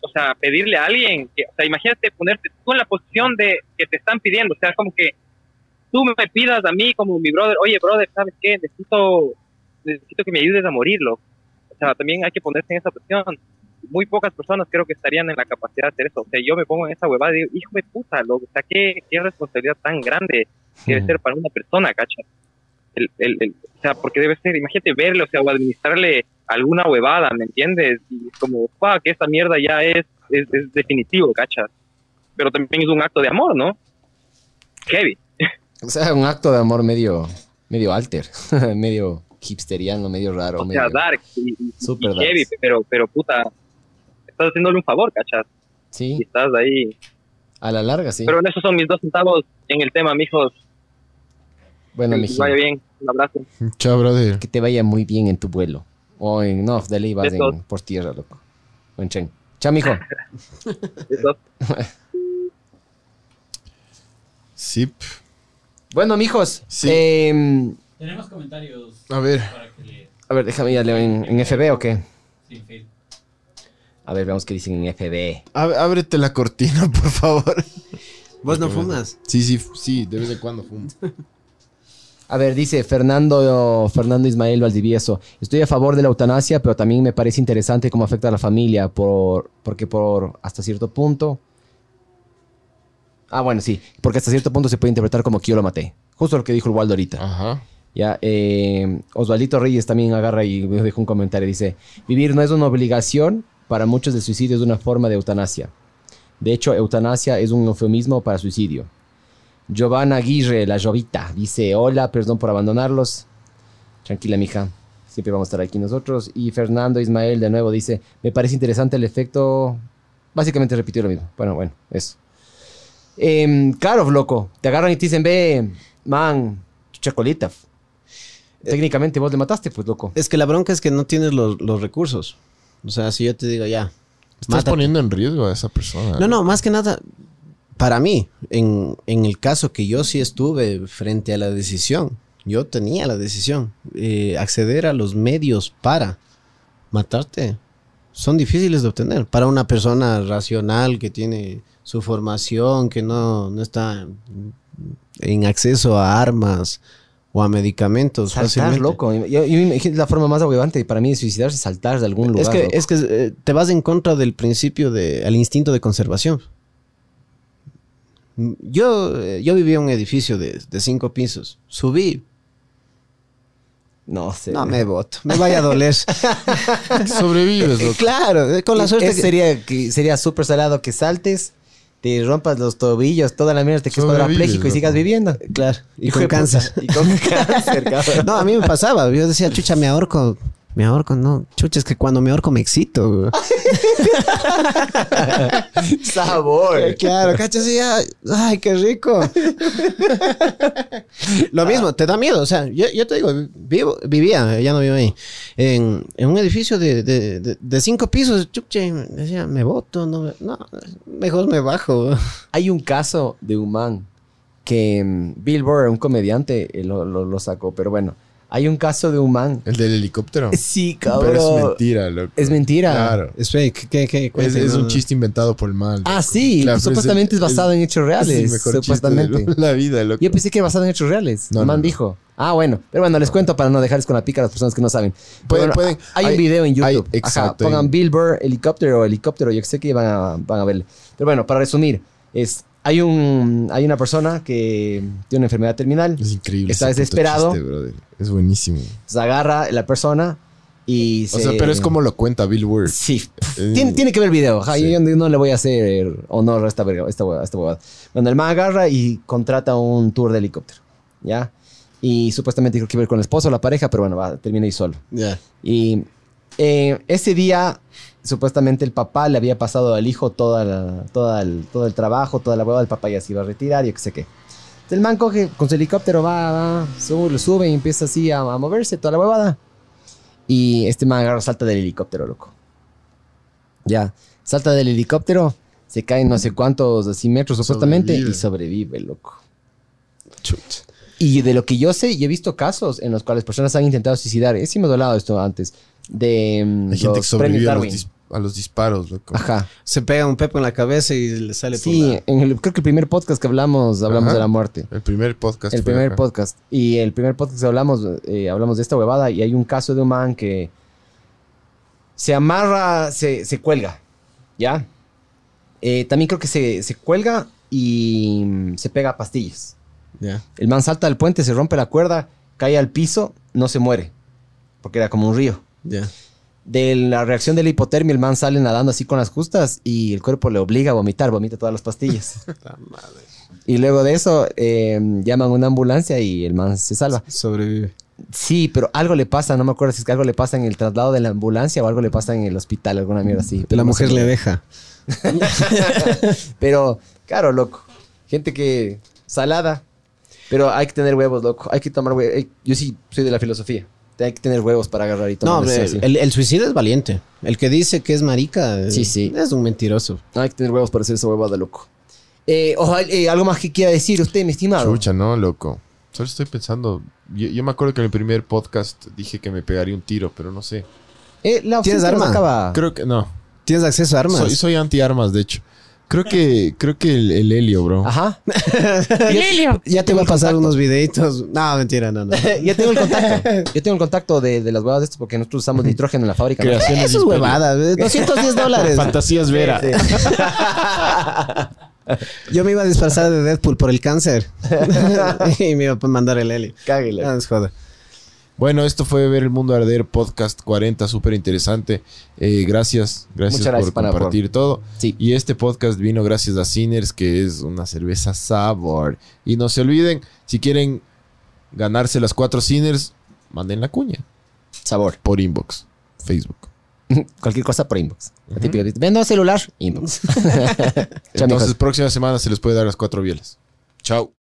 O sea, pedirle a alguien, que, o sea, imagínate ponerte tú en la posición de que te están pidiendo. O sea, como que tú me pidas a mí como mi brother, oye, brother, ¿sabes qué? Necesito, necesito que me ayudes a morirlo. O sea, también hay que ponerse en esa posición. Muy pocas personas creo que estarían en la capacidad de hacer eso. O sea, yo me pongo en esa huevada y digo, hijo de puta, loco. O sea, qué, qué responsabilidad tan grande debe Mm. ser para una persona, cacha. El, el, el- o sea, porque debe ser, imagínate verle, o sea, o administrarle alguna huevada, ¿me entiendes? Y es como, fuck, esta mierda ya es, es, es definitivo, cacha. Pero también es un acto de amor, ¿no? Heavy. O sea, un acto de amor medio, medio alter, medio hipsteriano, medio raro. O sea, medio- dark y, y- Super y heavy, pero, pero puta, estás haciéndole un favor, cachas. Y Sí, estás ahí. a la larga, sí. Pero esos son mis dos centavos en el tema, mijos. bueno, que les mijín, vaya bien. Un abrazo. Chao, brother. que te vaya muy bien en tu vuelo. O en, no, de ley vas en, por tierra, loco. O en tren. Chao, mijo. Besos. Bueno, mijos. Sí. em, Tenemos comentarios A ver. para que le. a ver, déjame ya leo en, en FB o qué. Sí, en Facebook. A ver, veamos qué dicen en FB. Ábrete la cortina, por favor. Vos no fumas. Sí, sí, sí, de vez en cuando fumo. A ver, dice Fernando, Fernando Ismael Valdivieso. Estoy a favor de la eutanasia, pero también me parece interesante cómo afecta a la familia, por, porque por hasta cierto punto... Ah, bueno, sí, porque hasta cierto punto se puede interpretar como que yo lo maté. Justo lo que dijo el Waldo ahorita. Ajá. Ya, eh, Osvaldito Reyes también agarra y dejó un comentario. Dice, vivir no es una obligación, para muchos el suicidio es una forma de eutanasia. De hecho, eutanasia es un eufemismo para suicidio. Giovanna Aguirre, la Jovita, dice, hola, perdón por abandonarlos. Tranquila, mija. Siempre vamos a estar aquí nosotros. Y Fernando Ismael de nuevo dice, me parece interesante el efecto... Básicamente repitió lo mismo. Bueno, bueno, eso. Em, claro, loco. Te agarran y te dicen, ve, man, chacolita. Técnicamente vos le mataste, pues, loco. Es que la bronca es que no tienes los, los recursos. O sea, si yo te digo ya. Estás mátate. poniendo en riesgo a esa persona. No, no, más que nada, para mí, en, en el caso que yo sí estuve frente a la decisión, yo tenía la decisión, eh, acceder a los medios para matarte son difíciles de obtener. Para una persona racional que tiene su formación, que no, no está en acceso a armas o a medicamentos Saltar, fácilmente. loco. Yo, yo la forma más ahuevante para mí de suicidarse, saltar de algún lugar. Es que, loco. es que eh, te vas en contra del principio de, al instinto de conservación. Mm, Yo, eh, yo vivía en un edificio de, de cinco pisos. Subí. No sé. No me voto. Me vaya a doler. Sobrevives, loco. claro, eh, con la suerte Es- que- sería que sería súper salado que saltes, te rompas los tobillos, toda la mierda, te quedes cuadrapléjico y loco. sigas viviendo. Claro, y con cáncer. Y con cáncer, cabrón. No, a mí me pasaba. Yo decía, chucha, me ahorco. Me ahorco, no. Chucha, es que cuando me ahorco me excito. Sabor. Eh, Claro, cachas, y ya, ay, qué rico. Lo mismo, te da miedo. O sea, yo, yo te digo, vivo, vivía, ya no vivo ahí, en, en un edificio de, de, de- de cinco pisos. Chuche, decía, me voto, no, me- no, mejor me bajo. Hay un caso de un man que mm, Bill Burr, un comediante, eh, lo, lo- lo sacó, pero bueno, hay un caso de un man. El del helicóptero. Sí, cabrón. Pero es mentira, loco. Es mentira. Claro. Es fake, ¿qué, qué? Es, es un chiste inventado por el mal. Ah, loco. sí, Claro, pero supuestamente es, el- basado en hechos es reales. el mejor supuestamente. chiste de la vida, loco. Yo pensé que era basado en hechos reales. No, el man no, no. dijo. Ah, bueno. Pero bueno, les cuento para no dejarles con la pica a las personas que no saben. Pueden- bueno, pueden- Hay, hay- un video en hay- YouTube. Ajá, exacto, pongan en- Bill Burr, helicóptero o helicóptero. Yo sé que van a, van a verle. Pero bueno, para resumir, es, hay, un, hay una persona que tiene una enfermedad terminal. Es increíble. Está desesperado. chiste, es buenísimo. Se agarra la persona y O se... sea, pero es como lo cuenta Bill Ward. Sí, Eh, tiene, tiene que ver el video. Ajá, sí. Yo no le voy a hacer honor a esta, esta, esta huevada. Bueno, el man agarra y contrata un tour de helicóptero. ¿Ya? Y supuestamente creo que iba a ir con el esposo o la pareja, pero bueno, va, termina ahí solo. Ya. Y eh, ese día, supuestamente el papá le había pasado al hijo toda la- toda el, todo el trabajo, toda la hueva. El papá ya se iba a retirar, yo qué sé qué. Entonces el man coge con su helicóptero, va, va, sube, lo sube y empieza así a, a moverse, toda la huevada. Y este man agarra, salta del helicóptero, loco. Ya, salta del helicóptero, se cae no sé cuántos así metros supuestamente Sobrevive. y sobrevive, loco. Chucha. Y de lo que yo sé, y he visto casos en los cuales personas han intentado suicidar. Sí hemos hablado de esto antes. De mm, Hay gente que los premios sobrevive a los, Darwin. dis- a los disparos, loco. Ajá. Se pega un pepo en la cabeza y le sale por Sí, la- en el- creo que el primer podcast que hablamos, hablamos Ajá. de la muerte. El primer podcast. El primer acá. podcast. Y el primer podcast que hablamos, eh, hablamos de esta huevada y hay un caso de un man que se amarra, se, se cuelga, ¿ya? Eh, también creo que se, se cuelga y mm, se pega a pastillas. Ya. El man salta del puente, se rompe la cuerda, cae al piso, no se muere, porque era como un río. De la reacción de la hipotermia, el man sale nadando así con las justas y el cuerpo le obliga a vomitar, vomita todas las pastillas. y luego de eso, eh, llaman una ambulancia y el man se salva. Sobrevive. Sí, pero algo le pasa, no me acuerdo si es que algo le pasa en el traslado de la ambulancia o algo le pasa en el hospital, alguna mierda así. Pero La mujer le deja. Pero, claro, loco. Gente que. Salada. Pero hay que tener huevos, loco. Hay que tomar huevos. Yo sí soy de la filosofía. Hay que tener huevos para agarrar y tomar. No, el, el, el suicida es valiente. El que dice que es marica sí. es un mentiroso. No hay que tener huevos para hacer esa huevada, loco. Eh, ojalá, eh, algo más que quiera decir usted, mi estimado. Chucha, no, loco. Solo estoy pensando. Yo, yo me acuerdo que en el primer podcast dije que me pegaría un tiro, pero no sé. Eh, la ¿Tienes que nos arma? acaba- Creo que no. ¿Tienes acceso a armas? Soy, soy anti-armas, de hecho. Creo que, creo que el, el helio, bro. Ajá. Ya te voy a pasar unos videitos. No, mentira, no, no. ya tengo el contacto. Yo tengo el contacto de, de las huevas de esto porque nosotros usamos nitrógeno en la fábrica. ¿no? Creaciones Eso es Imperio. huevada. 210 dólares. Fantasías Vera. Yo me iba a disfrazar de Deadpool por el cáncer. y me iba a mandar el helio. Cáguele. Ah, es joda. Bueno, esto fue Ver el Mundo Arder, podcast 40, súper interesante. Eh, gracias, gracias por compartir todo. Sí. Y este podcast vino gracias a Sinners, que es una cerveza sabor. Y no se olviden, si quieren ganarse las cuatro Sinners, manden la cuña Sabor. por inbox, Facebook. Cualquier cosa por inbox. La típica, Vendo celular, inbox. Entonces, próxima semana se les puede dar las cuatro bielas. Chao.